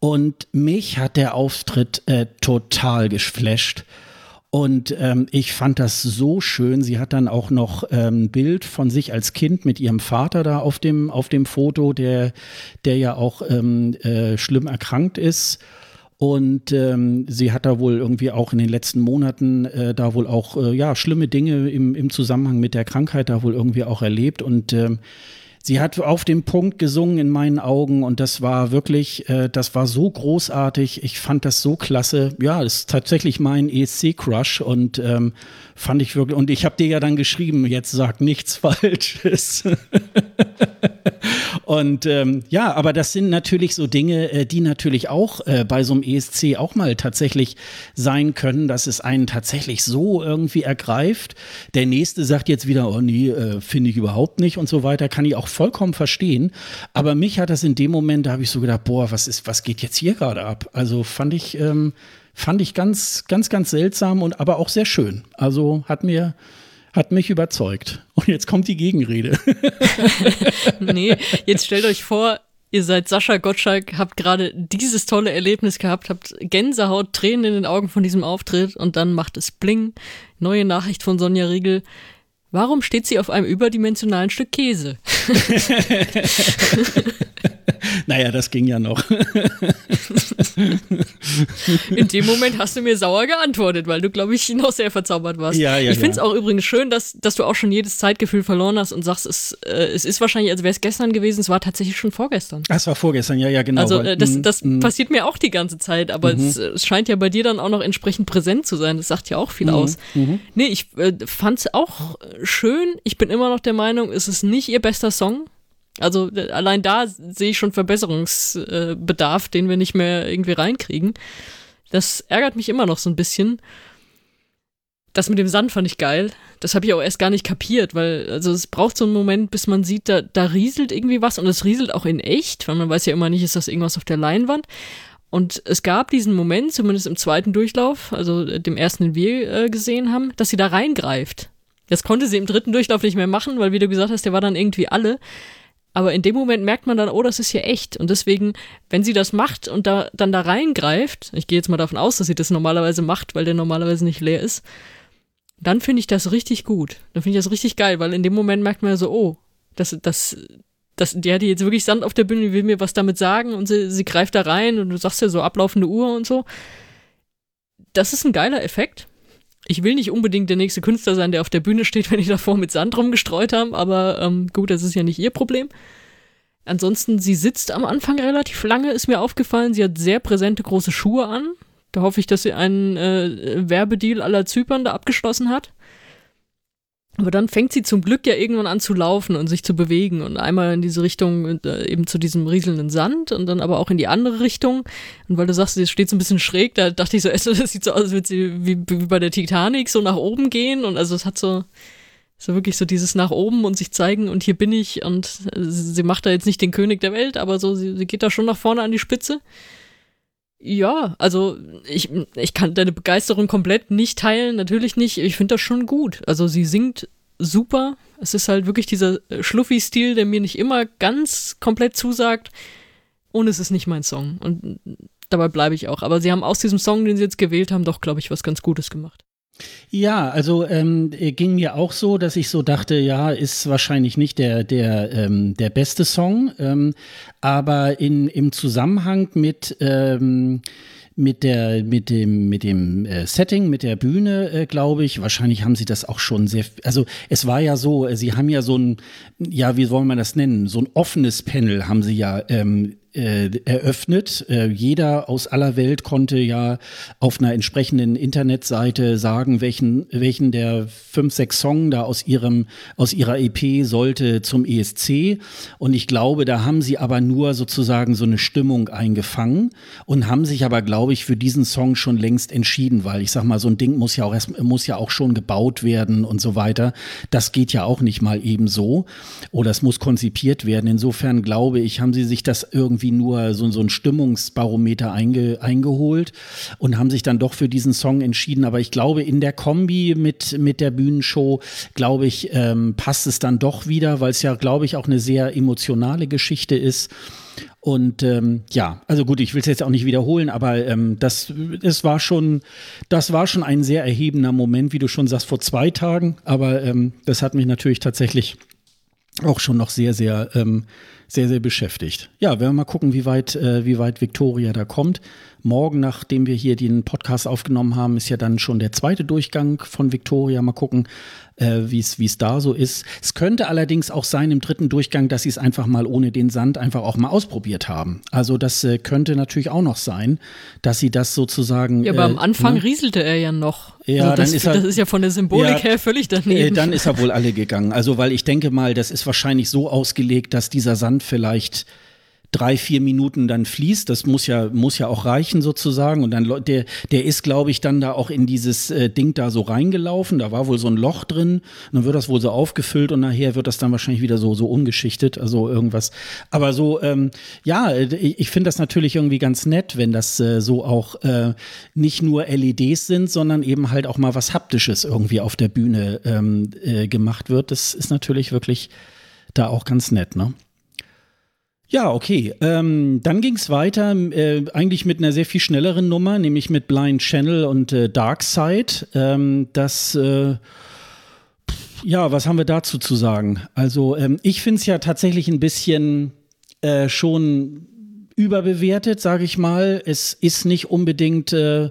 Und mich hat der Auftritt äh, total geflasht. Und ähm, ich fand das so schön. Sie hat dann auch noch ein ähm, Bild von sich als Kind mit ihrem Vater da auf dem, auf dem Foto, der, der ja auch ähm, äh, schlimm erkrankt ist. Und ähm, sie hat da wohl irgendwie auch in den letzten Monaten äh, da wohl auch äh, ja schlimme Dinge im, im Zusammenhang mit der Krankheit da wohl irgendwie auch erlebt. Und ähm, Sie hat auf dem Punkt gesungen in meinen Augen und das war wirklich, äh, das war so großartig. Ich fand das so klasse. Ja, das ist tatsächlich mein ESC-Crush und ähm, fand ich wirklich. Und ich habe dir ja dann geschrieben, jetzt sag nichts <laughs> Falsches. Und ähm, ja, aber das sind natürlich so Dinge, äh, die natürlich auch äh, bei so einem ESC auch mal tatsächlich sein können, dass es einen tatsächlich so irgendwie ergreift. Der nächste sagt jetzt wieder, oh nee, äh, finde ich überhaupt nicht und so weiter, kann ich auch vollkommen verstehen. Aber mich hat das in dem Moment, da habe ich so gedacht, boah, was ist, was geht jetzt hier gerade ab? Also fand ich, ähm, fand ich ganz, ganz, ganz seltsam und aber auch sehr schön. Also hat mir hat mich überzeugt. Und jetzt kommt die Gegenrede. <laughs> nee, jetzt stellt euch vor, ihr seid Sascha Gottschalk, habt gerade dieses tolle Erlebnis gehabt, habt Gänsehaut, Tränen in den Augen von diesem Auftritt und dann macht es Bling. Neue Nachricht von Sonja Riegel. Warum steht sie auf einem überdimensionalen Stück Käse? <laughs> <laughs> <laughs> naja, das ging ja noch. <laughs> In dem Moment hast du mir sauer geantwortet, weil du, glaube ich, noch sehr verzaubert warst. Ja, ja, ich finde es ja. auch übrigens schön, dass, dass du auch schon jedes Zeitgefühl verloren hast und sagst, es, äh, es ist wahrscheinlich, als wäre es gestern gewesen, es war tatsächlich schon vorgestern. Es war vorgestern, ja, ja, genau. Also äh, das, mm, das mm. passiert mir auch die ganze Zeit, aber mhm. es, es, scheint ja bei dir dann auch noch entsprechend präsent zu sein. Das sagt ja auch viel mhm. aus. Mhm. Nee, ich äh, fand es auch schön. Ich bin immer noch der Meinung, es ist nicht ihr bester Song. Also allein da sehe ich schon Verbesserungsbedarf, den wir nicht mehr irgendwie reinkriegen. Das ärgert mich immer noch so ein bisschen. Das mit dem Sand fand ich geil. Das habe ich auch erst gar nicht kapiert, weil also es braucht so einen Moment, bis man sieht, da, da rieselt irgendwie was und es rieselt auch in echt, weil man weiß ja immer nicht, ist das irgendwas auf der Leinwand. Und es gab diesen Moment, zumindest im zweiten Durchlauf, also dem ersten, den wir äh, gesehen haben, dass sie da reingreift. Das konnte sie im dritten Durchlauf nicht mehr machen, weil, wie du gesagt hast, der war dann irgendwie alle. Aber in dem Moment merkt man dann, oh, das ist hier echt. Und deswegen, wenn sie das macht und da, dann da reingreift, ich gehe jetzt mal davon aus, dass sie das normalerweise macht, weil der normalerweise nicht leer ist, dann finde ich das richtig gut. Dann finde ich das richtig geil, weil in dem Moment merkt man so, oh, das, das, das, die hat jetzt wirklich Sand auf der Bühne, die will mir was damit sagen und sie, sie greift da rein und du sagst ja so ablaufende Uhr und so. Das ist ein geiler Effekt ich will nicht unbedingt der nächste Künstler sein, der auf der Bühne steht, <laughs> wenn die davor mit Sand rumgestreut haben, aber ähm, gut, das ist ja nicht ihr Problem. Ansonsten, sie sitzt am Anfang relativ lange, ist mir aufgefallen. Sie hat sehr präsente große Schuhe an. Da hoffe ich, dass sie einen äh, Werbedeal aller Zypern da abgeschlossen hat. Aber dann fängt sie zum Glück ja irgendwann an zu laufen und sich zu bewegen und einmal in diese Richtung, äh, eben zu diesem rieselnden Sand und dann aber auch in die andere Richtung. Und weil du sagst, sie steht so ein bisschen schräg, da dachte ich so, <laughs> das sieht so aus, als würde sie wie, wie bei der Titanic so nach oben gehen und also es hat so, so wirklich so dieses nach oben und sich zeigen und hier bin ich und sie macht da jetzt nicht den König der Welt, aber so, sie, sie geht da schon nach vorne an die Spitze. Ja, also ich, ich kann deine Begeisterung komplett nicht teilen, natürlich nicht. Ich finde das schon gut. Also sie singt super. Es ist halt wirklich dieser äh, Schluffi-Stil, der mir nicht immer ganz komplett zusagt. Und es ist nicht mein Song. Und dabei bleibe ich auch. Aber sie haben aus diesem Song, den sie jetzt gewählt haben, doch, glaube ich, was ganz Gutes gemacht. Ja, also ähm, äh, ging mir auch so, dass ich so dachte, ja, ist wahrscheinlich nicht der der ähm, der beste Song, ähm, aber in im Zusammenhang mit ähm, mit der mit dem mit dem äh, Setting mit der Bühne äh, glaube ich wahrscheinlich haben sie das auch schon sehr also es war ja so sie haben ja so ein ja wie soll man das nennen so ein offenes Panel haben sie ja ähm, äh, eröffnet. Äh, jeder aus aller Welt konnte ja auf einer entsprechenden Internetseite sagen, welchen, welchen der fünf, sechs Song da aus ihrem, aus ihrer EP sollte zum ESC. Und ich glaube, da haben sie aber nur sozusagen so eine Stimmung eingefangen und haben sich aber, glaube ich, für diesen Song schon längst entschieden, weil ich sag mal, so ein Ding muss ja auch erst, muss ja auch schon gebaut werden und so weiter. Das geht ja auch nicht mal eben so. Oder es muss konzipiert werden. Insofern glaube ich, haben sie sich das irgendwie irgendwie nur so, so ein Stimmungsbarometer einge, eingeholt und haben sich dann doch für diesen Song entschieden. Aber ich glaube, in der Kombi mit, mit der Bühnenshow, glaube ich, ähm, passt es dann doch wieder, weil es ja, glaube ich, auch eine sehr emotionale Geschichte ist. Und ähm, ja, also gut, ich will es jetzt auch nicht wiederholen, aber ähm, das, das war schon, das war schon ein sehr erhebender Moment, wie du schon sagst, vor zwei Tagen. Aber ähm, das hat mich natürlich tatsächlich auch schon noch sehr, sehr ähm, sehr, sehr beschäftigt. Ja, werden wir mal gucken, wie weit, äh, wie weit Victoria da kommt. Morgen, nachdem wir hier den Podcast aufgenommen haben, ist ja dann schon der zweite Durchgang von Victoria. Mal gucken, äh, wie es da so ist. Es könnte allerdings auch sein im dritten Durchgang, dass sie es einfach mal ohne den Sand einfach auch mal ausprobiert haben. Also das äh, könnte natürlich auch noch sein, dass sie das sozusagen. Ja, aber am äh, Anfang ne? rieselte er ja noch. Ja, also das, dann ist er, das ist ja von der Symbolik ja, her völlig daneben. Äh, dann ist er wohl alle gegangen. Also weil ich denke mal, das ist wahrscheinlich so ausgelegt, dass dieser Sand vielleicht drei, vier Minuten dann fließt. Das muss ja, muss ja auch reichen sozusagen. Und dann, der, der ist, glaube ich, dann da auch in dieses äh, Ding da so reingelaufen. Da war wohl so ein Loch drin. Und dann wird das wohl so aufgefüllt und nachher wird das dann wahrscheinlich wieder so, so umgeschichtet. Also irgendwas. Aber so, ähm, ja, ich, ich finde das natürlich irgendwie ganz nett, wenn das äh, so auch äh, nicht nur LEDs sind, sondern eben halt auch mal was Haptisches irgendwie auf der Bühne ähm, äh, gemacht wird. Das ist natürlich wirklich da auch ganz nett, ne? Ja, okay. Ähm, dann ging es weiter, äh, eigentlich mit einer sehr viel schnelleren Nummer, nämlich mit Blind Channel und äh, Dark Side. Ähm, das, äh, ja, was haben wir dazu zu sagen? Also, ähm, ich finde es ja tatsächlich ein bisschen äh, schon überbewertet, sage ich mal. Es ist nicht unbedingt äh,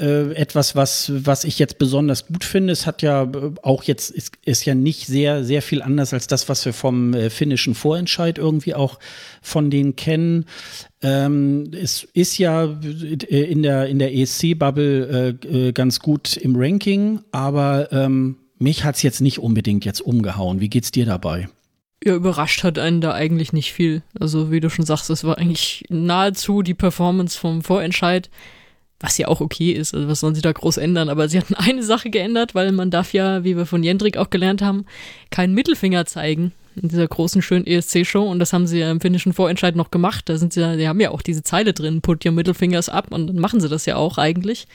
äh, etwas, was, was ich jetzt besonders gut finde. Es hat ja äh, auch jetzt, ist, ist ja nicht sehr, sehr viel anders als das, was wir vom äh, finnischen Vorentscheid irgendwie auch von denen kennen. Ähm, es ist ja äh, in der, in der ESC-Bubble äh, ganz gut im Ranking, aber ähm, mich hat es jetzt nicht unbedingt jetzt umgehauen. Wie geht's dir dabei? Ja, überrascht hat einen da eigentlich nicht viel. Also, wie du schon sagst, es war eigentlich nahezu die Performance vom Vorentscheid was ja auch okay ist, also was sollen sie da groß ändern, aber sie hatten <laughs> eine Sache geändert, weil man darf ja, wie wir von Jendrik auch gelernt haben, keinen Mittelfinger zeigen in dieser großen, schönen ESC-Show und das haben sie ja im finnischen Vorentscheid noch gemacht, da sind sie ja, die haben ja auch diese Zeile drin, put your middle fingers up. Und dann machen sie das ja auch eigentlich.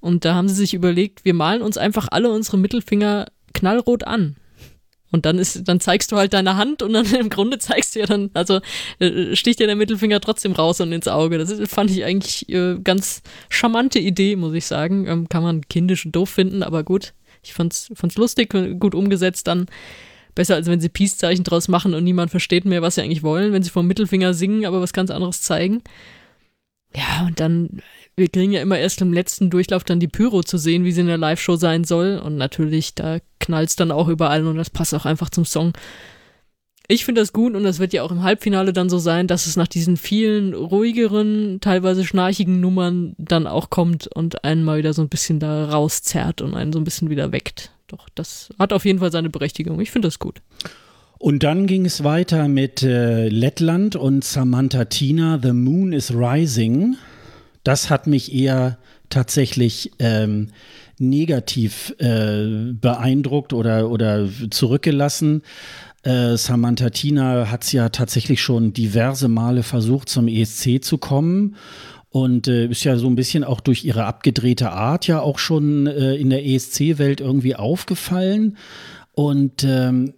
Und da haben sie sich überlegt, wir malen uns einfach alle unsere Mittelfinger knallrot an und dann ist, dann zeigst du halt deine Hand und dann <laughs> im Grunde zeigst du ja dann, also äh, sticht dir der Mittelfinger trotzdem raus und ins Auge. Das fand ich eigentlich äh, ganz charmante Idee, muss ich sagen. Ähm, kann man kindisch und doof finden, aber gut. Ich fand's, fand's lustig, gut umgesetzt dann. Besser als wenn sie Peace-Zeichen draus machen und niemand versteht mehr, was sie eigentlich wollen, wenn sie vom Mittelfinger singen, aber was ganz anderes zeigen. Ja, und dann wir kriegen ja immer erst im letzten Durchlauf dann die Pyro zu sehen, wie sie in der Live-Show sein soll. Und natürlich, da knallt es dann auch überall und das passt auch einfach zum Song. Ich finde das gut und das wird ja auch im Halbfinale dann so sein, dass es nach diesen vielen ruhigeren, teilweise schnarchigen Nummern dann auch kommt und einen mal wieder so ein bisschen da rauszerrt und einen so ein bisschen wieder weckt. Doch, das hat auf jeden Fall seine Berechtigung. Ich finde das gut. Und dann ging es weiter mit äh, Lettland und Samantha Tina, The Moon is Rising das hat mich eher tatsächlich ähm, negativ äh, beeindruckt oder, oder zurückgelassen. Äh, Samantha Tina hat es ja tatsächlich schon diverse Male versucht, zum ESC zu kommen und äh, ist ja so ein bisschen auch durch ihre abgedrehte Art ja auch schon äh, in der ESC-Welt irgendwie aufgefallen. Und ähm,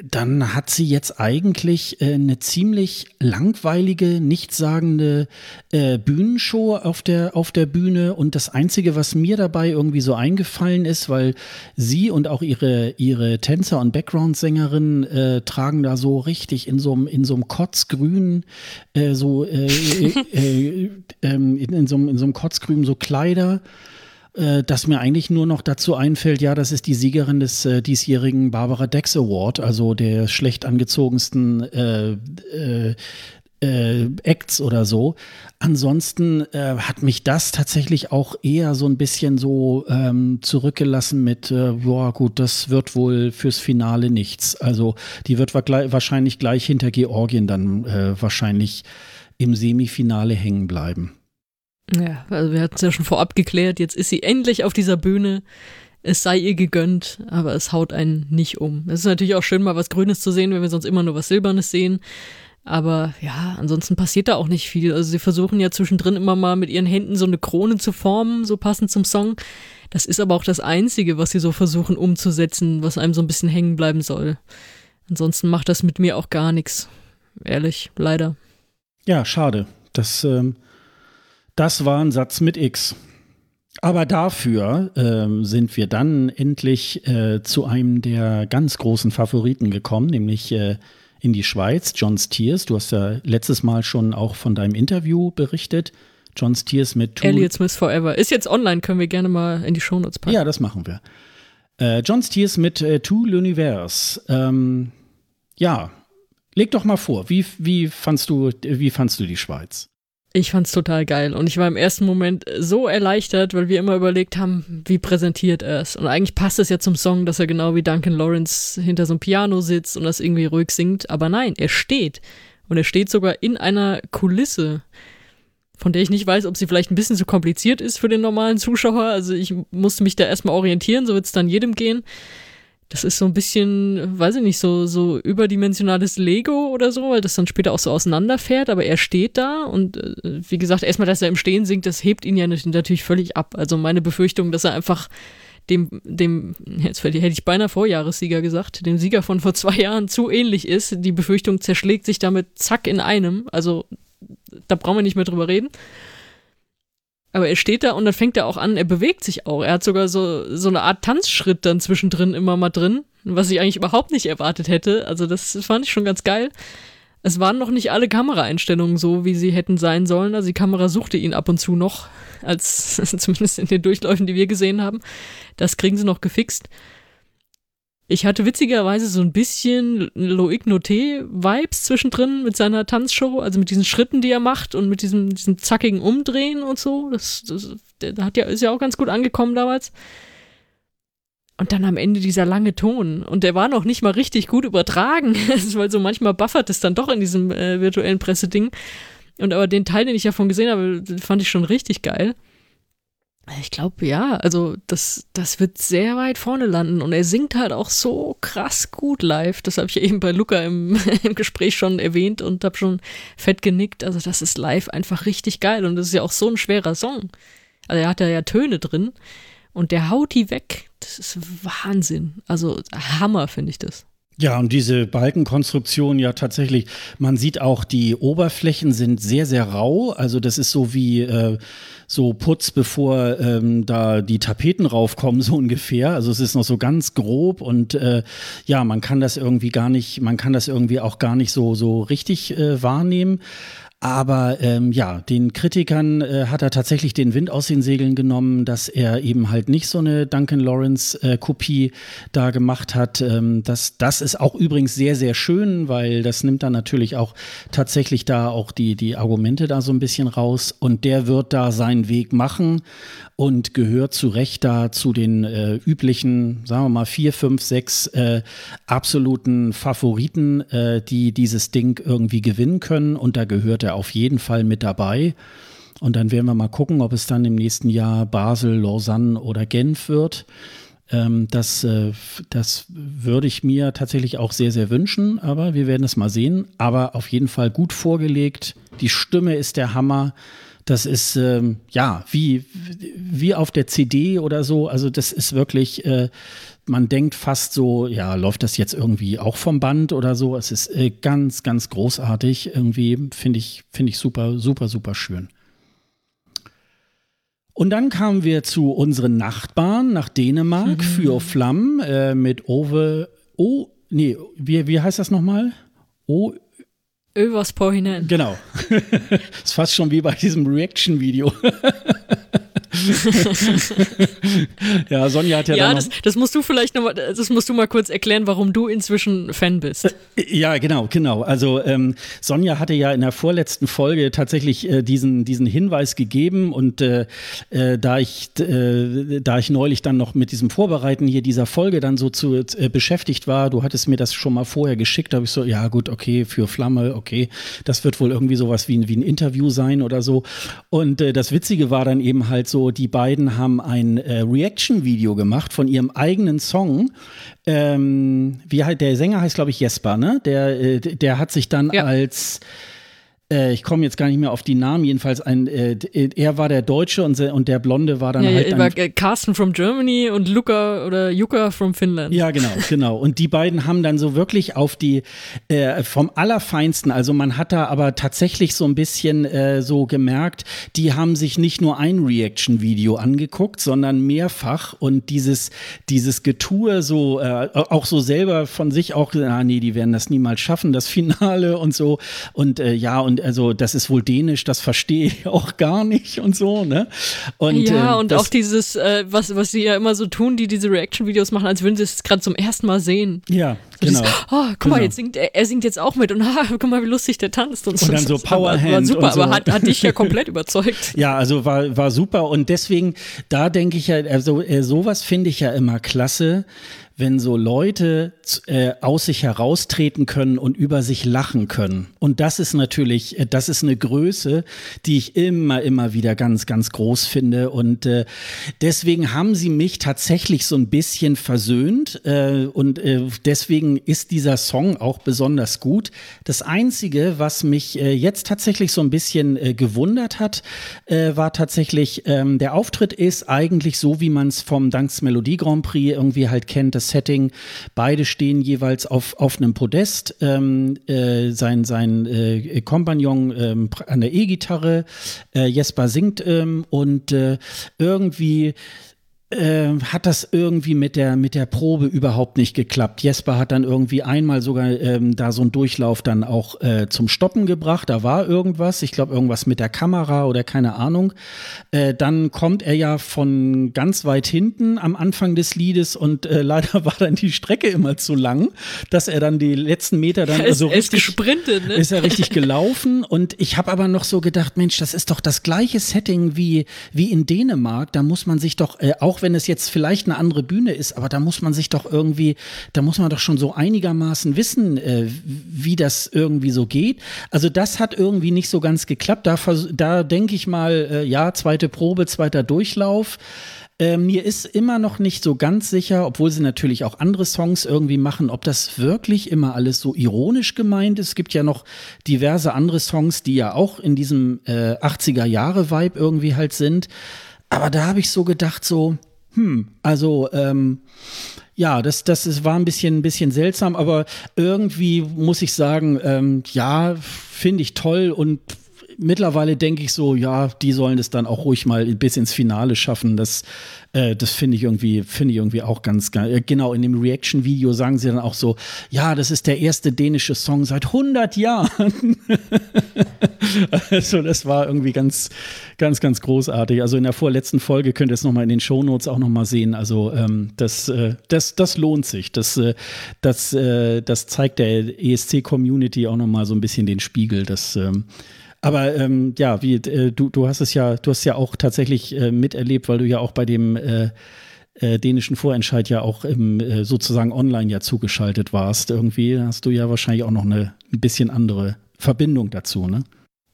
dann hat sie jetzt eigentlich äh, eine ziemlich langweilige, nichtssagende äh, Bühnenshow auf der, auf der Bühne. Und das Einzige, was mir dabei irgendwie so eingefallen ist, weil sie und auch ihre, ihre Tänzer und Background-Sängerinnen äh, tragen da so richtig in so einem in so einem kotzgrün, so in, in, so, in so einem kotzgrün so Kleider äh, dass mir eigentlich nur noch dazu einfällt, ja, das ist die Siegerin des äh, diesjährigen Barbara Dex Award, also der schlecht angezogensten äh, äh, äh, Acts oder so. Ansonsten äh, hat mich das tatsächlich auch eher so ein bisschen so ähm, zurückgelassen mit, äh, boah, gut, das wird wohl fürs Finale nichts. Also die wird wahrscheinlich gleich hinter Georgien dann äh, wahrscheinlich im Semifinale hängen bleiben. Ja, also wir hatten es ja schon vorab geklärt, jetzt ist sie endlich auf dieser Bühne. Es sei ihr gegönnt, aber es haut einen nicht um. Es ist natürlich auch schön, mal was Grünes zu sehen, wenn wir sonst immer nur was Silbernes sehen. Aber ja, ansonsten passiert da auch nicht viel. Also sie versuchen ja zwischendrin immer mal mit ihren Händen so eine Krone zu formen, so passend zum Song. Das ist aber auch das Einzige, was sie so versuchen umzusetzen, was einem so ein bisschen hängen bleiben soll. Ansonsten macht das mit mir auch gar nichts. Ehrlich, leider. Ja, schade. Das ähm, das war ein Satz mit X. Aber dafür äh, sind wir dann endlich äh, zu einem der ganz großen Favoriten gekommen, nämlich äh, in die Schweiz, John Steers. Du hast ja letztes Mal schon auch von deinem Interview berichtet. John Steers mit Two Elliot Smith Forever. Ist jetzt online, können wir gerne mal in die Shownotes packen. Ja, das machen wir. Äh, John Steers mit äh, Two L'Univers. Ähm, ja, leg doch mal vor, wie, wie, fandst du, wie fandst du die Schweiz? Ich fand's total geil und ich war im ersten Moment so erleichtert, weil wir immer überlegt haben, wie präsentiert er es. Und eigentlich passt es ja zum Song, dass er genau wie Duncan Lawrence hinter so einem Piano sitzt und das irgendwie ruhig singt. Aber nein, er steht. Und er steht sogar in einer Kulisse, von der ich nicht weiß, ob sie vielleicht ein bisschen zu kompliziert ist für den normalen Zuschauer. Also ich musste mich da erstmal orientieren, so wird's dann jedem gehen das ist so ein bisschen, weiß ich nicht, so, so überdimensionales Lego oder so, weil das dann später auch so auseinanderfährt, aber er steht da und äh, wie gesagt, erstmal, dass er im Stehen singt, das hebt ihn ja natürlich völlig ab. Also meine Befürchtung, dass er einfach dem, dem, jetzt hätte ich beinahe Vorjahressieger gesagt, dem Sieger von vor zwei Jahren zu ähnlich ist. Die Befürchtung zerschlägt sich damit zack in einem. Also da brauchen wir nicht mehr drüber reden. Aber er steht da und dann fängt er auch an, er bewegt sich auch. Er hat sogar so, so eine Art Tanzschritt dann zwischendrin immer mal drin, was ich eigentlich überhaupt nicht erwartet hätte. Also das fand ich schon ganz geil. Es waren noch nicht alle Kameraeinstellungen so, wie sie hätten sein sollen. Also die Kamera suchte ihn ab und zu noch, als <laughs> zumindest in den Durchläufen, die wir gesehen haben. Das kriegen sie noch gefixt. Ich hatte witzigerweise so ein bisschen Loic Noté-Vibes zwischendrin mit seiner Tanzshow, also mit diesen Schritten, die er macht und mit diesem, diesem zackigen Umdrehen und so. Das, das der hat ja, ist ja auch ganz gut angekommen damals. Und dann am Ende dieser lange Ton. Und der war noch nicht mal richtig gut übertragen, <laughs> weil so manchmal buffert es dann doch in diesem äh, virtuellen Presseding. Und aber den Teil, den ich davon gesehen habe, fand ich schon richtig geil. Ich glaube, ja, also das, das wird sehr weit vorne landen und er singt halt auch so krass gut live. Das habe ich eben bei Luca im, <laughs> im Gespräch schon erwähnt und habe schon fett genickt. Also das ist live einfach richtig geil und das ist ja auch so ein schwerer Song. Also er hat ja Töne drin und der haut die weg. Das ist Wahnsinn. Also Hammer finde ich das. Ja, und diese Balkenkonstruktion ja tatsächlich, man sieht auch, die Oberflächen sind sehr, sehr rau. Also das ist so wie äh, so Putz, bevor ähm, da die Tapeten raufkommen, <laughs> so ungefähr. Also es ist noch so ganz grob und äh, ja, man kann das irgendwie gar nicht, man kann das irgendwie auch gar nicht so, so richtig äh, wahrnehmen. Aber ähm, ja, den Kritikern äh, hat er tatsächlich den Wind aus den Segeln genommen, dass er eben halt nicht so eine Duncan Lawrence-Kopie äh, da gemacht hat. Ähm, das, das ist auch übrigens sehr, sehr schön, weil das nimmt dann natürlich auch tatsächlich da auch die, die Argumente da so ein bisschen raus. Und der wird da seinen Weg machen und gehört zu Recht da zu den äh, üblichen, sagen wir mal, vier, fünf, sechs äh, absoluten Favoriten, äh, die dieses Ding irgendwie gewinnen können. Und da gehört er auf jeden Fall mit dabei. Und dann werden wir mal gucken, ob es dann im nächsten Jahr Basel, Lausanne oder Genf wird. Ähm, das, äh, das würde ich mir tatsächlich auch sehr, sehr wünschen, aber wir werden es mal sehen. Aber auf jeden Fall gut vorgelegt. Die Stimme ist der Hammer. Das ist ähm, ja wie, wie auf der CD oder so. Also das ist wirklich, äh, man denkt fast so, ja, läuft das jetzt irgendwie auch vom Band oder so. Es ist äh, ganz, ganz großartig. Irgendwie finde ich, finde ich super, super, super schön. Und dann kamen wir zu unseren Nachbarn nach Dänemark mhm. für Flamm äh, mit Ove. Oh, nee, wie, wie heißt das nochmal? O Övers på Genau. <laughs> ist fast schon wie bei diesem Reaction-Video. <laughs> <laughs> ja, Sonja hat ja. Ja, das, das, musst du vielleicht noch mal, das musst du mal kurz erklären, warum du inzwischen Fan bist. Äh, ja, genau, genau. Also ähm, Sonja hatte ja in der vorletzten Folge tatsächlich äh, diesen, diesen Hinweis gegeben und äh, äh, da ich äh, da ich neulich dann noch mit diesem Vorbereiten hier dieser Folge dann so zu äh, beschäftigt war, du hattest mir das schon mal vorher geschickt, da habe ich so, ja gut, okay, für Flamme, okay, das wird wohl irgendwie sowas wie, wie ein Interview sein oder so. Und das Witzige war dann eben halt so, die beiden haben ein äh, Reaction-Video gemacht von ihrem eigenen Song. Ähm, wie halt, der Sänger heißt, glaube ich, Jesper, ne? Der, äh, der hat sich dann ja. als äh, ich komme jetzt gar nicht mehr auf die Namen, jedenfalls ein, äh, er war der Deutsche und, und der Blonde war dann ja, halt. Ja, war äh, Carsten from Germany und Luca oder Yuka from Finland. Ja, genau, <laughs> genau. Und die beiden haben dann so wirklich auf die äh, vom Allerfeinsten, also man hat da aber tatsächlich so ein bisschen äh, so gemerkt, die haben sich nicht nur ein Reaction-Video angeguckt, sondern mehrfach und dieses, dieses Getue so, äh, auch so selber von sich auch, ah nee, die werden das niemals schaffen, das Finale und so. Und ja, und also das ist wohl dänisch, das verstehe ich auch gar nicht und so, ne? Und, ja, äh, und auch dieses, äh, was, was sie ja immer so tun, die diese Reaction-Videos machen, als würden sie es gerade zum ersten Mal sehen. Ja, so genau. Dieses, oh, guck genau. mal, jetzt singt er, er singt jetzt auch mit und <laughs> ah, guck mal, wie lustig der tanzt und so. Und dann so <laughs> Powerhand. War super, und so. aber hat, hat dich ja <laughs> komplett überzeugt. Ja, also war, war super und deswegen, da denke ich ja, also äh, sowas finde ich ja immer klasse wenn so Leute äh, aus sich heraustreten können und über sich lachen können. Und das ist natürlich, äh, das ist eine Größe, die ich immer, immer wieder ganz, ganz groß finde. Und äh, deswegen haben sie mich tatsächlich so ein bisschen versöhnt. Äh, und äh, deswegen ist dieser Song auch besonders gut. Das Einzige, was mich äh, jetzt tatsächlich so ein bisschen äh, gewundert hat, äh, war tatsächlich, ähm, der Auftritt ist eigentlich so, wie man es vom Danks Melodie Grand Prix irgendwie halt kennt das Setting. Beide stehen jeweils auf, auf einem Podest. Ähm, äh, sein sein äh, Kompagnon ähm, an der E-Gitarre. Äh, Jesper singt ähm, und äh, irgendwie äh, hat das irgendwie mit der, mit der Probe überhaupt nicht geklappt. Jesper hat dann irgendwie einmal sogar ähm, da so einen Durchlauf dann auch äh, zum Stoppen gebracht. Da war irgendwas, ich glaube irgendwas mit der Kamera oder keine Ahnung. Äh, dann kommt er ja von ganz weit hinten am Anfang des Liedes und äh, leider <laughs> war dann die Strecke immer zu lang, dass er dann die letzten Meter dann so also ist gesprintet, ne? ist er richtig <laughs> gelaufen und ich habe aber noch so gedacht, Mensch, das ist doch das gleiche Setting wie wie in Dänemark. Da muss man sich doch äh, auch wenn es jetzt vielleicht eine andere Bühne ist, aber da muss man sich doch irgendwie, da muss man doch schon so einigermaßen wissen, äh, wie das irgendwie so geht. Also das hat irgendwie nicht so ganz geklappt. Da, da denke ich mal, äh, ja, zweite Probe, zweiter Durchlauf. Äh, mir ist immer noch nicht so ganz sicher, obwohl sie natürlich auch andere Songs irgendwie machen, ob das wirklich immer alles so ironisch gemeint ist. Es gibt ja noch diverse andere Songs, die ja auch in diesem äh, 80er-Jahre-Vibe irgendwie halt sind. Aber da habe ich so gedacht, so, hm, also ähm, ja, das, das ist, war ein bisschen, ein bisschen seltsam, aber irgendwie muss ich sagen, ähm, ja, finde ich toll und mittlerweile denke ich so, ja, die sollen es dann auch ruhig mal bis ins Finale schaffen. Das, äh, das finde ich irgendwie, finde ich irgendwie auch ganz geil. Genau, in dem Reaction-Video sagen sie dann auch so, ja, das ist der erste dänische Song seit 100 Jahren. <laughs> also das war irgendwie ganz, ganz, ganz großartig. Also in der vorletzten Folge könnt ihr es nochmal in den Shownotes auch nochmal sehen. Also ähm, das, äh, das, das lohnt sich. Das, äh, das, äh, das zeigt der ESC-Community auch nochmal so ein bisschen den Spiegel. Das ähm, aber ähm, ja, wie äh, du, du hast es ja, du hast ja auch tatsächlich äh, miterlebt, weil du ja auch bei dem äh, äh, dänischen Vorentscheid ja auch im, äh, sozusagen online ja zugeschaltet warst. Irgendwie hast du ja wahrscheinlich auch noch eine ein bisschen andere Verbindung dazu, ne?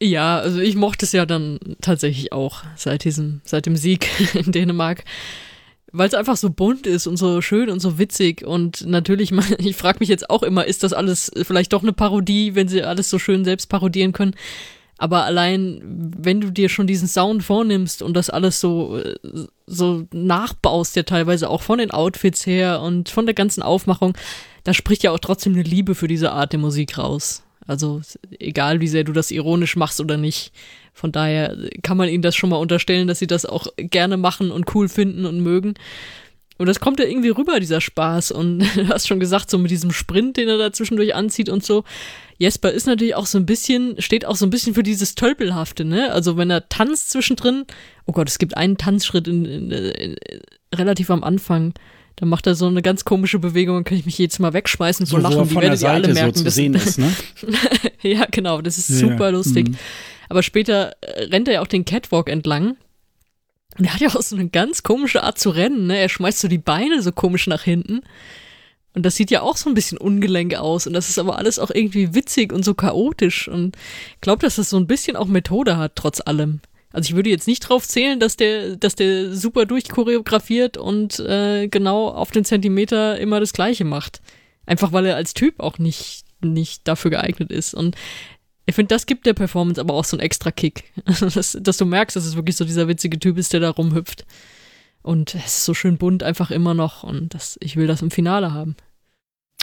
Ja, also ich mochte es ja dann tatsächlich auch seit diesem, seit dem Sieg <laughs> in Dänemark weil es einfach so bunt ist und so schön und so witzig und natürlich, <laughs> ich frage mich jetzt auch immer, ist das alles vielleicht doch eine Parodie, wenn sie alles so schön selbst parodieren können? Aber allein, wenn du dir schon diesen Sound vornimmst und das alles so, so nachbaust, ja teilweise auch von den Outfits her und von der ganzen Aufmachung, da spricht ja auch trotzdem eine Liebe für diese Art der Musik raus. Also egal, wie sehr du das ironisch machst oder nicht. Von daher kann man ihnen das schon mal unterstellen, dass sie das auch gerne machen und cool finden und mögen. Und das kommt ja irgendwie rüber, dieser Spaß. Und <laughs> du hast schon gesagt, so mit diesem Sprint, den er da zwischendurch anzieht und so. Jesper ist natürlich auch so ein bisschen, steht auch so ein bisschen für dieses Tölpelhafte, ne? Also wenn er tanzt zwischendrin, oh Gott, es gibt einen Tanzschritt in, in, in, relativ am Anfang. Da macht er so eine ganz komische Bewegung und kann ich mich jedes Mal wegschmeißen so lachen. Die werdet ihr alle merken. So zu sehen ist, ne? <laughs> ja, genau, das ist super ja. lustig. Mhm. Aber später äh, rennt er ja auch den Catwalk entlang und er hat ja auch so eine ganz komische Art zu rennen, ne? Er schmeißt so die Beine so komisch nach hinten. Und das sieht ja auch so ein bisschen ungelenk aus. Und das ist aber alles auch irgendwie witzig und so chaotisch. Und ich glaube, dass das so ein bisschen auch Methode hat, trotz allem. Also ich würde jetzt nicht drauf zählen, dass der, dass der super durchchoreografiert und äh, genau auf den Zentimeter immer das Gleiche macht. Einfach weil er als Typ auch nicht, nicht dafür geeignet ist. Und ich finde, das gibt der Performance aber auch so einen extra Kick. <laughs> dass, dass du merkst, dass es wirklich so dieser witzige Typ ist, der da rumhüpft. Und es ist so schön bunt einfach immer noch und das, ich will das im Finale haben.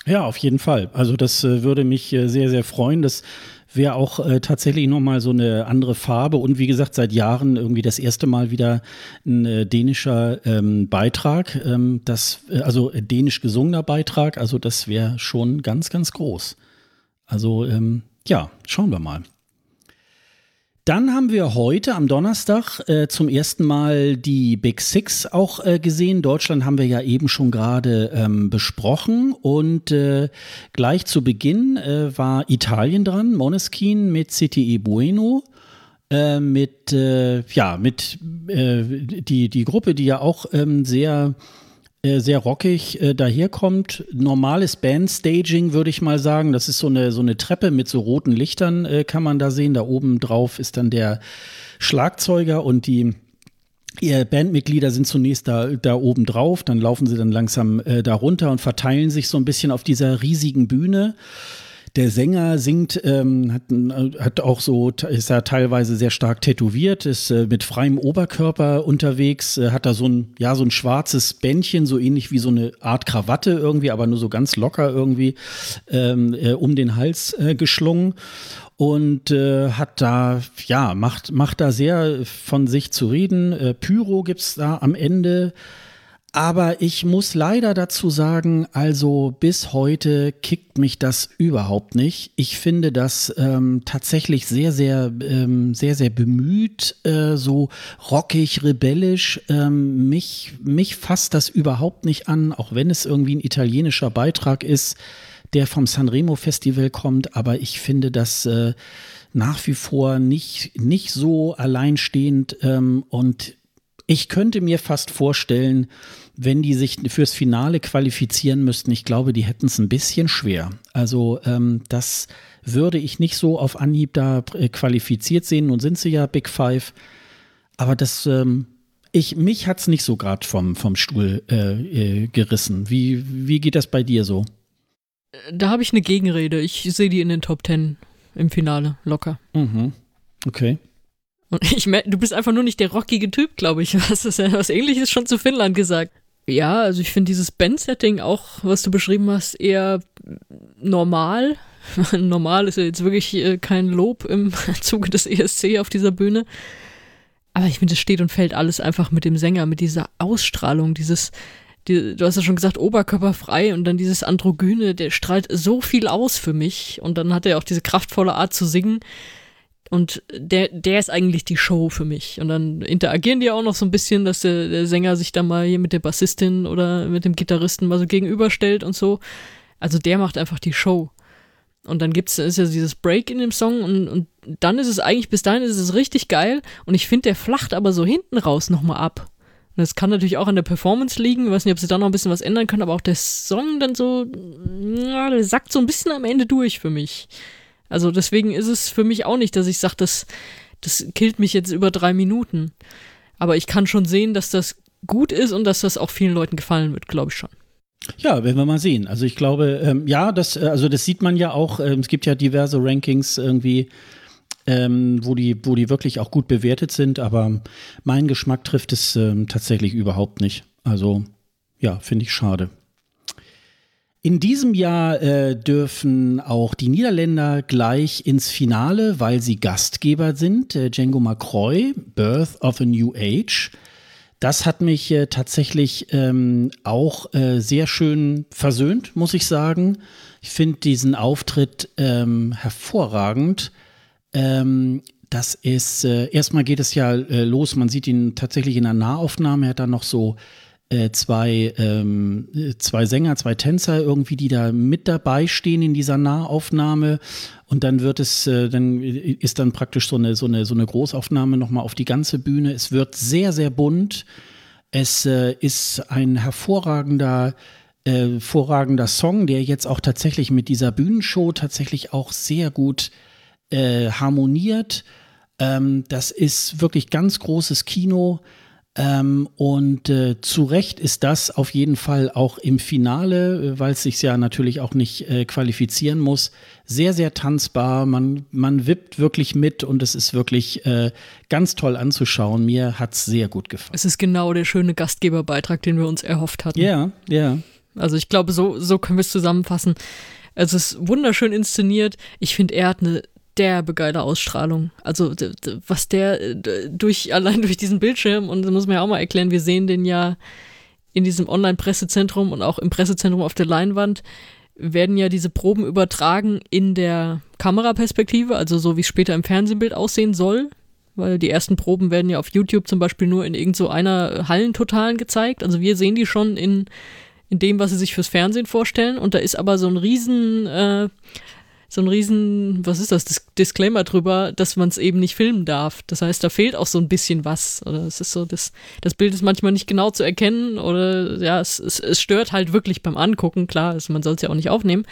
Ja, auf jeden Fall. Also das äh, würde mich äh, sehr, sehr freuen. Das wäre auch äh, tatsächlich nochmal so eine andere Farbe und wie gesagt, seit Jahren irgendwie das erste Mal wieder ein äh, dänischer ähm, Beitrag, ähm, das, äh, also dänisch gesungener Beitrag, also das wäre schon ganz, ganz groß. Also ähm, ja, schauen wir mal. Dann haben wir heute am Donnerstag äh, zum ersten Mal die Big Six auch äh, gesehen. Deutschland haben wir ja eben schon gerade ähm, besprochen. Und äh, gleich zu Beginn äh, war Italien dran, Moneskin mit CTE Bueno. Äh, mit, äh, ja, mit die, die Gruppe, die ja auch ähm, sehr sehr rockig äh, daherkommt. Normales Bandstaging, würde ich mal sagen. Das ist so eine, so eine Treppe mit so roten Lichtern, äh, kann man da sehen. Da oben drauf ist dann der Schlagzeuger und die Ihr Bandmitglieder sind zunächst da, da oben drauf, dann laufen sie dann langsam äh, da runter und verteilen sich so ein bisschen auf dieser riesigen Bühne. Der Sänger singt, ähm, hat, hat auch so, ist ja teilweise sehr stark tätowiert, ist äh, mit freiem Oberkörper unterwegs, äh, hat da so ein, ja, so ein schwarzes Bändchen, so ähnlich wie so eine Art Krawatte irgendwie, aber nur so ganz locker irgendwie ähm, äh, um den Hals äh, geschlungen und äh, hat da, ja, macht, macht da sehr von sich zu reden. Äh, Pyro gibt's da am Ende. Aber ich muss leider dazu sagen, also bis heute kickt mich das überhaupt nicht. Ich finde das ähm, tatsächlich sehr, sehr, ähm, sehr, sehr bemüht, äh, so rockig, rebellisch. Ähm, mich, mich fasst das überhaupt nicht an, auch wenn es irgendwie ein italienischer Beitrag ist, der vom Sanremo Festival kommt. Aber ich finde das äh, nach wie vor nicht, nicht so alleinstehend ähm, und ich könnte mir fast vorstellen, wenn die sich fürs Finale qualifizieren müssten, ich glaube, die hätten es ein bisschen schwer. Also ähm, das würde ich nicht so auf Anhieb da äh, qualifiziert sehen. Nun sind sie ja Big Five. Aber das, ähm, ich, mich hat es nicht so gerade vom, vom Stuhl äh, äh, gerissen. Wie, wie geht das bei dir so? Da habe ich eine Gegenrede. Ich sehe die in den Top Ten im Finale, locker. Mhm. Okay. Und <laughs> ich du bist einfach nur nicht der rockige Typ, glaube ich. <laughs> Was ist was ähnliches schon zu Finnland gesagt. Ja, also ich finde dieses Band-Setting auch, was du beschrieben hast, eher normal. <laughs> normal ist ja jetzt wirklich äh, kein Lob im Zuge des ESC auf dieser Bühne. Aber ich finde, es steht und fällt alles einfach mit dem Sänger, mit dieser Ausstrahlung, dieses, die, du hast ja schon gesagt, oberkörperfrei und dann dieses Androgyne, der strahlt so viel aus für mich. Und dann hat er auch diese kraftvolle Art zu singen. Und der, der ist eigentlich die Show für mich. Und dann interagieren die auch noch so ein bisschen, dass der, der Sänger sich dann mal hier mit der Bassistin oder mit dem Gitarristen mal so gegenüberstellt und so. Also der macht einfach die Show. Und dann gibt's, ist ja dieses Break in dem Song und, und dann ist es eigentlich, bis dahin ist es richtig geil. Und ich finde, der flacht aber so hinten raus nochmal ab. Und das kann natürlich auch an der Performance liegen. Ich weiß nicht, ob sie da noch ein bisschen was ändern können, aber auch der Song dann so, ja, der sackt so ein bisschen am Ende durch für mich. Also deswegen ist es für mich auch nicht, dass ich sage, das, das killt mich jetzt über drei Minuten. Aber ich kann schon sehen, dass das gut ist und dass das auch vielen Leuten gefallen wird, glaube ich schon. Ja, werden wir mal sehen. Also ich glaube, ähm, ja, das, äh, also das sieht man ja auch. Ähm, es gibt ja diverse Rankings irgendwie ähm, wo, die, wo die wirklich auch gut bewertet sind, aber mein Geschmack trifft es ähm, tatsächlich überhaupt nicht. Also ja, finde ich schade. In diesem Jahr äh, dürfen auch die Niederländer gleich ins Finale, weil sie Gastgeber sind. Äh, Django Macroy, Birth of a New Age. Das hat mich äh, tatsächlich ähm, auch äh, sehr schön versöhnt, muss ich sagen. Ich finde diesen Auftritt ähm, hervorragend. Ähm, das ist, äh, erstmal geht es ja äh, los, man sieht ihn tatsächlich in einer Nahaufnahme, er hat dann noch so zwei, ähm, zwei Sänger, zwei Tänzer irgendwie, die da mit dabei stehen in dieser Nahaufnahme. Und dann wird es, äh, dann ist dann praktisch so eine, so eine, so eine Großaufnahme nochmal auf die ganze Bühne. Es wird sehr, sehr bunt. Es äh, ist ein hervorragender, äh, hervorragender Song, der jetzt auch tatsächlich mit dieser Bühnenshow tatsächlich auch sehr gut äh, harmoniert. Ähm, das ist wirklich ganz großes Kino. Ähm, und äh, zu Recht ist das auf jeden Fall auch im Finale, äh, weil es sich ja natürlich auch nicht äh, qualifizieren muss, sehr, sehr tanzbar. Man, man wippt wirklich mit und es ist wirklich äh, ganz toll anzuschauen. Mir hat es sehr gut gefallen. Es ist genau der schöne Gastgeberbeitrag, den wir uns erhofft hatten. Ja, ja. Also ich glaube, so, so können wir es zusammenfassen. Es ist wunderschön inszeniert. Ich finde, er hat eine derbe geile Ausstrahlung. Also was der durch <laughs> allein durch diesen Bildschirm und das muss man ja auch mal erklären, wir sehen den ja in diesem Online-Pressezentrum und auch im Pressezentrum auf der Leinwand werden ja diese Proben übertragen in der Kameraperspektive, also so wie es später im Fernsehbild aussehen soll, weil die ersten Proben werden ja auf YouTube zum Beispiel nur in irgend so einer Hallentotalen gezeigt. Also wir sehen die schon in, in dem, was sie sich fürs Fernsehen vorstellen. Und da ist aber so ein riesen äh, so ein riesen, was ist das, Dis Disclaimer drüber, dass man es eben nicht filmen darf. Das heißt, da fehlt auch so ein bisschen was. Oder es ist so, das, das Bild ist manchmal nicht genau zu erkennen oder ja, es, es, es stört halt wirklich beim Angucken, klar, also man soll es ja auch nicht aufnehmen.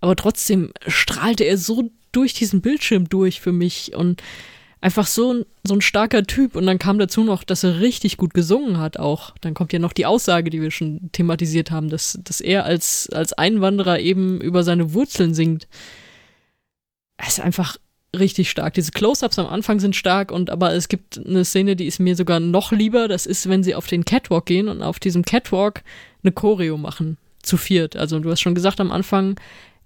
Aber trotzdem strahlte er so durch diesen Bildschirm durch für mich und einfach so ein, so ein starker Typ. Und dann kam dazu noch, dass er richtig gut gesungen hat auch. Dann kommt ja noch die Aussage, die wir schon thematisiert haben, dass, dass er als, als Einwanderer eben über seine Wurzeln singt. Es ist einfach richtig stark. Diese Close-ups am Anfang sind stark und aber es gibt eine Szene, die ist mir sogar noch lieber. Das ist, wenn sie auf den Catwalk gehen und auf diesem Catwalk eine Choreo machen. Zu viert. Also du hast schon gesagt am Anfang,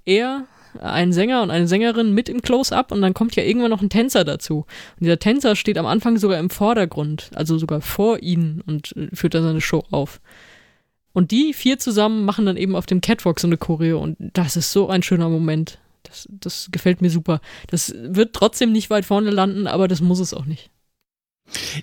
er ein Sänger und eine Sängerin mit im Close-Up und dann kommt ja irgendwann noch ein Tänzer dazu. Und dieser Tänzer steht am Anfang sogar im Vordergrund, also sogar vor ihnen und äh, führt dann seine Show auf. Und die vier zusammen machen dann eben auf dem Catwalk so eine Choreo und das ist so ein schöner Moment. Das, das gefällt mir super. Das wird trotzdem nicht weit vorne landen, aber das muss es auch nicht.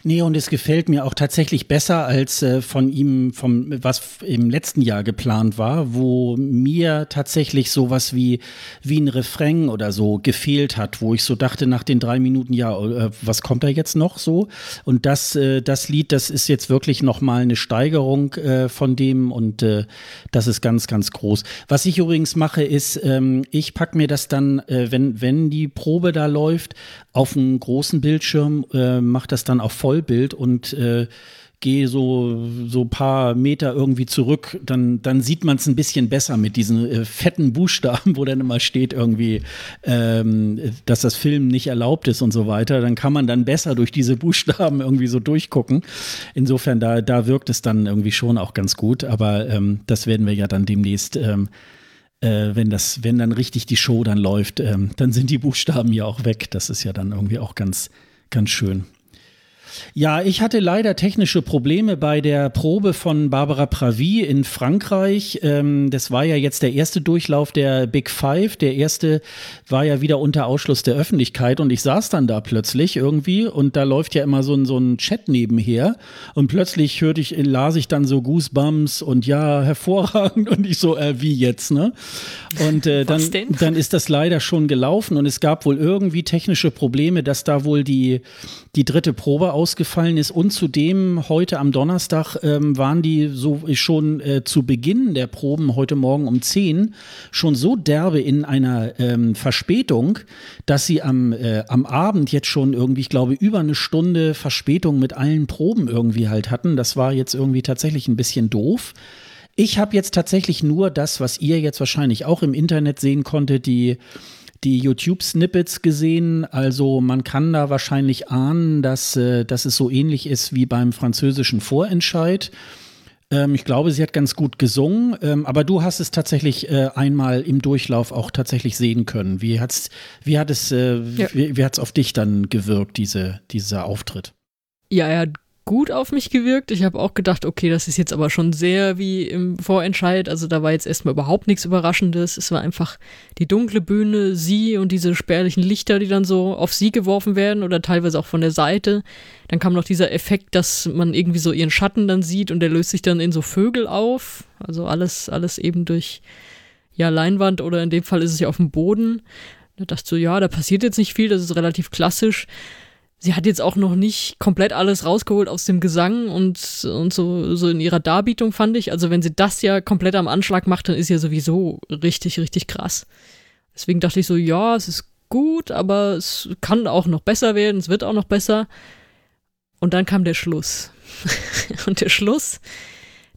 Nee, und es gefällt mir auch tatsächlich besser als äh, von ihm, vom, was im letzten Jahr geplant war, wo mir tatsächlich sowas wie, wie ein Refrain oder so gefehlt hat, wo ich so dachte nach den drei Minuten, ja, äh, was kommt da jetzt noch so? Und das, äh, das Lied, das ist jetzt wirklich nochmal eine Steigerung äh, von dem und äh, das ist ganz, ganz groß. Was ich übrigens mache, ist, ähm, ich pack mir das dann, äh, wenn, wenn die Probe da läuft, auf einen großen Bildschirm, mache das dann auf Vollbild und äh, gehe so so paar Meter irgendwie zurück, dann dann sieht man es ein bisschen besser mit diesen äh, fetten Buchstaben, wo dann immer steht irgendwie, ähm, dass das Film nicht erlaubt ist und so weiter. Dann kann man dann besser durch diese Buchstaben irgendwie so durchgucken. Insofern da da wirkt es dann irgendwie schon auch ganz gut. Aber ähm, das werden wir ja dann demnächst ähm, äh, wenn das, wenn dann richtig die Show dann läuft, ähm, dann sind die Buchstaben ja auch weg. Das ist ja dann irgendwie auch ganz, ganz schön. Ja, ich hatte leider technische Probleme bei der Probe von Barbara Pravi in Frankreich. Ähm, das war ja jetzt der erste Durchlauf der Big Five. Der erste war ja wieder unter Ausschluss der Öffentlichkeit und ich saß dann da plötzlich irgendwie und da läuft ja immer so ein, so ein Chat nebenher und plötzlich hörte ich, las ich dann so Goosebumps und ja, hervorragend <laughs> und ich so, äh, wie jetzt, ne? Und äh, dann, dann ist das leider schon gelaufen und es gab wohl irgendwie technische Probleme, dass da wohl die, die dritte Probe aus ausgefallen ist. Und zudem heute am Donnerstag ähm, waren die so schon äh, zu Beginn der Proben heute Morgen um 10 schon so derbe in einer ähm, Verspätung, dass sie am, äh, am Abend jetzt schon irgendwie, ich glaube, über eine Stunde Verspätung mit allen Proben irgendwie halt hatten. Das war jetzt irgendwie tatsächlich ein bisschen doof. Ich habe jetzt tatsächlich nur das, was ihr jetzt wahrscheinlich auch im Internet sehen konntet, die die YouTube-Snippets gesehen. Also man kann da wahrscheinlich ahnen, dass, äh, dass es so ähnlich ist wie beim französischen Vorentscheid. Ähm, ich glaube, sie hat ganz gut gesungen, ähm, aber du hast es tatsächlich äh, einmal im Durchlauf auch tatsächlich sehen können. Wie, hat's, wie hat es, äh, ja. wie, wie hat's auf dich dann gewirkt, diese, dieser Auftritt? Ja, er hat gut auf mich gewirkt. Ich habe auch gedacht, okay, das ist jetzt aber schon sehr wie im Vorentscheid. Also da war jetzt erstmal überhaupt nichts Überraschendes. Es war einfach die dunkle Bühne, sie und diese spärlichen Lichter, die dann so auf sie geworfen werden oder teilweise auch von der Seite. Dann kam noch dieser Effekt, dass man irgendwie so ihren Schatten dann sieht und der löst sich dann in so Vögel auf. Also alles, alles eben durch ja, Leinwand oder in dem Fall ist es ja auf dem Boden. Da dachte ich so, ja, da passiert jetzt nicht viel, das ist relativ klassisch sie hat jetzt auch noch nicht komplett alles rausgeholt aus dem Gesang und, und so, so in ihrer Darbietung, fand ich. Also wenn sie das ja komplett am Anschlag macht, dann ist ja sowieso richtig, richtig krass. Deswegen dachte ich so, ja, es ist gut, aber es kann auch noch besser werden, es wird auch noch besser. Und dann kam der Schluss. <laughs> und der Schluss,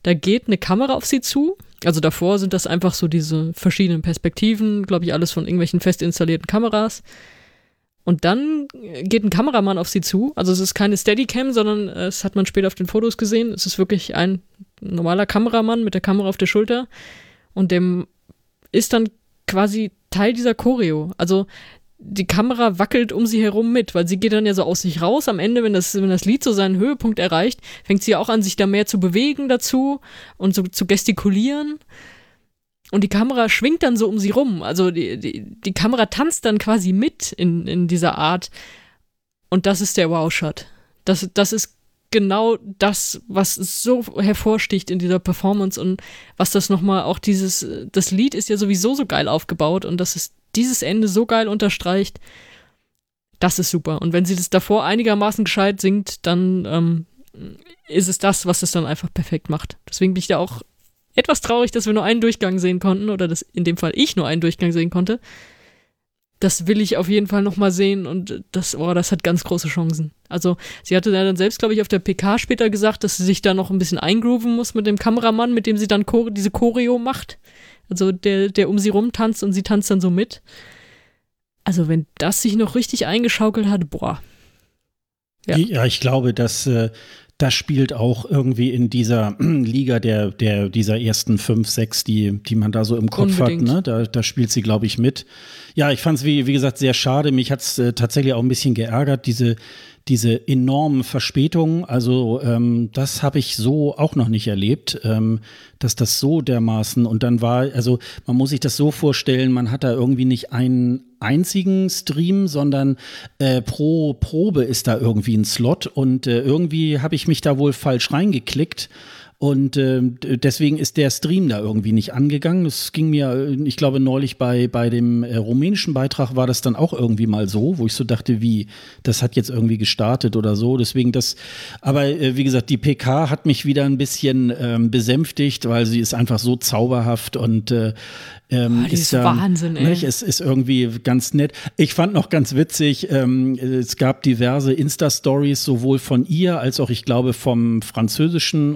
da geht eine Kamera auf sie zu. Also davor sind das einfach so diese verschiedenen Perspektiven, glaube ich, alles von irgendwelchen fest installierten Kameras. Und dann geht ein Kameramann auf sie zu. Also es ist keine Steadicam, sondern äh, es hat man später auf den Fotos gesehen. Es ist wirklich ein normaler Kameramann mit der Kamera auf der Schulter. Und dem ist dann quasi Teil dieser Choreo. Also die Kamera wackelt um sie herum mit, weil sie geht dann ja so aus sich raus. Am Ende, wenn das, wenn das Lied so seinen Höhepunkt erreicht, fängt sie auch an, sich da mehr zu bewegen dazu und so zu gestikulieren. Und die Kamera schwingt dann so um sie rum. Also die, die, die Kamera tanzt dann quasi mit in, in dieser Art. Und das ist der Wow-Shot. Das, das ist genau das, was so hervorsticht in dieser Performance und was das nochmal auch dieses, das Lied ist ja sowieso so geil aufgebaut und dass es dieses Ende so geil unterstreicht, das ist super. Und wenn sie das davor einigermaßen gescheit singt, dann ähm, ist es das, was es dann einfach perfekt macht. Deswegen bin ich da auch etwas traurig, dass wir nur einen Durchgang sehen konnten oder dass in dem Fall ich nur einen Durchgang sehen konnte. Das will ich auf jeden Fall nochmal sehen und das, oh, das hat ganz große Chancen. Also, sie hatte dann selbst, glaube ich, auf der PK später gesagt, dass sie sich da noch ein bisschen eingrooven muss mit dem Kameramann, mit dem sie dann Chore diese Choreo macht. Also, der, der um sie rumtanzt und sie tanzt dann so mit. Also, wenn das sich noch richtig eingeschaukelt hat, boah. Ja, ja ich glaube, dass äh, das spielt auch irgendwie in dieser <clears throat> Liga der, der, dieser ersten fünf, sechs, die, die man da so im Kopf Unbedingt. hat. Ne? Da, da spielt sie, glaube ich, mit. Ja, ich fand es, wie, wie gesagt, sehr schade. Mich hat es äh, tatsächlich auch ein bisschen geärgert, diese, diese enormen Verspätungen. Also ähm, das habe ich so auch noch nicht erlebt, ähm, dass das so dermaßen und dann war, also man muss sich das so vorstellen, man hat da irgendwie nicht einen einzigen Stream, sondern äh, pro Probe ist da irgendwie ein Slot und äh, irgendwie habe ich mich da wohl falsch reingeklickt. Und äh, deswegen ist der Stream da irgendwie nicht angegangen. Es ging mir, ich glaube, neulich bei, bei dem äh, rumänischen Beitrag war das dann auch irgendwie mal so, wo ich so dachte, wie, das hat jetzt irgendwie gestartet oder so. Deswegen das, aber äh, wie gesagt, die PK hat mich wieder ein bisschen ähm, besänftigt, weil sie ist einfach so zauberhaft und äh, ähm, oh, ist, ist Wahnsinn, ey. Nicht, es ist irgendwie ganz nett. Ich fand noch ganz witzig, ähm, es gab diverse Insta-Stories, sowohl von ihr als auch, ich glaube, vom französischen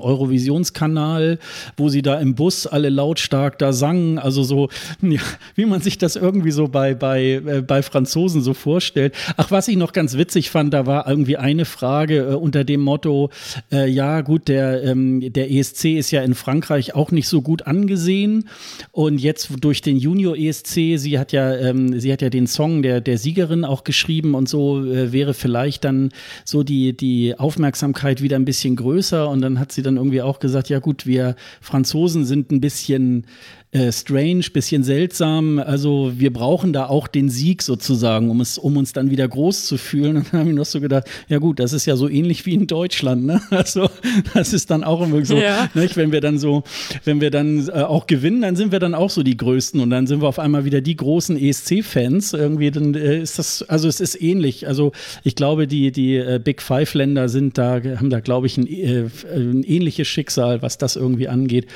Eurovisionskanal, wo sie da im Bus alle lautstark da sangen. Also so, <laughs> ja, wie man sich das irgendwie so bei, bei, äh, bei Franzosen so vorstellt. Ach, was ich noch ganz witzig fand, da war irgendwie eine Frage äh, unter dem Motto, äh, ja gut, der, ähm, der ESC ist ja in Frankreich auch nicht so gut angesehen. Und jetzt durch den Junior ESC, sie hat ja, ähm, sie hat ja den Song der, der Siegerin auch geschrieben und so äh, wäre vielleicht dann so die, die Aufmerksamkeit wieder ein bisschen größer. Und dann hat sie dann irgendwie auch gesagt, ja gut, wir Franzosen sind ein bisschen äh, strange, bisschen seltsam. Also wir brauchen da auch den Sieg sozusagen, um es, um uns dann wieder groß zu fühlen. <laughs> Und dann habe ich noch so gedacht, ja gut, das ist ja so ähnlich wie in Deutschland. Ne? <laughs> Also das ist dann auch immer so, ja. nicht? wenn wir dann so, wenn wir dann äh, auch gewinnen, dann sind wir dann auch so die Größten und dann sind wir auf einmal wieder die großen ESC-Fans. Irgendwie dann äh, ist das, also es ist ähnlich. Also ich glaube, die die äh, Big Five Länder sind da, haben da glaube ich ein, äh, ein ähnliches Schicksal, was das irgendwie angeht.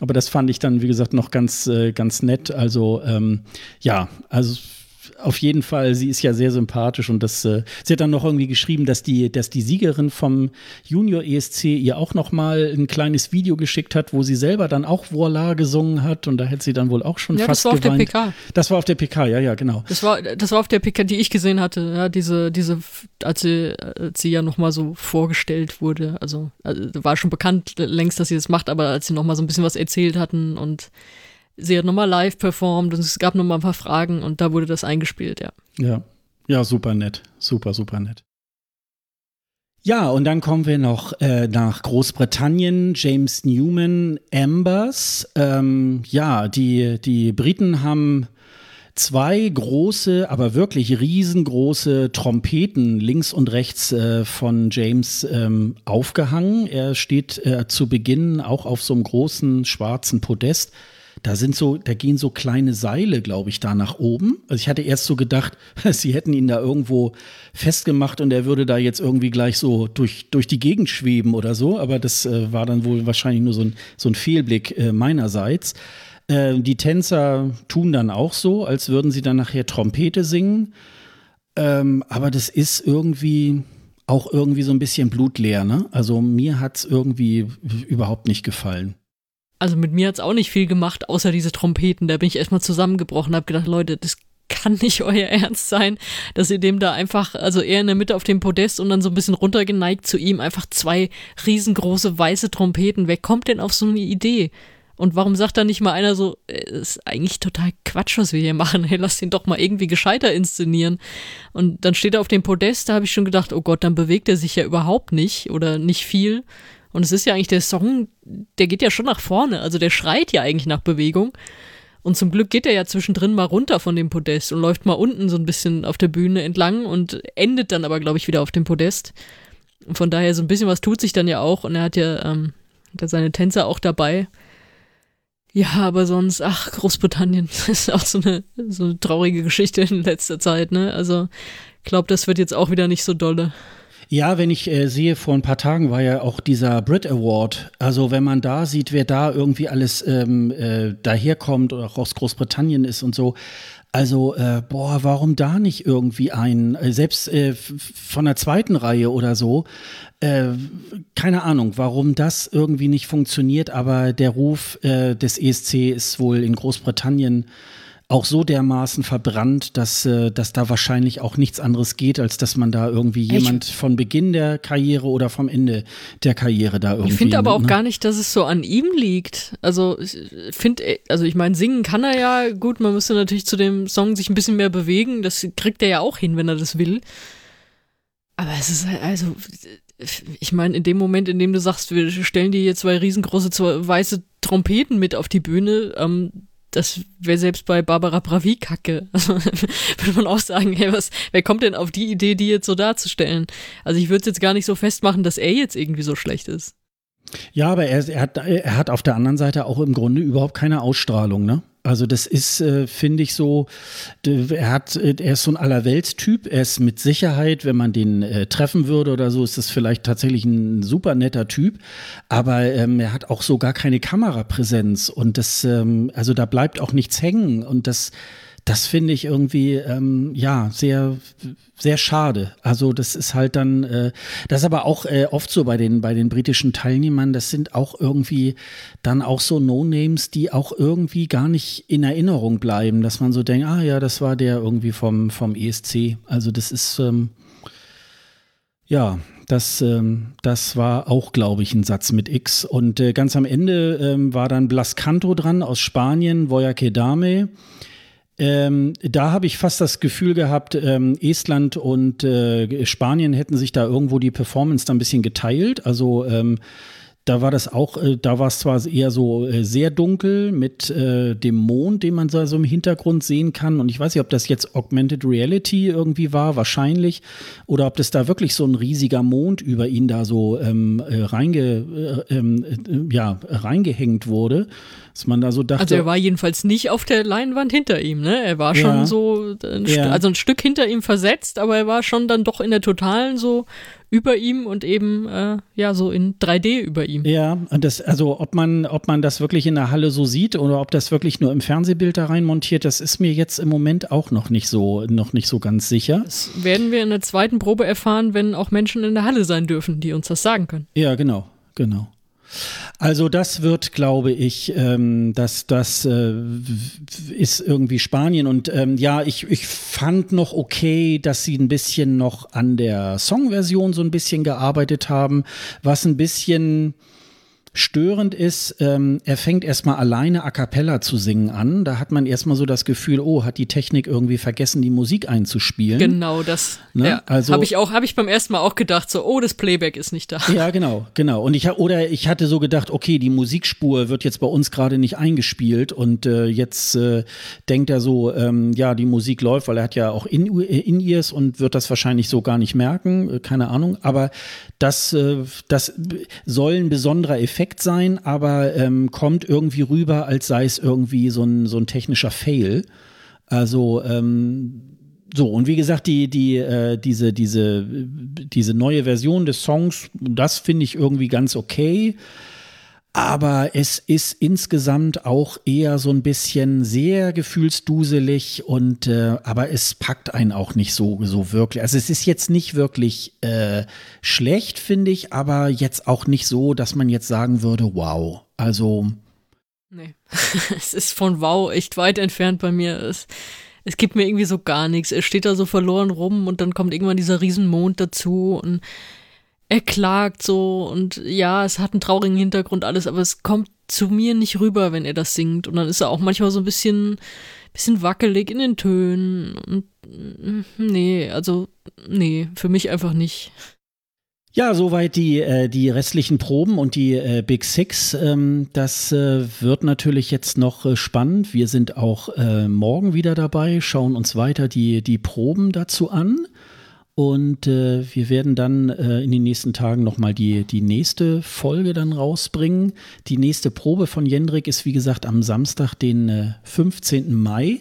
Aber das fand ich dann, wie gesagt, noch ganz, äh, ganz nett. Also ähm, ja, also auf jeden Fall, sie ist ja sehr sympathisch und das, äh, sie hat dann noch irgendwie geschrieben, dass die, dass die Siegerin vom Junior ESC ihr auch noch mal ein kleines Video geschickt hat, wo sie selber dann auch Voila gesungen hat und da hätte sie dann wohl auch schon ja, fast geweint. das war geweint. auf der PK. Das war auf der PK, ja, ja, genau. Das war, das war auf der PK, die ich gesehen hatte, ja, diese, diese, als sie, als sie ja noch mal so vorgestellt wurde, also, also war schon bekannt längst, dass sie das macht, aber als sie noch mal so ein bisschen was erzählt hatten und sie hat nochmal live performt und es gab nochmal ein paar Fragen und da wurde das eingespielt, ja. Ja, ja, super nett. Super, super nett. Ja, und dann kommen wir noch äh, nach Großbritannien. James Newman, Ambers. Ähm, ja, die, die Briten haben zwei große, aber wirklich riesengroße Trompeten links und rechts äh, von James ähm, aufgehangen. Er steht äh, zu Beginn auch auf so einem großen schwarzen Podest da sind so, da gehen so kleine Seile, glaube ich, da nach oben. Also ich hatte erst so gedacht, <laughs> sie hätten ihn da irgendwo festgemacht und er würde da jetzt irgendwie gleich so durch, durch die Gegend schweben oder so. Aber das äh, war dann wohl wahrscheinlich nur so ein, so ein Fehlblick äh, meinerseits. Äh, die Tänzer tun dann auch so, als würden sie dann nachher Trompete singen. Ähm, aber das ist irgendwie auch irgendwie so ein bisschen blutleer, ne? Also mir hat es irgendwie überhaupt nicht gefallen also mit mir hat es auch nicht viel gemacht, außer diese Trompeten. Da bin ich erstmal zusammengebrochen, habe gedacht, Leute, das kann nicht <laughs> euer Ernst sein, dass ihr dem da einfach, also er in der Mitte auf dem Podest und dann so ein bisschen runtergeneigt zu ihm, einfach zwei riesengroße weiße Trompeten. Wer kommt denn auf so eine Idee? Und warum sagt da nicht mal einer so, äh, ist eigentlich total Quatsch, was wir hier machen, <laughs> hey, lass ihn doch mal irgendwie gescheiter inszenieren. Und dann steht er auf dem Podest, da habe ich schon gedacht, oh Gott, dann bewegt er sich ja überhaupt nicht oder nicht viel. Und es ist ja eigentlich der Song, der geht ja schon nach vorne, also der schreit ja eigentlich nach Bewegung. Und zum Glück geht er ja zwischendrin mal runter von dem Podest und läuft mal unten so ein bisschen auf der Bühne entlang und endet dann aber, glaube ich, wieder auf dem Podest. Und von daher so ein bisschen was tut sich dann ja auch und er hat ja, ähm, hat seine Tänzer auch dabei. Ja, aber sonst, ach, Großbritannien, <laughs> ist auch so eine, so eine traurige Geschichte in letzter Zeit, ne? Also, ich glaube, das wird jetzt auch wieder nicht so dolle. Ja, wenn ich äh, sehe, vor ein paar Tagen war ja auch dieser Brit Award. Also wenn man da sieht, wer da irgendwie alles ähm, äh, daherkommt oder auch aus Großbritannien ist und so. Also, äh, boah, warum da nicht irgendwie ein, äh, selbst äh, von der zweiten Reihe oder so, äh, keine Ahnung, warum das irgendwie nicht funktioniert, aber der Ruf äh, des ESC ist wohl in Großbritannien auch so dermaßen verbrannt, dass, äh, dass da wahrscheinlich auch nichts anderes geht, als dass man da irgendwie jemand ich, von Beginn der Karriere oder vom Ende der Karriere da irgendwie. Ich finde aber auch ne? gar nicht, dass es so an ihm liegt. Also ich finde, also ich meine, singen kann er ja gut, man müsste natürlich zu dem Song sich ein bisschen mehr bewegen. Das kriegt er ja auch hin, wenn er das will. Aber es ist halt, also, ich meine, in dem Moment, in dem du sagst, wir stellen dir hier zwei riesengroße zwei weiße Trompeten mit auf die Bühne, ähm, das wäre selbst bei Barbara Bravi kacke. Also, <laughs> würde man auch sagen, hey, was, wer kommt denn auf die Idee, die jetzt so darzustellen? Also ich würde es jetzt gar nicht so festmachen, dass er jetzt irgendwie so schlecht ist. Ja, aber er, er, hat, er hat auf der anderen Seite auch im Grunde überhaupt keine Ausstrahlung, ne? Also das ist, äh, finde ich so, er hat, er ist so ein Allerweltstyp. Er ist mit Sicherheit, wenn man den äh, treffen würde oder so, ist das vielleicht tatsächlich ein super netter Typ. Aber ähm, er hat auch so gar keine Kamerapräsenz und das, ähm, also da bleibt auch nichts hängen und das, das finde ich irgendwie ähm, ja sehr sehr schade. Also das ist halt dann äh, das ist aber auch äh, oft so bei den bei den britischen Teilnehmern. Das sind auch irgendwie dann auch so No Names, die auch irgendwie gar nicht in Erinnerung bleiben, dass man so denkt, ah ja, das war der irgendwie vom vom ESC. Also das ist ähm, ja, das, ähm, das war auch, glaube ich, ein Satz mit X. Und äh, ganz am Ende ähm, war dann Blas Canto dran aus Spanien, Voya Kedame. Ähm, da habe ich fast das Gefühl gehabt, ähm, Estland und äh, Spanien hätten sich da irgendwo die Performance da ein bisschen geteilt. Also ähm, da war das auch, äh, da war es zwar eher so äh, sehr dunkel mit äh, dem Mond, den man so, so im Hintergrund sehen kann. Und ich weiß nicht, ob das jetzt Augmented Reality irgendwie war, wahrscheinlich, oder ob das da wirklich so ein riesiger Mond über ihn da so ähm, äh, reinge, äh, ähm, äh, ja, reingehängt wurde. Dass man da so dachte. Also er war jedenfalls nicht auf der Leinwand hinter ihm, ne? Er war schon ja. so, ein ja. also ein Stück hinter ihm versetzt, aber er war schon dann doch in der Totalen so über ihm und eben äh, ja so in 3D über ihm. Ja, und das, also ob man, ob man das wirklich in der Halle so sieht oder ob das wirklich nur im Fernsehbild da rein montiert, das ist mir jetzt im Moment auch noch nicht so, noch nicht so ganz sicher. Das werden wir in der zweiten Probe erfahren, wenn auch Menschen in der Halle sein dürfen, die uns das sagen können. Ja, genau, genau. Also das wird, glaube ich, ähm, das, das äh, ist irgendwie Spanien. Und ähm, ja, ich, ich fand noch okay, dass sie ein bisschen noch an der Songversion so ein bisschen gearbeitet haben, was ein bisschen Störend ist, ähm, er fängt erstmal alleine a cappella zu singen an. Da hat man erstmal so das Gefühl, oh, hat die Technik irgendwie vergessen, die Musik einzuspielen. Genau, das ne? ja, also, habe ich auch, habe ich beim ersten Mal auch gedacht, so, oh, das Playback ist nicht da. <laughs> Ja, genau, genau. Und ich oder ich hatte so gedacht, okay, die Musikspur wird jetzt bei uns gerade nicht eingespielt und äh, jetzt äh, denkt er so, ähm, ja, die Musik läuft, weil er hat ja auch in, in ears und wird das wahrscheinlich so gar nicht merken, äh, keine Ahnung. Aber das, äh, das soll ein besonderer Effekt perfekt sein, aber ähm, kommt irgendwie rüber, als sei es irgendwie so ein, so ein technischer Fail. Also, ähm, so, und wie gesagt, die, die, äh, diese, diese, diese neue Version des Songs, das finde ich irgendwie ganz okay. Aber es ist insgesamt auch eher so ein bisschen sehr gefühlsduselig und äh, aber es packt einen auch nicht so, so wirklich. Also es ist jetzt nicht wirklich äh, schlecht, finde ich, aber jetzt auch nicht so, dass man jetzt sagen würde, wow. Also. Nee. <laughs> es ist von wow echt weit entfernt bei mir. Es, es gibt mir irgendwie so gar nichts. Es steht da so verloren rum und dann kommt irgendwann dieser Riesenmond dazu und er klagt so und ja, es hat einen traurigen Hintergrund alles, aber es kommt zu mir nicht rüber, wenn er das singt. Und dann ist er auch manchmal so ein bisschen, bisschen wackelig in den Tönen. Und mm, nee, also nee, für mich einfach nicht. Ja, soweit die, äh, die restlichen Proben und die äh, Big Six. Ähm, das äh, wird natürlich jetzt noch äh, spannend. Wir sind auch äh, morgen wieder dabei, schauen uns weiter die, die Proben dazu an. Und äh, wir werden dann äh, in den nächsten Tagen nochmal die, die nächste Folge dann rausbringen. Die nächste Probe von Jendrik ist, wie gesagt, am Samstag, den äh, 15. Mai.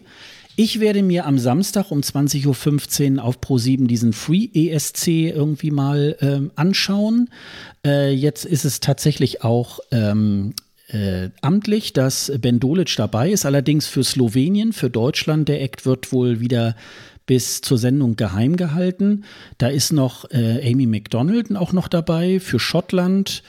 Ich werde mir am Samstag um 20.15 Uhr auf Pro7 diesen Free ESC irgendwie mal ähm, anschauen. Äh, jetzt ist es tatsächlich auch ähm, äh, amtlich, dass Ben Dolic dabei ist, allerdings für Slowenien, für Deutschland. Der Act wird wohl wieder bis zur Sendung geheim gehalten. Da ist noch äh, Amy McDonald auch noch dabei für Schottland.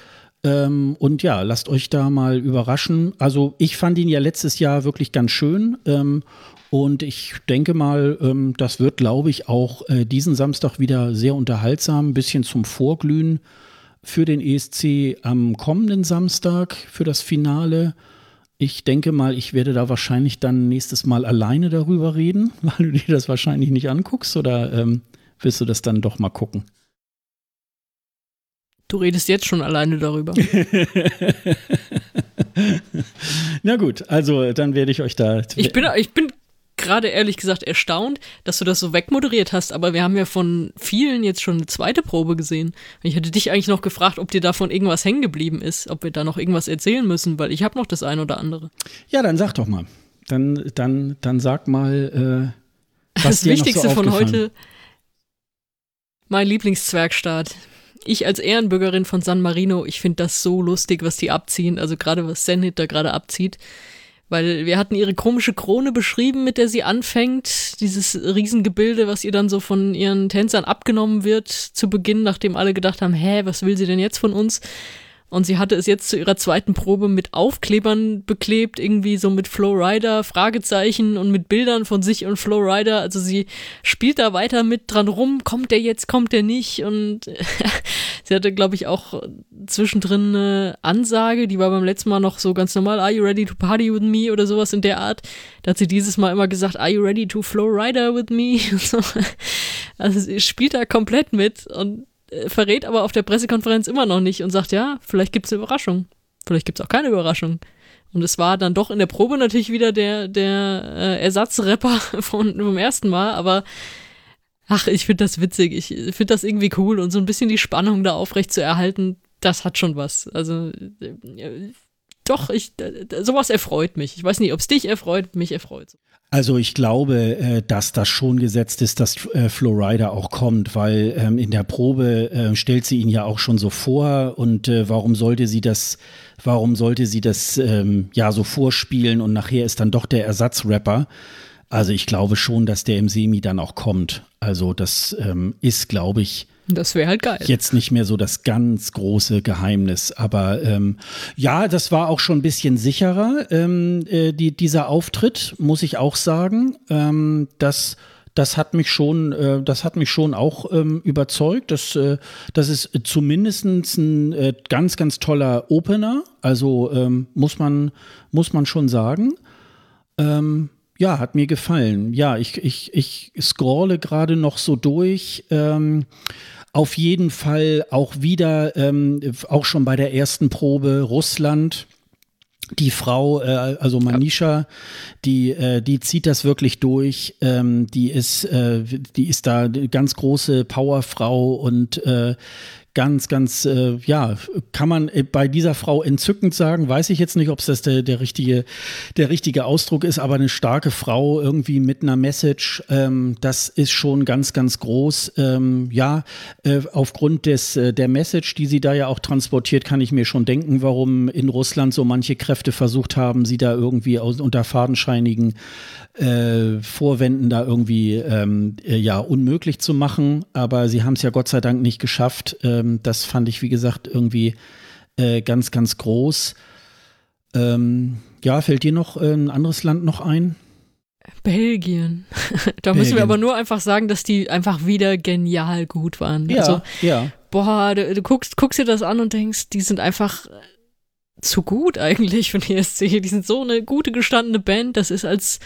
Ähm, und ja, lasst euch da mal überraschen. Also ich fand ihn ja letztes Jahr wirklich ganz schön. Ähm, und ich denke mal, ähm, das wird, glaube ich, auch äh, diesen Samstag wieder sehr unterhaltsam. Ein bisschen zum Vorglühen für den ESC am kommenden Samstag für das Finale. Ich denke mal, ich werde da wahrscheinlich dann nächstes Mal alleine darüber reden, <laughs> weil du dir das wahrscheinlich nicht anguckst oder ähm, willst du das dann doch mal gucken? Du redest jetzt schon alleine darüber. <laughs> Na gut, also dann werde ich euch da. Ich bin, ich bin gerade ehrlich gesagt erstaunt, dass du das so wegmoderiert hast, aber wir haben ja von vielen jetzt schon eine zweite Probe gesehen. Ich hätte dich eigentlich noch gefragt, ob dir davon irgendwas hängen geblieben ist, ob wir da noch irgendwas erzählen müssen, weil ich habe noch das ein oder andere. Ja, dann sag doch mal. Dann, dann, dann sag mal, äh, was das dir Wichtigste noch so von heute, mein Lieblingszwergstaat. Ich als Ehrenbürgerin von San Marino, ich finde das so lustig, was die abziehen, also gerade was Zenit da gerade abzieht. Weil wir hatten ihre komische Krone beschrieben, mit der sie anfängt. Dieses Riesengebilde, was ihr dann so von ihren Tänzern abgenommen wird zu Beginn, nachdem alle gedacht haben, hä, was will sie denn jetzt von uns? Und sie hatte es jetzt zu ihrer zweiten Probe mit Aufklebern beklebt, irgendwie so mit Flowrider, Fragezeichen und mit Bildern von sich und Flowrider. Also sie spielt da weiter mit dran rum, kommt der jetzt, kommt der nicht. Und <laughs> sie hatte, glaube ich, auch zwischendrin eine Ansage, die war beim letzten Mal noch so ganz normal, are you ready to party with me oder sowas in der Art. Da hat sie dieses Mal immer gesagt, are you ready to Flowrider with me? <laughs> Also sie spielt da komplett mit und verrät aber auf der Pressekonferenz immer noch nicht und sagt, ja, vielleicht gibt es eine Überraschung. Vielleicht gibt es auch keine Überraschung. Und es war dann doch in der Probe natürlich wieder der, der äh, Ersatzrapper <laughs> von, vom ersten Mal, aber ach, ich finde das witzig. Ich finde das irgendwie cool und so ein bisschen die Spannung da aufrecht zu erhalten, das hat schon was. Also, äh, doch, ich, sowas erfreut mich. Ich weiß nicht, ob es dich erfreut, mich erfreut. Also ich glaube, äh, dass das schon gesetzt ist, dass äh, Florida auch kommt, weil ähm, in der Probe äh, stellt sie ihn ja auch schon so vor und warum sollte sie das, warum sollte sie das ähm, ja so vorspielen und nachher ist dann doch der Ersatzrapper. Also ich glaube schon, dass der im Semi dann auch kommt. Also das ähm, ist, glaube ich, das wäre halt geil. Jetzt nicht mehr so das ganz große Geheimnis. Aber ähm, ja, das war auch schon ein bisschen sicherer, ähm, äh, die, dieser Auftritt, muss ich auch sagen. Ähm, das, das hat mich schon, äh, das hat mich schon auch ähm, überzeugt. Das, äh, das ist zumindest ein äh, ganz, ganz toller Opener. Also ähm, muss, man, muss man schon sagen. Ähm, ja, hat mir gefallen. Ja, ich, ich, ich scrolle gerade noch so durch. Ähm, auf jeden Fall auch wieder, ähm, auch schon bei der ersten Probe Russland. Die Frau, äh, also Manisha, die, äh, die zieht das wirklich durch. Ähm, die ist, äh, die ist da eine ganz große Powerfrau und äh, ganz, ganz, äh, ja, kann man äh, bei dieser Frau entzückend sagen. Weiß ich jetzt nicht, ob es das der, der, richtige, der richtige Ausdruck ist, aber eine starke Frau irgendwie mit einer Message, ähm, das ist schon ganz, ganz groß. Ähm, ja, äh, aufgrund des, äh, der Message, die sie da ja auch transportiert, kann ich mir schon denken, warum in Russland so manche Kräfte versucht haben, sie da irgendwie aus, unter fadenscheinigen äh, Vorwänden da irgendwie ähm, äh, ja unmöglich zu machen. Aber sie haben es ja Gott sei Dank nicht geschafft. Ähm, das fand ich, wie gesagt, irgendwie äh, ganz, ganz groß. Ähm, ja, fällt dir noch äh, ein anderes Land noch ein? Belgien. <laughs> da müssen Belgien. wir aber nur einfach sagen, dass die einfach wieder genial gut waren. Ja, also, ja. Boah, du, du guckst, guckst dir das an und denkst, die sind einfach zu gut eigentlich von <laughs> ESC. Die sind so eine gute gestandene Band. Das ist als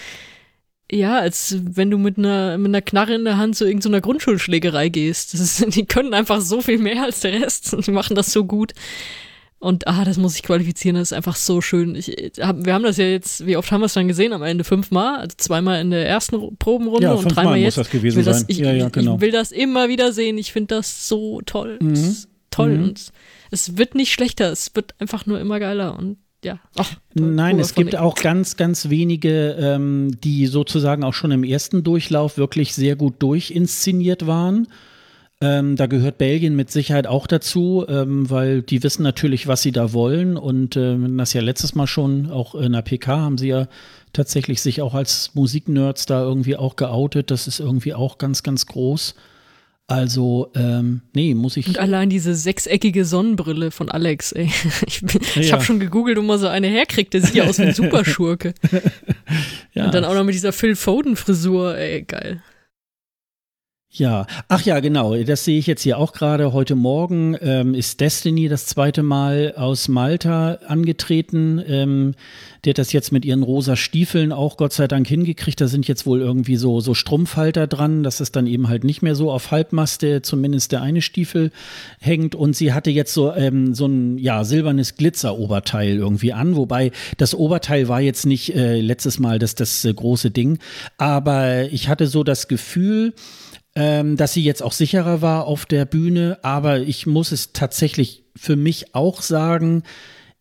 ja, als wenn du mit einer, mit einer Knarre in der Hand zu irgendeiner Grundschulschlägerei gehst. Das ist, <laughs> die können einfach so viel mehr als der Rest und <laughs> die machen das so gut. Und ah, das muss ich qualifizieren, das ist einfach so schön. Ich, hab, wir haben das ja jetzt, wie oft haben wir es dann gesehen? Am Ende fünfmal, also zweimal in der ersten Probenrunde ja, und dreimal jetzt. Muss das gewesen ich, sein. ich, ja, ja, genau. ich will das immer wieder sehen. Ich finde das so toll. Mhm. toll. Mhm. Und es wird nicht schlechter, es wird einfach nur immer geiler. Und ja. Ach, Nein, es gibt auch ganz, ganz wenige, ähm, die sozusagen auch schon im ersten Durchlauf wirklich sehr gut durchinszeniert waren. Ähm, da gehört Belgien mit Sicherheit auch dazu, ähm, weil die wissen natürlich, was sie da wollen. Und äh, das ja letztes Mal schon, auch in der PK haben sie ja tatsächlich sich auch als Musiknerds da irgendwie auch geoutet. Das ist irgendwie auch ganz, ganz groß. Also, ähm, nee, muss ich. Und allein diese sechseckige Sonnenbrille von Alex, ey. <laughs> Ich, ich ja. habe schon gegoogelt, wo man so eine herkriegt. Der sieht ja aus wie ein <laughs> Superschurke. ja. Und dann auch noch mit dieser Phil Foden-Frisur, ey, geil. Ja, ach ja, genau. Das sehe ich jetzt hier auch gerade. Heute Morgen ähm, ist Destiny das zweite Mal aus Malta angetreten. Ähm, die hat das jetzt mit ihren rosa Stiefeln auch Gott sei Dank hingekriegt. Da sind jetzt wohl irgendwie so, so Strumpfhalter dran, dass es dann eben halt nicht mehr so auf Halbmaste, zumindest der eine Stiefel hängt. Und sie hatte jetzt so, ähm, so ein ja, silbernes Glitzeroberteil irgendwie an. Wobei das Oberteil war jetzt nicht äh, letztes Mal das, das äh, große Ding. Aber ich hatte so das Gefühl, ähm, dass sie jetzt auch sicherer war auf der Bühne. Aber ich muss es tatsächlich für mich auch sagen,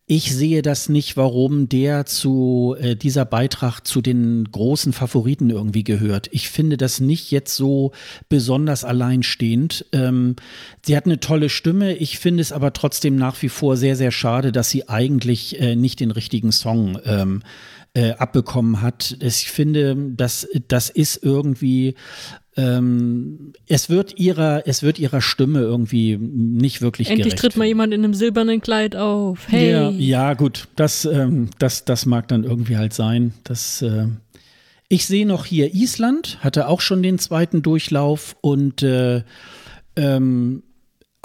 ich sehe das nicht, warum der zu äh, dieser Beitrag zu den großen Favoriten irgendwie gehört. Ich finde das nicht jetzt so besonders alleinstehend. Ähm, sie hat eine tolle Stimme. Ich finde es aber trotzdem nach wie vor sehr, sehr schade, dass sie eigentlich äh, nicht den richtigen Song ähm, äh, abbekommen hat. Ich finde, das, das ist irgendwie ähm, es wird ihrer, es wird ihrer Stimme irgendwie nicht wirklich Endlich gerecht. tritt mal jemand in einem silbernen Kleid auf. Hey. Ja, ja gut, das, ähm, das, das mag dann irgendwie halt sein. Das, äh, ich sehe noch hier Island, hatte auch schon den zweiten Durchlauf und äh, ähm,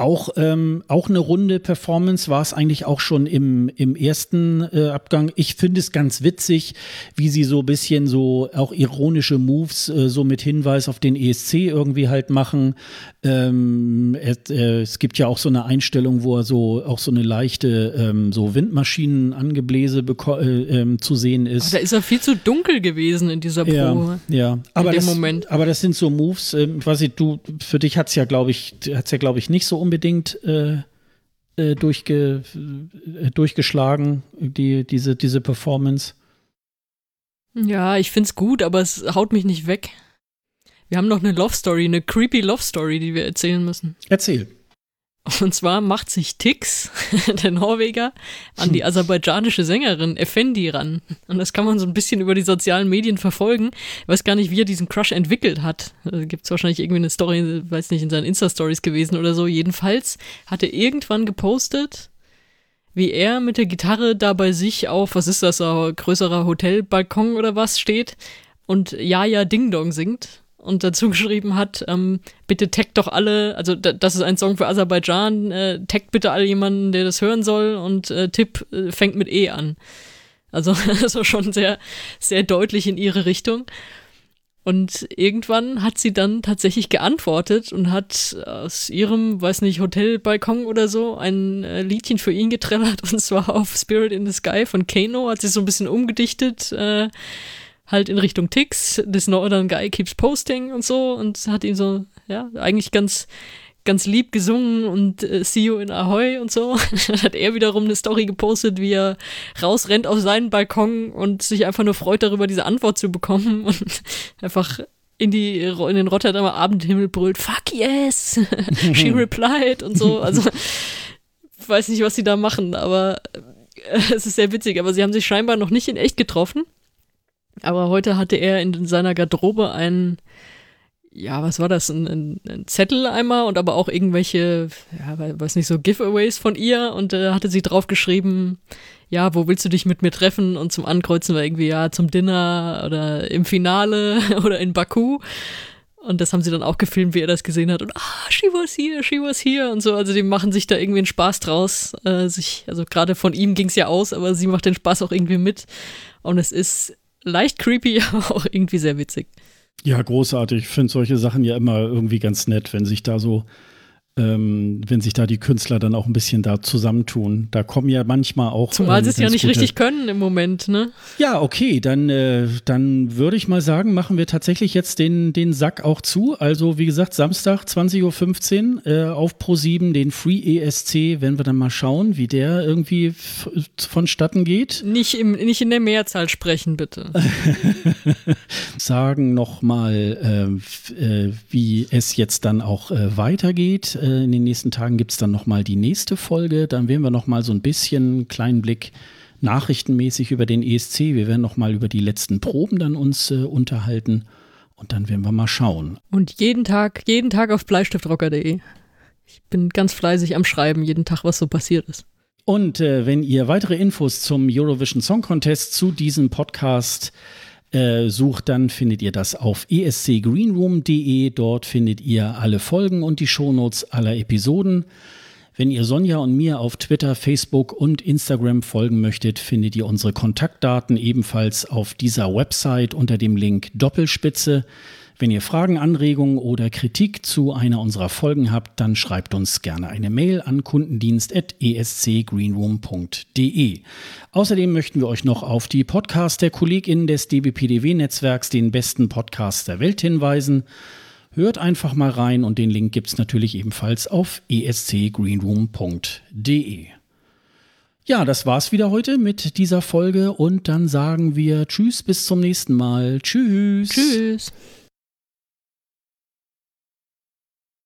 auch, ähm, auch eine runde Performance war es eigentlich auch schon im, im ersten äh, Abgang. Ich finde es ganz witzig, wie sie so ein bisschen so auch ironische Moves äh, so mit Hinweis auf den ESC irgendwie halt machen. Ähm, es, äh, es, gibt ja auch so eine Einstellung, wo er so auch so eine leichte ähm, so Windmaschinenangebläse äh, ähm, zu sehen ist. Aber da ist er viel zu dunkel gewesen in dieser Probe. Ja, ja. aber das, Moment. aber das sind so Moves. Ähm, ich weiß nicht, du für dich hat's ja glaube ich hat's ja glaube ich nicht so unbedingt äh, äh, durchge, äh, durchgeschlagen, die, diese, diese Performance. Ja, ich find's gut, aber es haut mich nicht weg. Wir haben noch eine Love Story, eine creepy Love Story, die wir erzählen müssen. Erzähl. Und zwar macht sich Tix, <laughs> der Norweger, an die aserbaidschanische Sängerin Effendi ran. Und das kann man so ein bisschen über die sozialen Medien verfolgen. Ich weiß gar nicht, wie er diesen Crush entwickelt hat. Gibt es wahrscheinlich irgendwie eine Story, weiß nicht, in seinen Insta-Stories gewesen oder so. Jedenfalls hat er irgendwann gepostet, wie er mit der Gitarre da bei sich auf, was ist das, ein größerer Hotelbalkon oder was steht und Ja, ja, Ding Dong singt und dazu geschrieben hat, ähm, bitte taggt doch alle, also das ist ein Song für Aserbaidschan, äh, taggt bitte alle jemanden, der das hören soll und äh, Tipp äh, fängt mit E an. Also das <laughs> war schon sehr, sehr deutlich in ihre Richtung. Und irgendwann hat sie dann tatsächlich geantwortet und hat aus ihrem, weiß nicht, Hotelbalkon oder so ein äh, Liedchen für ihn getrellert <laughs> und zwar auf Spirit in the Sky von Kano, hat sie so ein bisschen umgedichtet, äh, halt in Richtung Tix, this northern guy keeps posting und so und hat ihn so, ja, eigentlich ganz, ganz lieb gesungen und äh, see you in Ahoy und so. <laughs> Dann hat er wiederum eine Story gepostet, wie er rausrennt auf seinen Balkon und sich einfach nur freut darüber, diese Antwort zu bekommen <laughs> und einfach in, die, in den Rotterdamer Abendhimmel brüllt, fuck yes, <laughs> she replied und so. Also, weiß nicht, was sie da machen, aber äh, es ist sehr witzig. Aber sie haben sich scheinbar noch nicht in echt getroffen. Aber heute hatte er in seiner Garderobe einen, ja, was war das, ein, ein, ein Zettel einmal und aber auch irgendwelche, ja, weiß nicht, so Giveaways von ihr und äh, hatte sie draufgeschrieben, ja, wo willst du dich mit mir treffen? Und zum Ankreuzen war irgendwie, ja, zum Dinner oder im Finale <laughs> oder in Baku. Und das haben sie dann auch gefilmt, wie er das gesehen hat. Und ah, she was here, she was here und so. Also die machen sich da irgendwie einen Spaß draus. Äh, sich, also gerade von ihm ging es ja aus, aber sie macht den Spaß auch irgendwie mit. Und es ist leicht creepy, <laughs> aber auch irgendwie sehr witzig. Ja, großartig. Ich finde solche Sachen ja immer irgendwie ganz nett, wenn sich da so ähm, wenn sich da die Künstler dann auch ein bisschen da zusammentun. Da kommen ja manchmal auch. Zumal ähm, sie es ja nicht richtig können im Moment, ne? Ja, okay, dann, äh, dann würde ich mal sagen, machen wir tatsächlich jetzt den, den Sack auch zu. Also, wie gesagt, Samstag 20.15 Uhr äh, auf Pro7, den Free ESC, wenn wir dann mal schauen, wie der irgendwie vonstatten geht. Nicht, im, nicht in der Mehrzahl sprechen, bitte. <laughs> sagen nochmal, äh, äh, wie es jetzt dann auch äh, weitergeht äh, in den nächsten Tagen gibt es dann nochmal die nächste Folge. Dann werden wir nochmal so ein bisschen einen kleinen Blick nachrichtenmäßig über den ESC. Wir werden nochmal über die letzten Proben dann uns äh, unterhalten. Und dann werden wir mal schauen. Und jeden Tag, jeden Tag auf bleistiftrocker.de. Ich bin ganz fleißig am Schreiben, jeden Tag, was so passiert ist. Und äh, wenn ihr weitere Infos zum Eurovision Song Contest zu diesem Podcast äh, sucht, dann findet ihr das auf escgreenroom.de. Dort findet ihr alle Folgen und die Shownotes aller Episoden. Wenn ihr Sonja und mir auf Twitter, Facebook und Instagram folgen möchtet, findet ihr unsere Kontaktdaten ebenfalls auf dieser Website unter dem Link Doppelspitze. Wenn ihr Fragen, Anregungen oder Kritik zu einer unserer Folgen habt, dann schreibt uns gerne eine Mail an kundendienst.escgreenroom.de. Außerdem möchten wir euch noch auf die Podcasts der KollegInnen des DBPDW-Netzwerks, den besten Podcasts der Welt, hinweisen. Hört einfach mal rein und den Link gibt es natürlich ebenfalls auf escgreenroom.de. Ja, das war's wieder heute mit dieser Folge und dann sagen wir Tschüss, bis zum nächsten Mal. Tschüss. Tschüss.